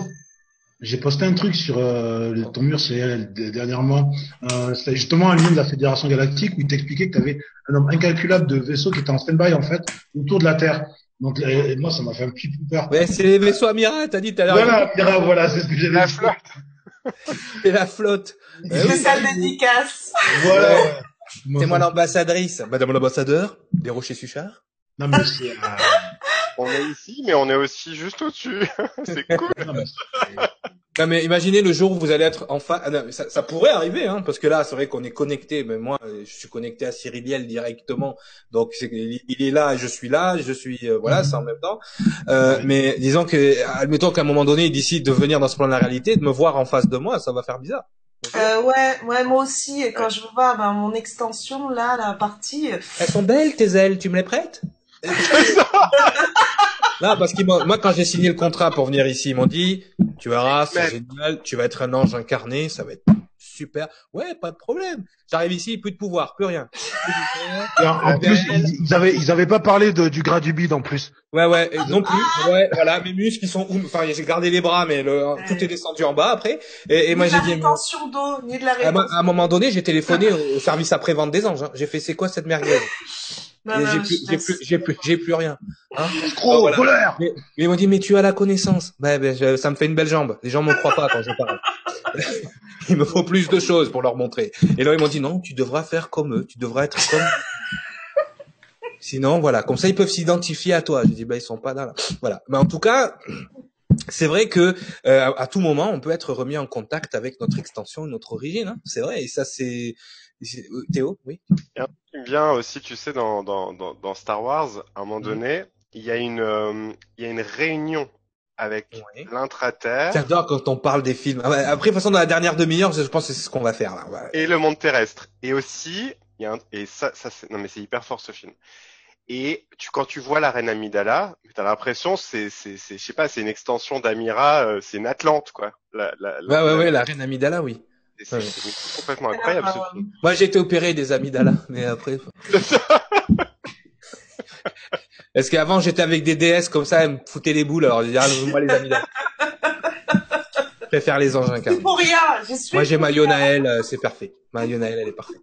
J'ai posté un truc sur euh, ton mur CL dernièrement. Euh, C'était justement un lien de la Fédération Galactique où il t'expliquait que tu avais un nombre incalculable de vaisseaux qui étaient en stand-by en fait autour de la Terre. Donc et moi, ça m'a fait un petit peu peur. Ouais, c'est les vaisseaux Amira, t'as dit tout à l'heure. Voilà, Amira, voilà, c'est ce que j'avais. La flotte. c'est la flotte. Spécial oui, dédicace. Voilà. C'est moi l'ambassadrice. Madame l'ambassadeur des Rochers Suchard. Non, mais c'est, euh... On est ici, mais on est aussi juste au-dessus. c'est cool. Non, mais imaginez le jour où vous allez être enfin, ah, ça, ça pourrait arriver, hein, parce que là, c'est vrai qu'on est connecté. Mais moi, je suis connecté à Cyriliel directement, donc il est là, je suis là, je suis, euh, voilà, c'est en même temps. Euh, mais disons que, admettons qu'à un moment donné, il décide de venir dans ce plan de la réalité, de me voir en face de moi, ça va faire bizarre. Euh, ouais, ouais, moi aussi. Et quand je vois ben, mon extension là, la partie. Euh, Elles sont belles tes ailes. Tu me les prêtes? Non, parce que moi, quand j'ai signé le contrat pour venir ici, ils m'ont dit, tu verras, c'est génial, tu vas être un ange incarné, ça va être super. Ouais, pas de problème. J'arrive ici, plus de pouvoir, plus rien. en, plus, ils, avaient, ils avaient pas parlé de, du gras du bide en plus. Ouais, ouais, non plus. Ouais, voilà, mes muscles ils sont, enfin, j'ai gardé les bras, mais le, tout est descendu en bas après. Et, et moi j'ai dit. Rétention d'eau, ni de la rétention. À, un moment donné, j'ai téléphoné au service après vente des anges. Hein. J'ai fait, c'est quoi cette merguez? j'ai plus, j'ai plus, j'ai plus, j'ai plus rien. Hein Trop, voilà. colère. Mais, mais, ils m'ont dit, mais tu as la connaissance. Ben, ben, ça me fait une belle jambe. Les gens me croient pas quand je parle. il me faut plus de choses pour leur montrer. Et là, ils m'ont dit, non, tu devras faire comme eux. Tu devras être comme Sinon, voilà. Comme ça, ils peuvent s'identifier à toi. J'ai dit, ben, ils sont pas là. Voilà. Mais en tout cas, c'est vrai que euh, à tout moment, on peut être remis en contact avec notre extension, notre origine. Hein. c'est vrai, et ça, c'est euh, Théo, oui. Et un truc qui me vient aussi, tu sais, dans, dans, dans, Star Wars, à un moment mm. donné, il y a une, euh, il y a une réunion avec oui. l'intraterre. J'adore quand on parle des films. Ah après, de toute façon, dans la dernière demi-heure, je pense que c'est ce qu'on va faire là. Et le monde terrestre. Et aussi, il y a un, et ça, ça, non mais c'est hyper fort ce film. Et tu, quand tu vois la reine Amidala, t'as l'impression c'est, c'est, c'est, je sais pas, c'est une extension d'Amira, euh, c'est une Atlante quoi. La, la, la, ouais, ouais, ouais, la reine Amidala, oui. C'est, ouais. complètement incroyable. Ce. Moi, j'ai été opéré des Amidala, mais après. Parce qu'avant, j'étais avec des DS comme ça, elles me foutaient les boules. Alors, je disais, ah, moi les Amidala. je préfère les engins. C'est pour rien. Je suis moi, j'ai ma Yonaël, euh, c'est parfait. Ma Yonaël, elle est parfaite.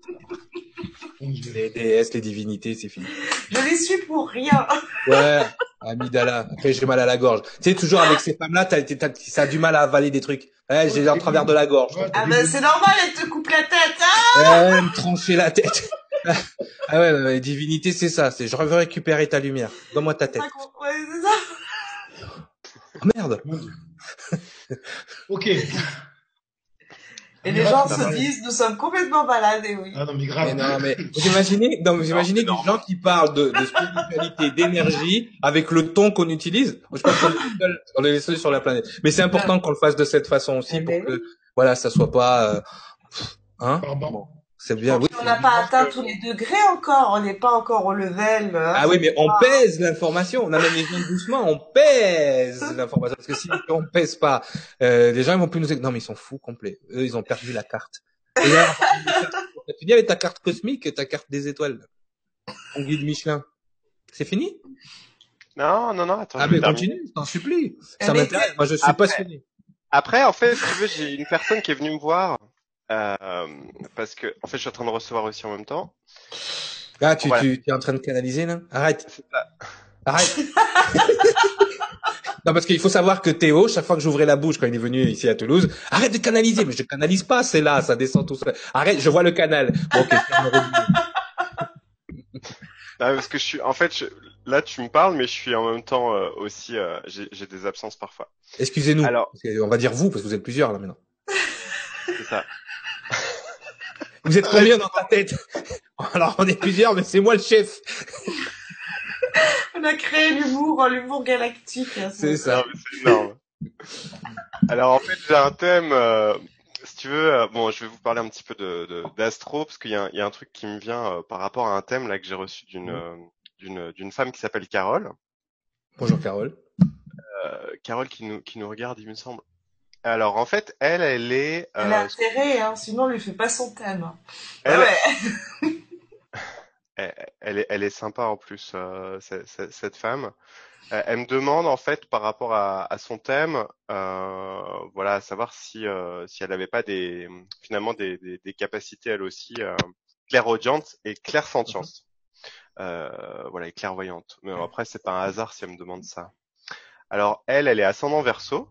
Les DS, les divinités, c'est fini. Je les suis pour rien. Ouais, Amidala. Après, j'ai mal à la gorge. Tu sais, toujours avec ces femmes-là, t'as, t'as, ça a du mal à avaler des trucs. Ouais, j'ai en travers de la gorge. Ah ben, c'est normal, elle te coupe la tête, hein Ouais, me trancher la tête. ah ouais, ouais, divinité, c'est ça. C'est je veux récupérer ta lumière. Donne-moi ta tête. Ouais, c'est ça. Oh, merde. Ok. Et les gens se disent, nous sommes complètement malades, et oui. Ah non, mais grave. Mais non, mais vous imaginez, non, vous imaginez des gens qui parlent de, de spiritualité, d'énergie, avec le ton qu'on utilise. Je pense qu'on est, seul, on est les seuls sur la planète. Mais c'est important qu'on le fasse de cette façon aussi pour que, voilà, ça soit pas, euh, hein? Pardon. C'est bien. Oui. On n'a pas atteint tous les degrés encore. On n'est pas encore au level. Hein, ah oui, mais on pèse l'information. On amène les gens doucement. On pèse l'information parce que si on pèse pas, euh, les gens ils vont plus nous. Non, mais ils sont fous complets. Eux, ils ont perdu la carte. Et là, tu dis avec ta carte cosmique, ta carte des étoiles, ton guide Michelin. C'est fini? Non, non, non. Attends. Ah mais continue, t'en supplie. Ça m'intéresse. Moi, je suis Après... passionné. Après, en fait, si tu veux, j'ai une personne qui est venue me voir euh, parce que, en fait, je suis en train de recevoir aussi en même temps. Ah, tu, voilà. tu, es en train de canaliser là? Arrête. Arrête. non, parce qu'il faut savoir que Théo, chaque fois que j'ouvrais la bouche quand il est venu ici à Toulouse, arrête de canaliser. Mais je canalise pas, c'est là, ça descend tout seul. Arrête, je vois le canal. Bon, ok, non, parce que je suis, en fait, je, là, tu me parles, mais je suis en même temps euh, aussi, euh, j'ai des absences parfois. Excusez-nous. Alors, on va dire vous, parce que vous êtes plusieurs là maintenant. C'est ça. Vous êtes combien dans ta tête Alors on est plusieurs, mais c'est moi le chef. on a créé l'humour, l'humour galactique. C'est ça. C'est énorme. Alors en fait j'ai un thème. Euh, si tu veux, euh, bon, je vais vous parler un petit peu de d'astro parce qu'il y, y, a un truc qui me vient euh, par rapport à un thème là que j'ai reçu d'une mmh. d'une d'une femme qui s'appelle Carole. Bonjour Carole. Carole qui nous qui nous regarde, il me semble. Alors en fait, elle, elle est. Elle a intérêt, hein, sinon on lui fait pas son thème. Elle, ouais. elle, est, elle est sympa en plus, euh, cette, cette, femme. Elle me demande en fait par rapport à, à son thème, euh, voilà, à savoir si euh, si elle n'avait pas des finalement des, des, des, capacités elle aussi euh, clairaudientes et clairsentience. Euh, voilà, et clairvoyante. Mais après c'est pas un hasard si elle me demande ça. Alors elle, elle est ascendant verso.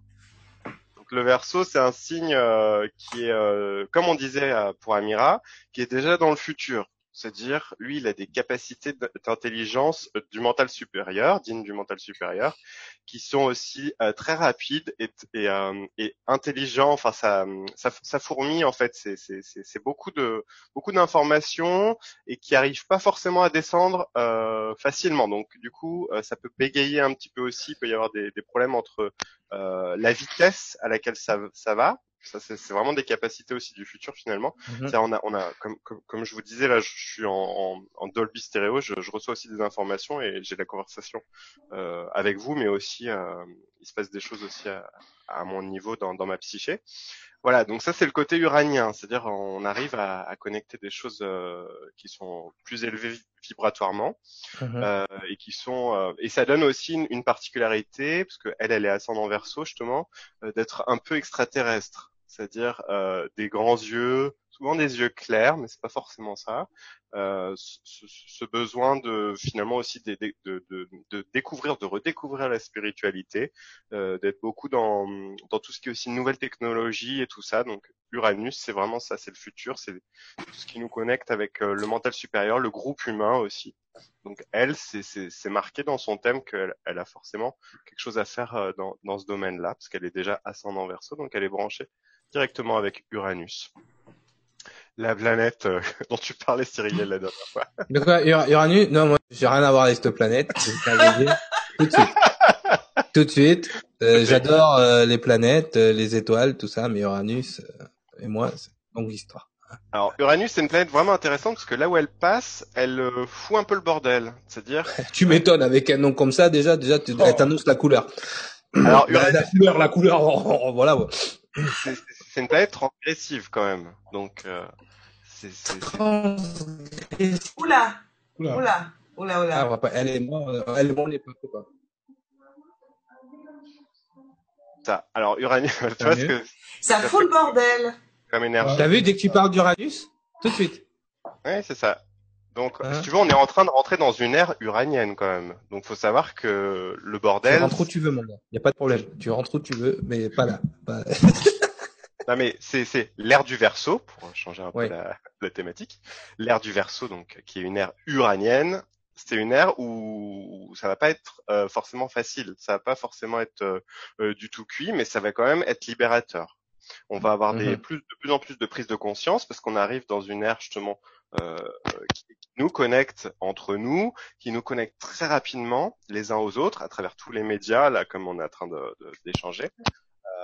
Le verso, c'est un signe euh, qui est, euh, comme on disait euh, pour Amira, qui est déjà dans le futur. C'est-à-dire, lui, il a des capacités d'intelligence euh, du mental supérieur, dignes du mental supérieur, qui sont aussi euh, très rapides et, et, euh, et, intelligents. Enfin, ça, ça, fourmille en fait. C'est beaucoup de beaucoup d'informations et qui arrivent pas forcément à descendre euh, facilement. Donc, du coup, ça peut bégayer un petit peu aussi. Il peut y avoir des, des problèmes entre la vitesse à laquelle ça, ça va ça, c'est vraiment des capacités aussi du futur finalement. Mm -hmm. on a, on a, comme, comme, comme, je vous disais là, je suis en, en, en Dolby stéréo, je, je, reçois aussi des informations et j'ai la conversation euh, avec vous, mais aussi euh, il se passe des choses aussi à, à mon niveau dans, dans ma psyché. Voilà, donc ça c'est le côté uranien, c'est-à-dire on arrive à, à, connecter des choses euh, qui sont plus élevées vibratoirement mmh. euh, et qui sont euh, et ça donne aussi une, une particularité parce que elle elle est ascendant verso justement euh, d'être un peu extraterrestre c'est-à-dire euh, des grands yeux, souvent des yeux clairs, mais c'est pas forcément ça. Euh, ce, ce, besoin de finalement aussi de, de, de, de, découvrir, de redécouvrir la spiritualité, euh, d'être beaucoup dans, dans tout ce qui est aussi nouvelle technologie et tout ça. Donc Uranus, c'est vraiment ça, c'est le futur, c'est tout ce qui nous connecte avec euh, le mental supérieur, le groupe humain aussi. Donc elle, c'est marqué dans son thème qu'elle elle a forcément quelque chose à faire euh, dans, dans ce domaine-là, parce qu'elle est déjà ascendant verso, donc elle est branchée directement avec Uranus la planète euh, dont tu parlais, Cyril, la dernière fois. De quoi Uranus? Non, moi, j'ai rien à voir avec cette planète. tout de suite. Tout de suite. Euh, j'adore euh, les planètes, les étoiles, tout ça, mais Uranus et moi, c'est une longue histoire. Alors Uranus, c'est une planète vraiment intéressante parce que là où elle passe, elle fout un peu le bordel. C'est-à-dire. tu m'étonnes avec un nom comme ça, déjà, déjà, tu oh. t'annonces la couleur. Alors Uranus, la, couleur, la couleur, voilà. C'est une planète transgressive quand même, donc c'est. Oula Oula Oula Oula oula. Ah, pas, elle est morte, elle est morte, les pas. Ça. Alors, Uranus, tu vois ce que. Ça fout le bordel. Comme énergie. T'as vu, dès que tu parles d'Uranus, tout de suite. Ouais, c'est ça. Donc, hein? si tu veux, on est en train de rentrer dans une ère uranienne quand même. Donc, faut savoir que le bordel. Tu rentres où tu veux, mon gars. Y a pas de problème. Tu rentres où tu veux, mais pas là. Pas... Non mais c'est l'ère du verso pour changer un peu la, la, thématique. L'ère du verso donc qui est une ère uranienne. C'est une ère où ça va pas être euh, forcément facile, ça va pas forcément être euh, euh, du tout cuit, mais ça va quand même être libérateur. On va avoir des mm-hmm. plus de plus en plus de prise de conscience parce qu'on arrive dans une ère justement qui, qui, nous connecte entre nous, qui nous connecte très rapidement les uns aux autres à travers tous les médias là comme on est en train d'échanger. De,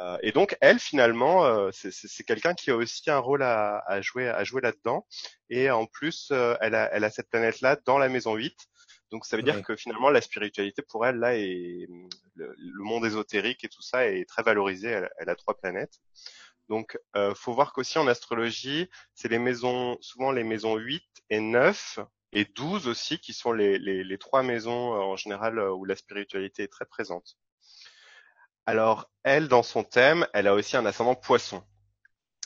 euh, et donc elle finalement, euh, c'est quelqu'un qui a aussi un rôle à, à jouer, à jouer là-dedans. Et en plus, euh, elle a, elle a cette planète-là dans la maison 8. Donc ça veut dire que finalement la spiritualité pour elle là et le, monde ésotérique et tout ça est très valorisé. Elle, elle a trois planètes. Donc euh, faut voir qu'aussi en astrologie, c'est les maisons souvent les maisons 8 et 9 et 12 aussi qui sont les, les, les trois maisons en général où la spiritualité est très présente. Alors, elle, dans son thème, elle a aussi un ascendant poisson.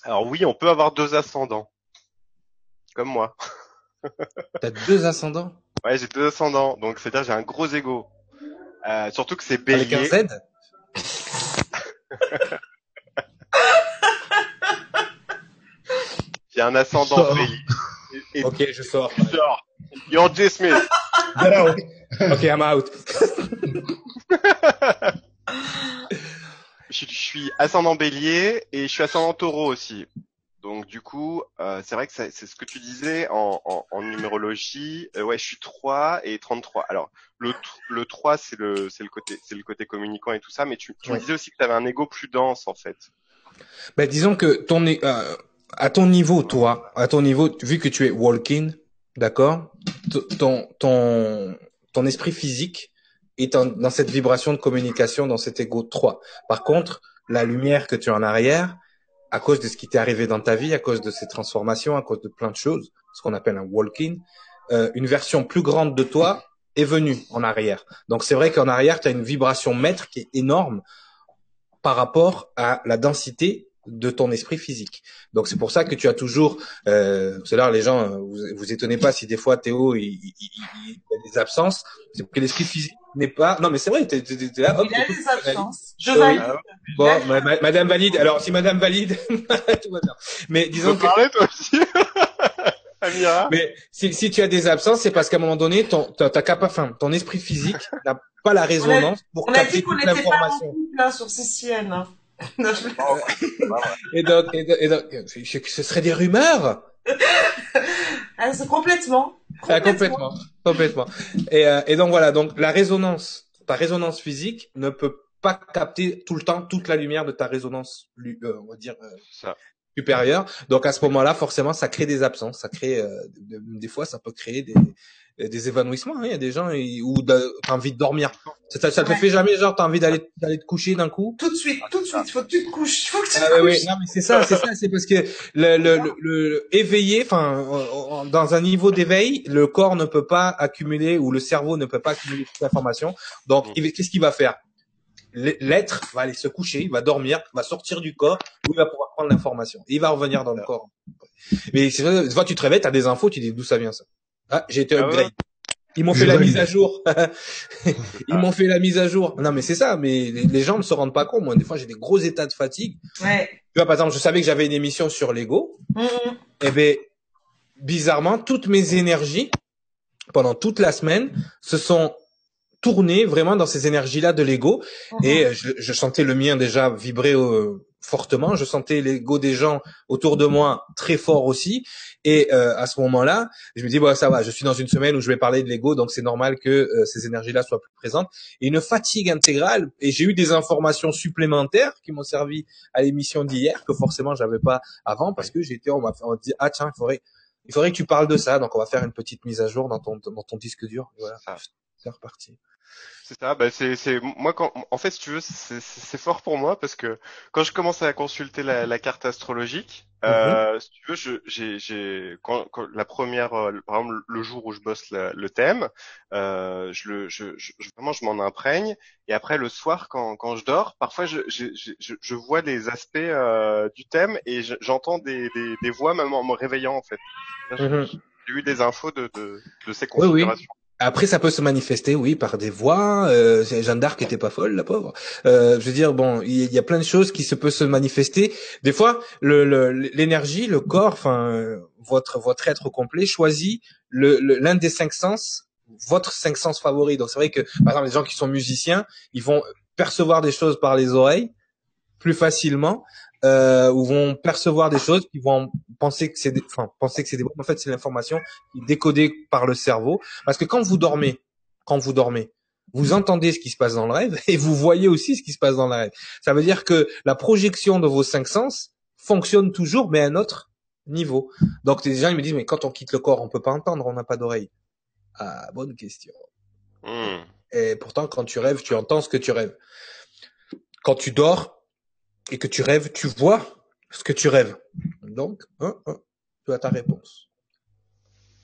Alors oui, on peut avoir deux ascendants. Comme moi. T'as deux ascendants? Ouais, j'ai deux ascendants. Donc, c'est-à-dire j'ai un gros ego. Euh, surtout que c'est bélier. Avec un Z? J'ai un ascendant bélier. ok, je sors. Je sors. You're dismissed. ok, I'm out. Suis ascendant bélier et je suis ascendant taureau aussi. Donc du coup, euh, c'est vrai que c'est ce que tu disais en, en, en numérologie. Euh, ouais, je suis 3 et 33. Alors le, le 3, c'est le, c'est le côté, c'est le côté communicant et tout ça. Mais tu, tu me disais aussi que tu avais un ego plus dense en fait. Ben, disons que ton, euh, à ton niveau, toi, à ton niveau, vu que tu es walking, d'accord, ton, ton, ton esprit physique est dans cette vibration de communication, dans cet ego 3. Par contre, la lumière que tu as en arrière, à cause de ce qui t'est arrivé dans ta vie, à cause de ces transformations, à cause de plein de choses, ce qu'on appelle un walking, euh, une version plus grande de toi est venue en arrière. Donc c'est vrai qu'en arrière, tu as une vibration maître qui est énorme par rapport à la densité de ton esprit physique. Donc c'est pour ça que tu as toujours, euh, c'est là les gens, euh, vous vous étonnez pas si des fois Théo il, il, il, a des absences, c'est que l'esprit physique n'est pas. Non mais c'est vrai, t'es, t'es, t'es là. Hop, il a des absences. Je valide. Bon, Madame valide. Alors si Madame valide, tout va bien. Mais disons que. Parler, toi aussi? Amira? Mais si, si tu as des absences, c'est parce qu'à un moment donné, ton ta, ta enfin, ton esprit physique n'a pas la résonance pour capter toute l'information. On a dit qu'on était pas là sur CCN. Hein. et donc, et donc, ce serait des rumeurs? ah, c'est complètement. Ah, complètement. complètement, Et, euh, et donc voilà, donc la résonance, ta résonance physique ne peut pas capter tout le temps toute la lumière de ta résonance, euh, on va dire, euh, ça. Supérieure. Donc à ce moment-là, forcément, ça crée des absences, ça crée, euh, des fois, ça peut créer des, des évanouissements. Hein. Il y a des gens où t'as envie de dormir. Ça, ça te fait jamais genre t'as envie d'aller d'aller te coucher d'un coup? Tout de suite, tout de suite. Faut que tu te couches. Faut que tu ah, te couches. non mais c'est ça, c'est ça. C'est parce que le, le, le, éveillé, enfin dans un niveau d'éveil, le corps ne peut pas accumuler ou le cerveau ne peut pas accumuler toute l'information. Donc mm. qu'est-ce qu'il va faire? L'être va aller se coucher, il va dormir, va sortir du corps, où il va pouvoir prendre l'information. Il va revenir dans le corps. Mais c'est vrai, fois tu te réveilles, t'as des infos, tu dis d'où ça vient ça? Ah, j'ai été ah upgrade. Ils m'ont fait la mise à jour. Ils m'ont fait la mise à jour. Non, mais c'est ça. Mais les, gens ne se rendent pas compte. Moi, des fois, j'ai des gros états de fatigue. Ouais. Tu vois, par exemple, je savais que j'avais une émission sur Lego. Mm Eh ben, bizarrement, toutes mes énergies pendant toute la semaine se sont tournées vraiment dans ces énergies-là de l'ego. Mm-hmm. Et je, je, sentais le mien déjà vibrer au, fortement. Je sentais l'ego des gens autour de moi très fort aussi. Et euh, à ce moment-là, je me dis bon ça va, je suis dans une semaine où je vais parler de l'ego, donc c'est normal que euh, ces énergies-là soient plus présentes. Et une fatigue intégrale. Et j'ai eu des informations supplémentaires qui m'ont servi à l'émission d'hier que forcément j'avais pas avant parce que j'étais on m'a dit ah tiens il faudrait il faudrait que tu parles de ça, donc on va faire une petite mise à jour dans ton dans ton disque dur. Voilà, reparti. C'est ça, bah c'est, c'est moi quand en fait si tu veux c'est, c'est fort pour moi parce que quand je commence à consulter la, la carte astrologique, mm-hmm. euh, si tu veux, je, j'ai, j'ai quand, quand, la première, euh, par exemple le jour où je bosse le thème, euh, je le, je, je, vraiment je m'en imprègne et après le soir quand, quand je dors, parfois je, je, je, je vois des aspects euh, du thème et j'entends des, des, des, voix même en me réveillant en fait. Mm-hmm. J'ai eu des infos de, de, de ces configurations. Après, ça peut se manifester, oui, par des voix. Euh, Jeanne d'Arc était pas folle, la pauvre. Euh, je veux dire, bon, il y, a plein de choses qui se peuvent se manifester. Des fois, l'énergie, le, le, corps, enfin, votre votre être complet choisit l'un le, des cinq sens, votre cinq sens favori. Donc, c'est vrai que, par exemple, les gens qui sont musiciens, ils vont percevoir des choses par les oreilles plus facilement euh, ou vont percevoir des choses, qui vont penser que c'est des, enfin penser que c'est des, en fait c'est l'information décodée par le cerveau, parce que quand vous dormez, quand vous dormez, vous entendez ce qui se passe dans le rêve et vous voyez aussi ce qui se passe dans le rêve. Ça veut dire que la projection de vos cinq sens fonctionne toujours, mais à un autre niveau. Donc des gens ils me disent mais quand on quitte le corps, on peut pas entendre, on n'a pas d'oreille. Ah bonne question. Hmm. Et pourtant quand tu rêves, tu entends ce que tu rêves. Quand tu dors, et que tu rêves, tu vois ce que tu rêves. Donc, hein, hein, tu as ta réponse.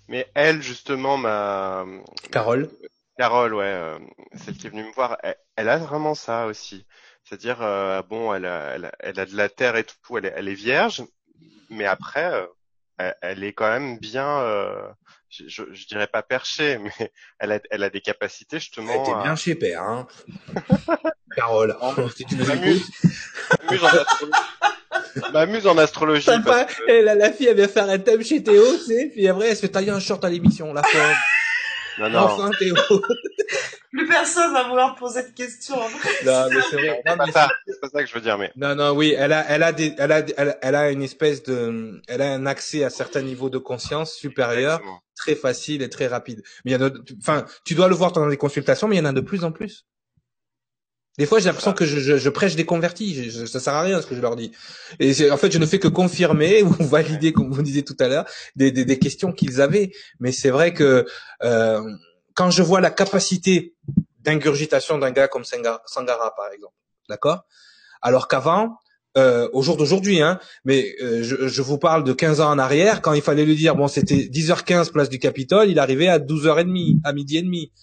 Mais elle, justement, ma... Carole. Carole, ouais, euh, celle qui est venue me voir, elle, a vraiment ça aussi. C'est-à-dire, euh, bon, elle a, elle, a, elle a de la terre et tout, elle est, elle est vierge, mais après, euh, elle, est quand même bien, je, je, dirais pas perchée, mais elle a, elle a des capacités justement. Elle était bien chez père, hein. Carole, si tu nous écoutes. M'amuse en astrologie. Sympa. Et la, la, fille, elle vient faire un thème chez Théo, tu sais, puis après, elle se fait tailler un short à l'émission, la fin. Non, non. Enfin, Théo. Plus personne va vouloir poser de questions. Non, mais c'est vrai. Non, c'est pas, pas, ça que je veux dire, mais. Non, non, oui, elle a, elle a des, elle a, elle, a une espèce de, elle a un accès à certains niveaux de conscience supérieurs, très facile et très rapide. Mais il y a enfin, tu dois le voir dans les consultations, mais il y en a de plus en plus. Des fois, j'ai l'impression que je, prêche des convertis. Je, ça sert à rien ce que je leur dis. Et en fait, je ne fais que confirmer ou valider, comme vous disiez tout à l'heure, des, des, questions qu'ils avaient. Mais c'est vrai que euh, quand je vois la capacité d'ingurgitation d'un gars comme Sangara, par exemple, d'accord? Alors qu'avant, euh, au jour d'aujourd'hui, hein, mais euh, je, je, vous parle de 15 ans en arrière, quand il fallait lui dire, bon, c'était 10h15 place du Capitole, il arrivait à 12h30, à midi et demi.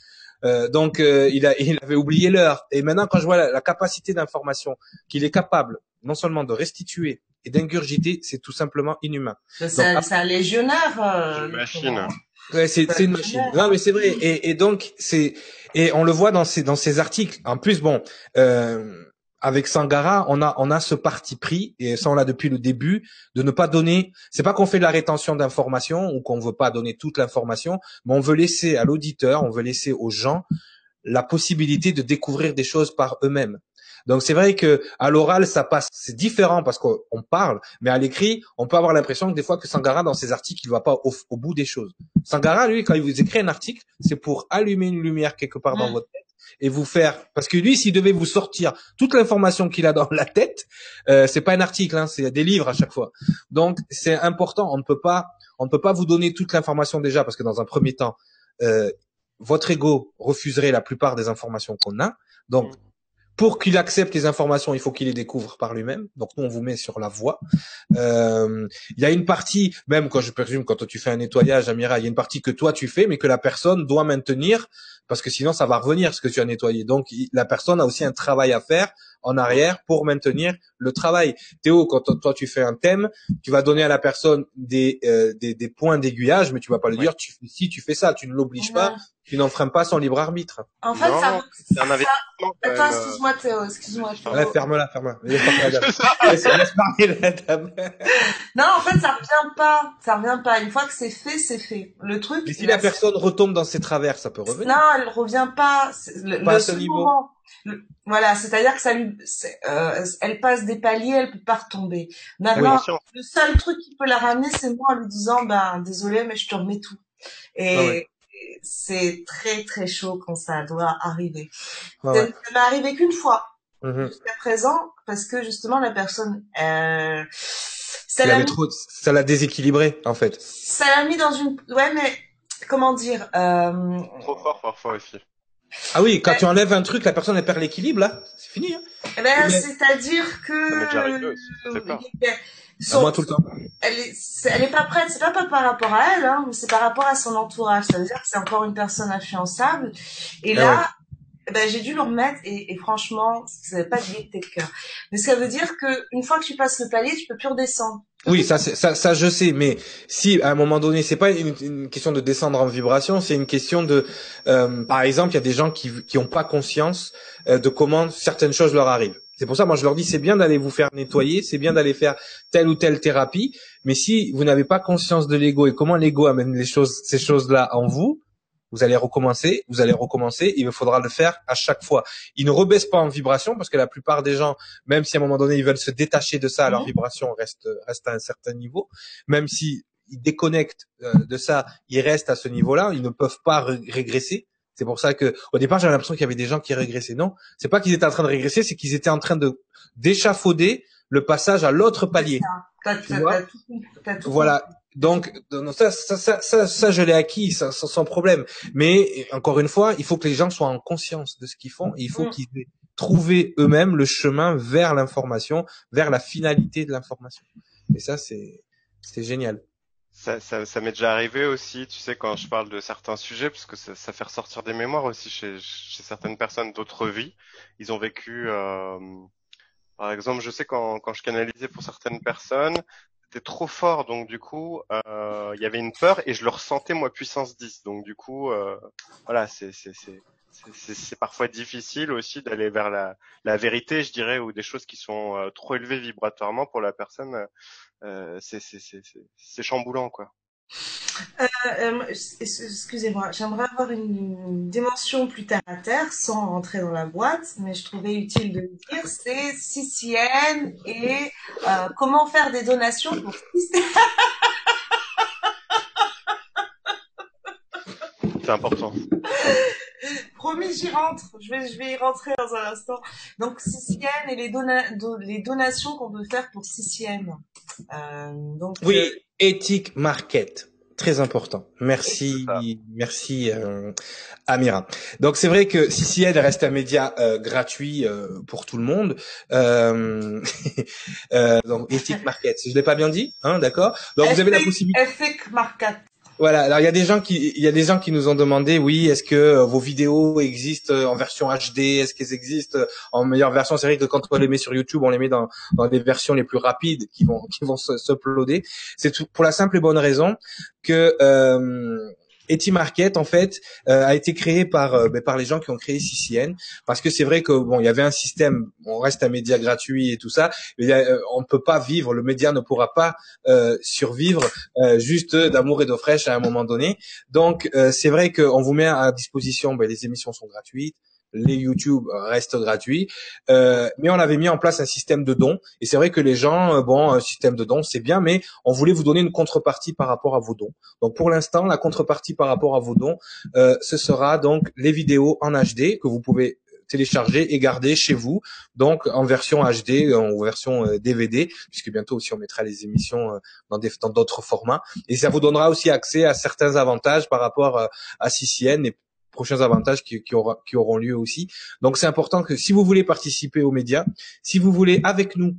Euh, donc euh, il, a, il avait oublié l'heure. Et maintenant, quand je vois la, capacité d'information qu'il est capable non seulement de restituer et d'ingurgiter, c'est tout simplement inhumain. C'est un, légionnaire. Euh, une machine. Ouais, c'est une machine. Non, mais c'est vrai. Et, et donc c'est et on le voit dans ces dans ces articles. En plus, bon. Euh, avec Sangara, on a on a ce parti pris et ça on l'a depuis le début de ne pas donner. C'est pas qu'on fait de la rétention d'informations ou qu'on veut pas donner toute l'information, mais on veut laisser à l'auditeur, on veut laisser aux gens la possibilité de découvrir des choses par eux-mêmes. Donc c'est vrai que à l'oral ça passe, c'est différent parce qu'on parle, mais à l'écrit on peut avoir l'impression que des fois que Sangara dans ses articles il va pas au, bout des choses. Sangara lui quand il vous écrit un article c'est pour allumer une lumière quelque part dans mm. votre tête et vous faire parce que lui s'il devait vous sortir toute l'information qu'il a dans la tête euh, c'est pas un article hein, c'est des livres à chaque fois. Donc c'est important on ne peut pas on ne peut pas vous donner toute l'information déjà parce que dans un premier temps euh, votre ego refuserait la plupart des informations qu'on a. Donc pour qu'il accepte les informations, il faut qu'il les découvre par lui-même. Donc nous, on vous met sur la voie. Euh, il y a une partie, même quand je présume, quand tu fais un nettoyage, Amira, il y a une partie que toi tu fais, mais que la personne doit maintenir parce que sinon ça va revenir ce que tu as nettoyé. Donc la personne a aussi un travail à faire en arrière pour maintenir le travail. Théo, quand toi tu fais un thème, tu vas donner à la personne des euh, des, des, points d'aiguillage, mais tu vas pas lui dire tu, si tu fais ça, tu ne l'obliges pas, tu n'enfreins pas son libre arbitre. En fait, ça, un investissement. Attends, excuse-moi Théo, excuse-moi. Ouais, ferme-la, ferme-la. laisse, laisse parler la dame. non, en fait, ça revient pas, ça revient pas. Une fois que c'est fait, c'est fait. Le truc. Mais si la personne retombe dans ses travers, ça peut revenir. Non, elle revient pas. Le, pas à ce niveau. Moment, voilà, c'est-à-dire que ça lui, euh, elle passe des paliers, elle peut pas retomber. Maintenant, le seul truc qui peut la ramener, c'est moi en lui disant, ben désolé, mais je te remets tout. Et ah c'est très très chaud quand ça doit arriver. Ah ça m'est arrivé qu'une fois mm-hmm. jusqu'à présent, parce que justement la personne, euh, ça l'a trop, ça l'a déséquilibré en fait. Ça l'a mis dans une, ouais, mais comment dire. Euh... Trop fort parfois aussi. Ah oui, quand tu enlèves un truc, la personne elle perd l'équilibre là, c'est fini. Hein. Eh ben, c'est-à-dire que. Ça aussi, son, moi tout le temps. Elle est, elle est pas prête. C'est pas, pas par rapport à elle, hein, mais c'est par rapport à son entourage. Ça veut dire que c'est encore une personne influençable. Et ah là, eh ben, j'ai dû le remettre et, et franchement, ça n'avait pas de de cœur. Mais ça veut dire que une fois que tu passes le palier, tu peux plus redescendre. Oui, ça, ça, ça, je sais, mais si à un moment donné, c'est pas une, question de descendre en vibration, c'est une question de, euh, par exemple, il y a des gens qui qui ont pas conscience euh, de comment certaines choses leur arrivent. C'est pour ça, moi, je leur dis, c'est bien d'aller vous faire nettoyer, c'est bien d'aller faire telle ou telle thérapie, mais si vous n'avez pas conscience de l'ego et comment l'ego amène les choses, ces choses-là en vous, vous allez recommencer, vous allez recommencer, il faudra le faire à chaque fois. Il ne rebaisse pas en vibration parce que la plupart des gens, même si à un moment donné ils veulent se détacher de ça, leur mhm. vibration reste reste à un certain niveau, même si ils déconnectent euh, de ça, ils restent à ce niveau-là, ils ne peuvent pas régresser. C'est pour ça que au départ j'avais l'impression qu'il y avait des gens qui régressaient. Non, c'est pas qu'ils étaient en train de régresser, c'est qu'ils étaient en train de d'échafauder le passage à l'autre palier. voilà. Donc ça, ça, ça, ça, ça je l'ai acquis sans, sans, problème. Mais encore une fois, il faut que les gens soient en conscience de ce qu'ils font. Et il faut mm. qu'ils aient trouvé eux-mêmes le chemin vers l'information, vers la finalité de l'information. Et ça, c'est c'est génial. Ça, ça, ça m'est déjà arrivé aussi, tu sais, quand je parle de certains sujets, parce que ça, ça fait ressortir des mémoires aussi chez, chez certaines personnes d'autres vies. Ils ont vécu, euh, par exemple, je sais quand, quand je canalisais pour certaines personnes, c'était trop fort, donc du coup, euh, il y avait une peur et je le ressentais moi puissance 10. Donc du coup, euh, voilà, c'est c'est c'est c'est parfois difficile aussi d'aller vers la, la vérité, je dirais, ou des choses qui sont euh, trop élevées vibratoirement pour la personne. Euh, c'est chamboulant, quoi. Euh, euh Excusez-moi, j'aimerais avoir une dimension plus terre à terre sans rentrer dans la boîte, mais je trouvais utile de le dire, c'est CCN et euh, comment faire des donations pour C'est important. Promis, j'y rentre. Je vais, je vais y rentrer dans un instant. Donc, CCN et les, dona les donations qu'on peut faire pour CCN. Euh, donc, oui, éthique market. Très important. Merci, merci euh, Amira. Donc c'est vrai que CCN reste un média euh, gratuit euh, pour tout le monde. Euh, donc Ethic Market, je l'ai pas bien dit, hein, d'accord. Donc vous avez la possibilité. Ethic Market. Voilà. Alors il y a des gens qui, il y a des gens qui nous ont demandé, oui, est-ce que euh, vos vidéos existent euh, en version HD Est-ce qu'elles existent euh, en meilleure version? C'est vrai que quand on les met sur YouTube, on les met dans, dans des versions les plus rapides qui vont qui vont s'uploader. C'est pour la simple et bonne raison que euh, Etimarket en fait euh, a été créé par euh, ben, par les gens qui ont créé CCN parce que c'est vrai que bon il y avait un système on reste un média gratuit et tout ça mais euh, on ne peut pas vivre le média ne pourra pas survivre juste d'amour et d'eau fraîche à un moment donné. Donc c'est vrai qu'on vous met à disposition ben, les émissions sont gratuites les YouTube restent gratuits, euh, mais on avait mis en place un système de dons. Et c'est vrai que les gens, euh, bon, un système de dons, c'est bien, mais on voulait vous donner une contrepartie par rapport à vos dons. Donc pour l'instant, la contrepartie par rapport à vos dons, euh, ce sera donc les vidéos en HD que vous pouvez télécharger et garder chez vous, donc en version HD, en version DVD, puisque bientôt aussi on mettra les émissions dans dans d'autres formats, et ça vous donnera aussi accès à certains avantages par rapport à CCN et prochains avantages qui, auront lieu aussi. Donc c'est important que si vous voulez participer aux médias, si vous voulez avec nous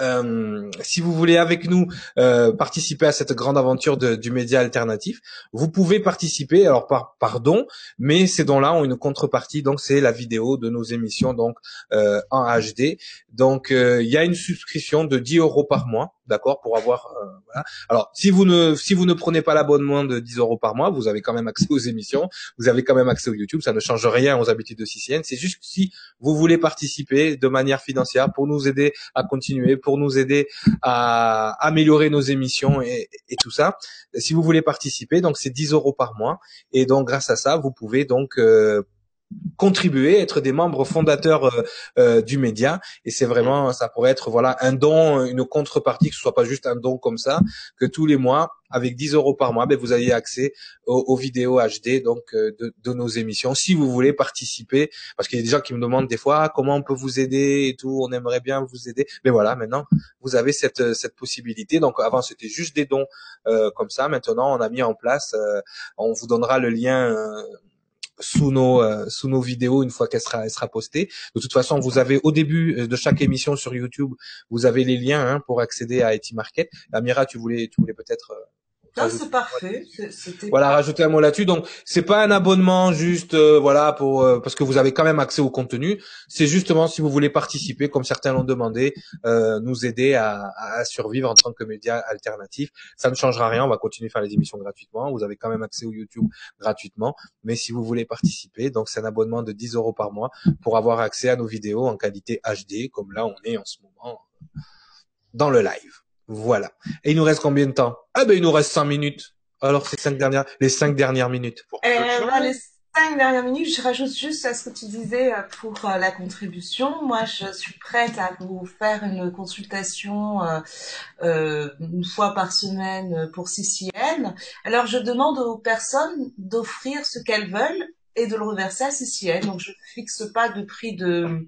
euh, si vous voulez avec nous euh, participer à cette grande aventure du média alternatif, vous pouvez participer. Alors par pardon, mais ces dons-là ont une contrepartie. Donc c'est la vidéo de nos émissions donc euh, en HD. Donc il y a une subscription de 10 euros par mois, d'accord, pour avoir. Euh. Alors si vous ne si vous ne prenez pas l'abonnement de 10 euros par mois, vous avez quand même accès aux émissions, vous avez quand même accès au YouTube. Ça ne change rien aux habitudes de CCN. C'est juste si vous voulez participer de manière financière pour nous aider à continuer pour nous aider à améliorer nos émissions et, tout ça. Si vous voulez participer, donc c'est 10 euros par mois. Et donc grâce à ça, vous pouvez donc euh, contribuer, être des membres fondateurs euh, euh, du média. Et c'est vraiment, ça pourrait être voilà un don, une contrepartie, que ce soit pas juste un don comme ça, que tous les mois, avec 10 euros par mois, ben, vous ayez accès aux, vidéos HD donc euh, de, de, nos émissions. Si vous voulez participer, parce qu'il y a des gens qui me demandent des fois comment on peut vous aider et tout, on aimerait bien vous aider. Mais voilà, maintenant vous avez cette cette possibilité. Donc avant c'était juste des dons comme ça. Maintenant on a mis en place, on vous donnera le lien sous nos euh, sous nos vidéos une fois qu'elle sera elle sera postée. De toute façon, vous avez au début euh, de chaque émission sur YouTube, vous avez les liens hein, pour accéder à IT Market. Amira, tu voulais tu voulais peut-être euh, c'est parfait. Voilà, rajouter un mot là-dessus. Donc, c'est pas un abonnement juste, euh, voilà, pour euh, parce que vous avez quand même accès au contenu. C'est justement si vous voulez participer, comme certains l'ont demandé, euh, nous aider à, à, survivre en tant que média alternatif. Ça ne changera rien. On va continuer à faire les émissions gratuitement. Vous avez quand même accès au YouTube gratuitement. Mais si vous voulez participer, donc c'est un abonnement de 10 euros par mois pour avoir accès à nos vidéos en qualité HD, comme là on est en ce moment dans le live. Voilà. Et il nous reste combien de temps? Ah ben il nous reste cinq minutes. Alors ces cinq dernières, les cinq dernières minutes. Euh, les cinq dernières minutes, je rajoute juste à ce que tu disais euh, pour euh, la contribution. Moi, je suis prête à vous faire une consultation euh, une fois par semaine pour CCN. Alors, je demande aux personnes d'offrir ce qu'elles veulent et de le reverser à CCN. Donc, je fixe pas de prix de,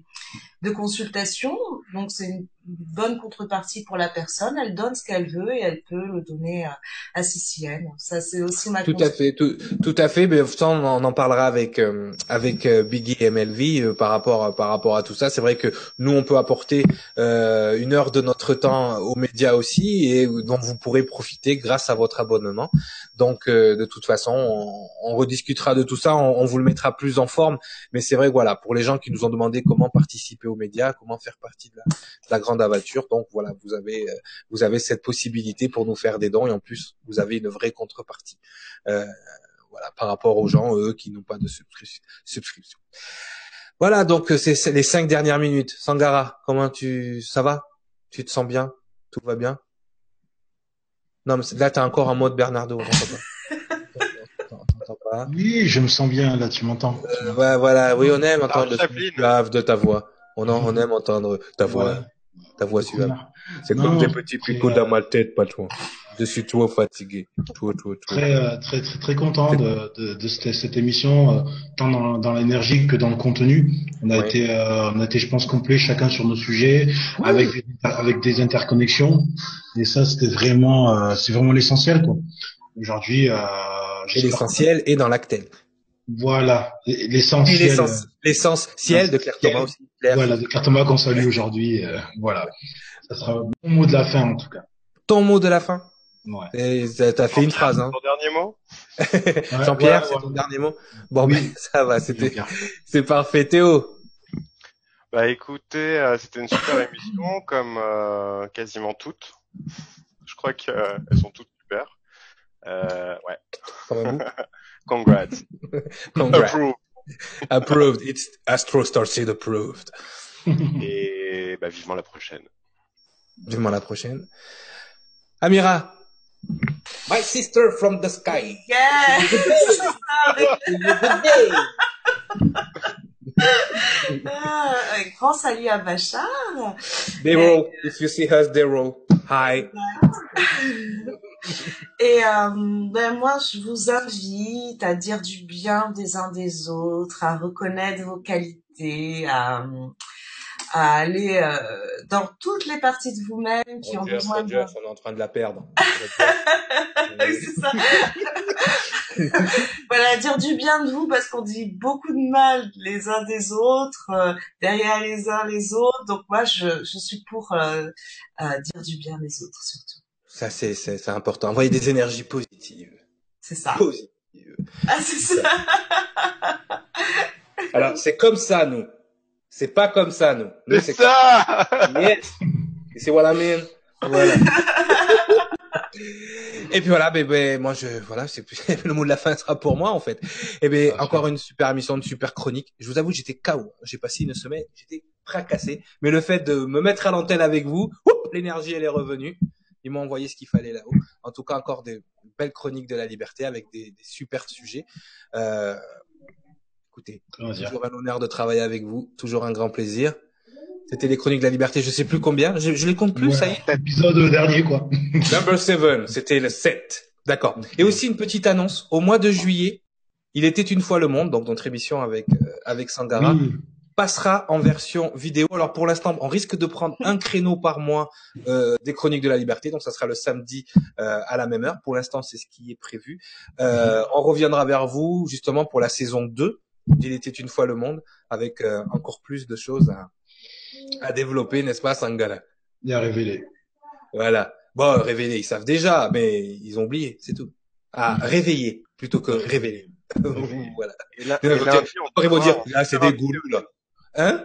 de consultation. Donc, c'est une bonne contrepartie pour la personne. Elle donne ce qu'elle veut et elle peut le donner à, à CCN. Ça, c'est aussi ma Tout à fait, tout, tout à fait. Mais on en parlera avec euh, avec euh, Biggie et MLV euh, par rapport par rapport à tout ça. C'est vrai que nous, on peut apporter une heure de notre temps aux médias aussi et dont vous pourrez profiter grâce à votre abonnement. Donc, de toute façon, on, on, rediscutera de tout ça. On, on, vous le mettra plus en forme. Mais c'est vrai, voilà, pour les gens qui nous ont demandé comment participer aux médias, comment faire partie de la, de la grande aventure. Donc voilà, vous avez euh, vous avez cette possibilité pour nous faire des dons et en plus vous avez une vraie contrepartie. Euh, voilà, par rapport aux gens eux qui n'ont pas de subscription. Voilà, donc euh, c'est les cinq dernières minutes. Sangara, comment tu ça va? Tu te sens bien? Tout va bien? Non, mais là t'es encore en mode Bernardo. Oui, je me sens bien là. Tu m'entends Ouais, voilà. Oui, on aime entendre le de ta voix. On, on aime entendre ta voix ta voix suave. C'est comme des petits picots dans ma tête, patron. Je suis trop fatigué. Très, euh, très, très, très content de, de, de cette, cette, émission, euh, tant dans, dans l'énergie que dans le contenu. On a été, euh, on a été, je pense, complet chacun sur nos sujets, avec, des, avec des interconnexions. Et ça, c'était vraiment, c'est vraiment l'essentiel, quoi. Aujourd'hui, euh, l'essentiel est dans l'actel. Voilà, l'essentiel. L'essentiel de Claire Thomas aussi. Voilà, de Claire Thomas qu'on salue aujourd'hui. Euh, voilà, ça sera mon mot de la fin en tout cas. Ton mot de la fin? Ouais. T'as fait une phrase, hein. Ton dernier mot? Jean-Pierre, c'est ton dernier mot? Bon, oui. Ben, ça va, c'était, c'est parfait. Théo? Bah écoutez, euh, c'était une super émission, comme euh, quasiment toutes. Je crois qu'elles sont toutes super. Euh, ouais. Congrats. Congrats. Approved. approved. It's Astro Starseed approved. Et bah, vivement la prochaine. Vivement la prochaine. Amira. My sister from the sky. Yes. ah, un grand salut à Bachar. Dero, if you see us, Dero, hi. Et euh, ben moi, je vous invite à dire du bien des uns des autres, à reconnaître vos qualités, à, à aller euh, dans toutes les parties de vous-même qui ont besoin de... on est en train de la perdre. c'est ça. voilà, dire du bien de vous parce qu'on dit beaucoup de mal les uns des autres, euh, derrière les uns les autres. Donc moi, je, je suis pour euh, dire du bien des autres surtout. Ça, c'est, c'est, important. Envoyer des énergies positives. C'est ça. Positives. Ah, c'est ça. Alors, c'est comme ça, nous. C'est pas comme ça, nous. nous c'est ça! Yes. C'est what I mean. Voilà. Et puis voilà, ben, ben moi je voilà, c'est le mot de la fin sera pour moi en fait. Et ben ah, encore une super émission, une super chronique. Je vous avoue, j'étais KO. J'ai passé une semaine, j'étais fracassé. Mais le fait de me mettre à l'antenne avec vous, l'énergie elle est revenue. Ils m'ont envoyé ce qu'il fallait là-haut. En tout cas, encore des belles chroniques de la liberté avec des, des super sujets. Euh, écoutez, toujours un honneur de travailler avec vous, toujours un grand plaisir. C'était les chroniques de la liberté, je sais plus combien, je, je les compte plus, ça y est. Épisode dernier, quoi. Number 7, c'était le 7. D'accord. Et aussi une petite annonce, au mois de juillet, il était une fois le monde, donc notre émission avec, euh, avec Sangara passera en version vidéo. Alors pour l'instant, on risque de prendre un créneau par mois euh, des Chroniques de la Liberté, donc ça sera le samedi euh, à la même heure. Pour l'instant, c'est ce qui est prévu. Euh, on reviendra vers vous justement pour la saison 2 d'Il était une fois le monde, avec euh, encore plus de choses à, à développer, n'est-ce pas, Sangala? Et à révéler. Voilà. Bon, révéler, ils savent déjà, mais ils ont oublié, c'est tout. À réveiller plutôt que révéler. voilà. Et là, dire, là, c'est des goulous, là. Hein?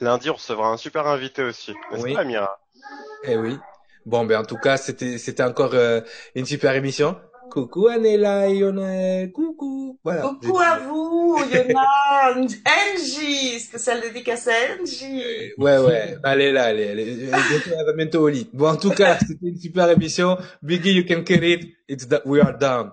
Lundi, on recevra un super invité aussi. Oui. Pas, Mira? Eh oui. Bon, ben en tout cas, c'était c'était encore euh, une super émission. Coucou Anela, Yona, coucou. Voilà. Coucou à vous, Yona, Angie, spéciale dédicace à Angie. Euh, ouais, ouais, allez là, allez, allez, elle va bientôt au lit. Bon, en tout cas, c'était une super émission. Biggie, you can get it. It's that we are done.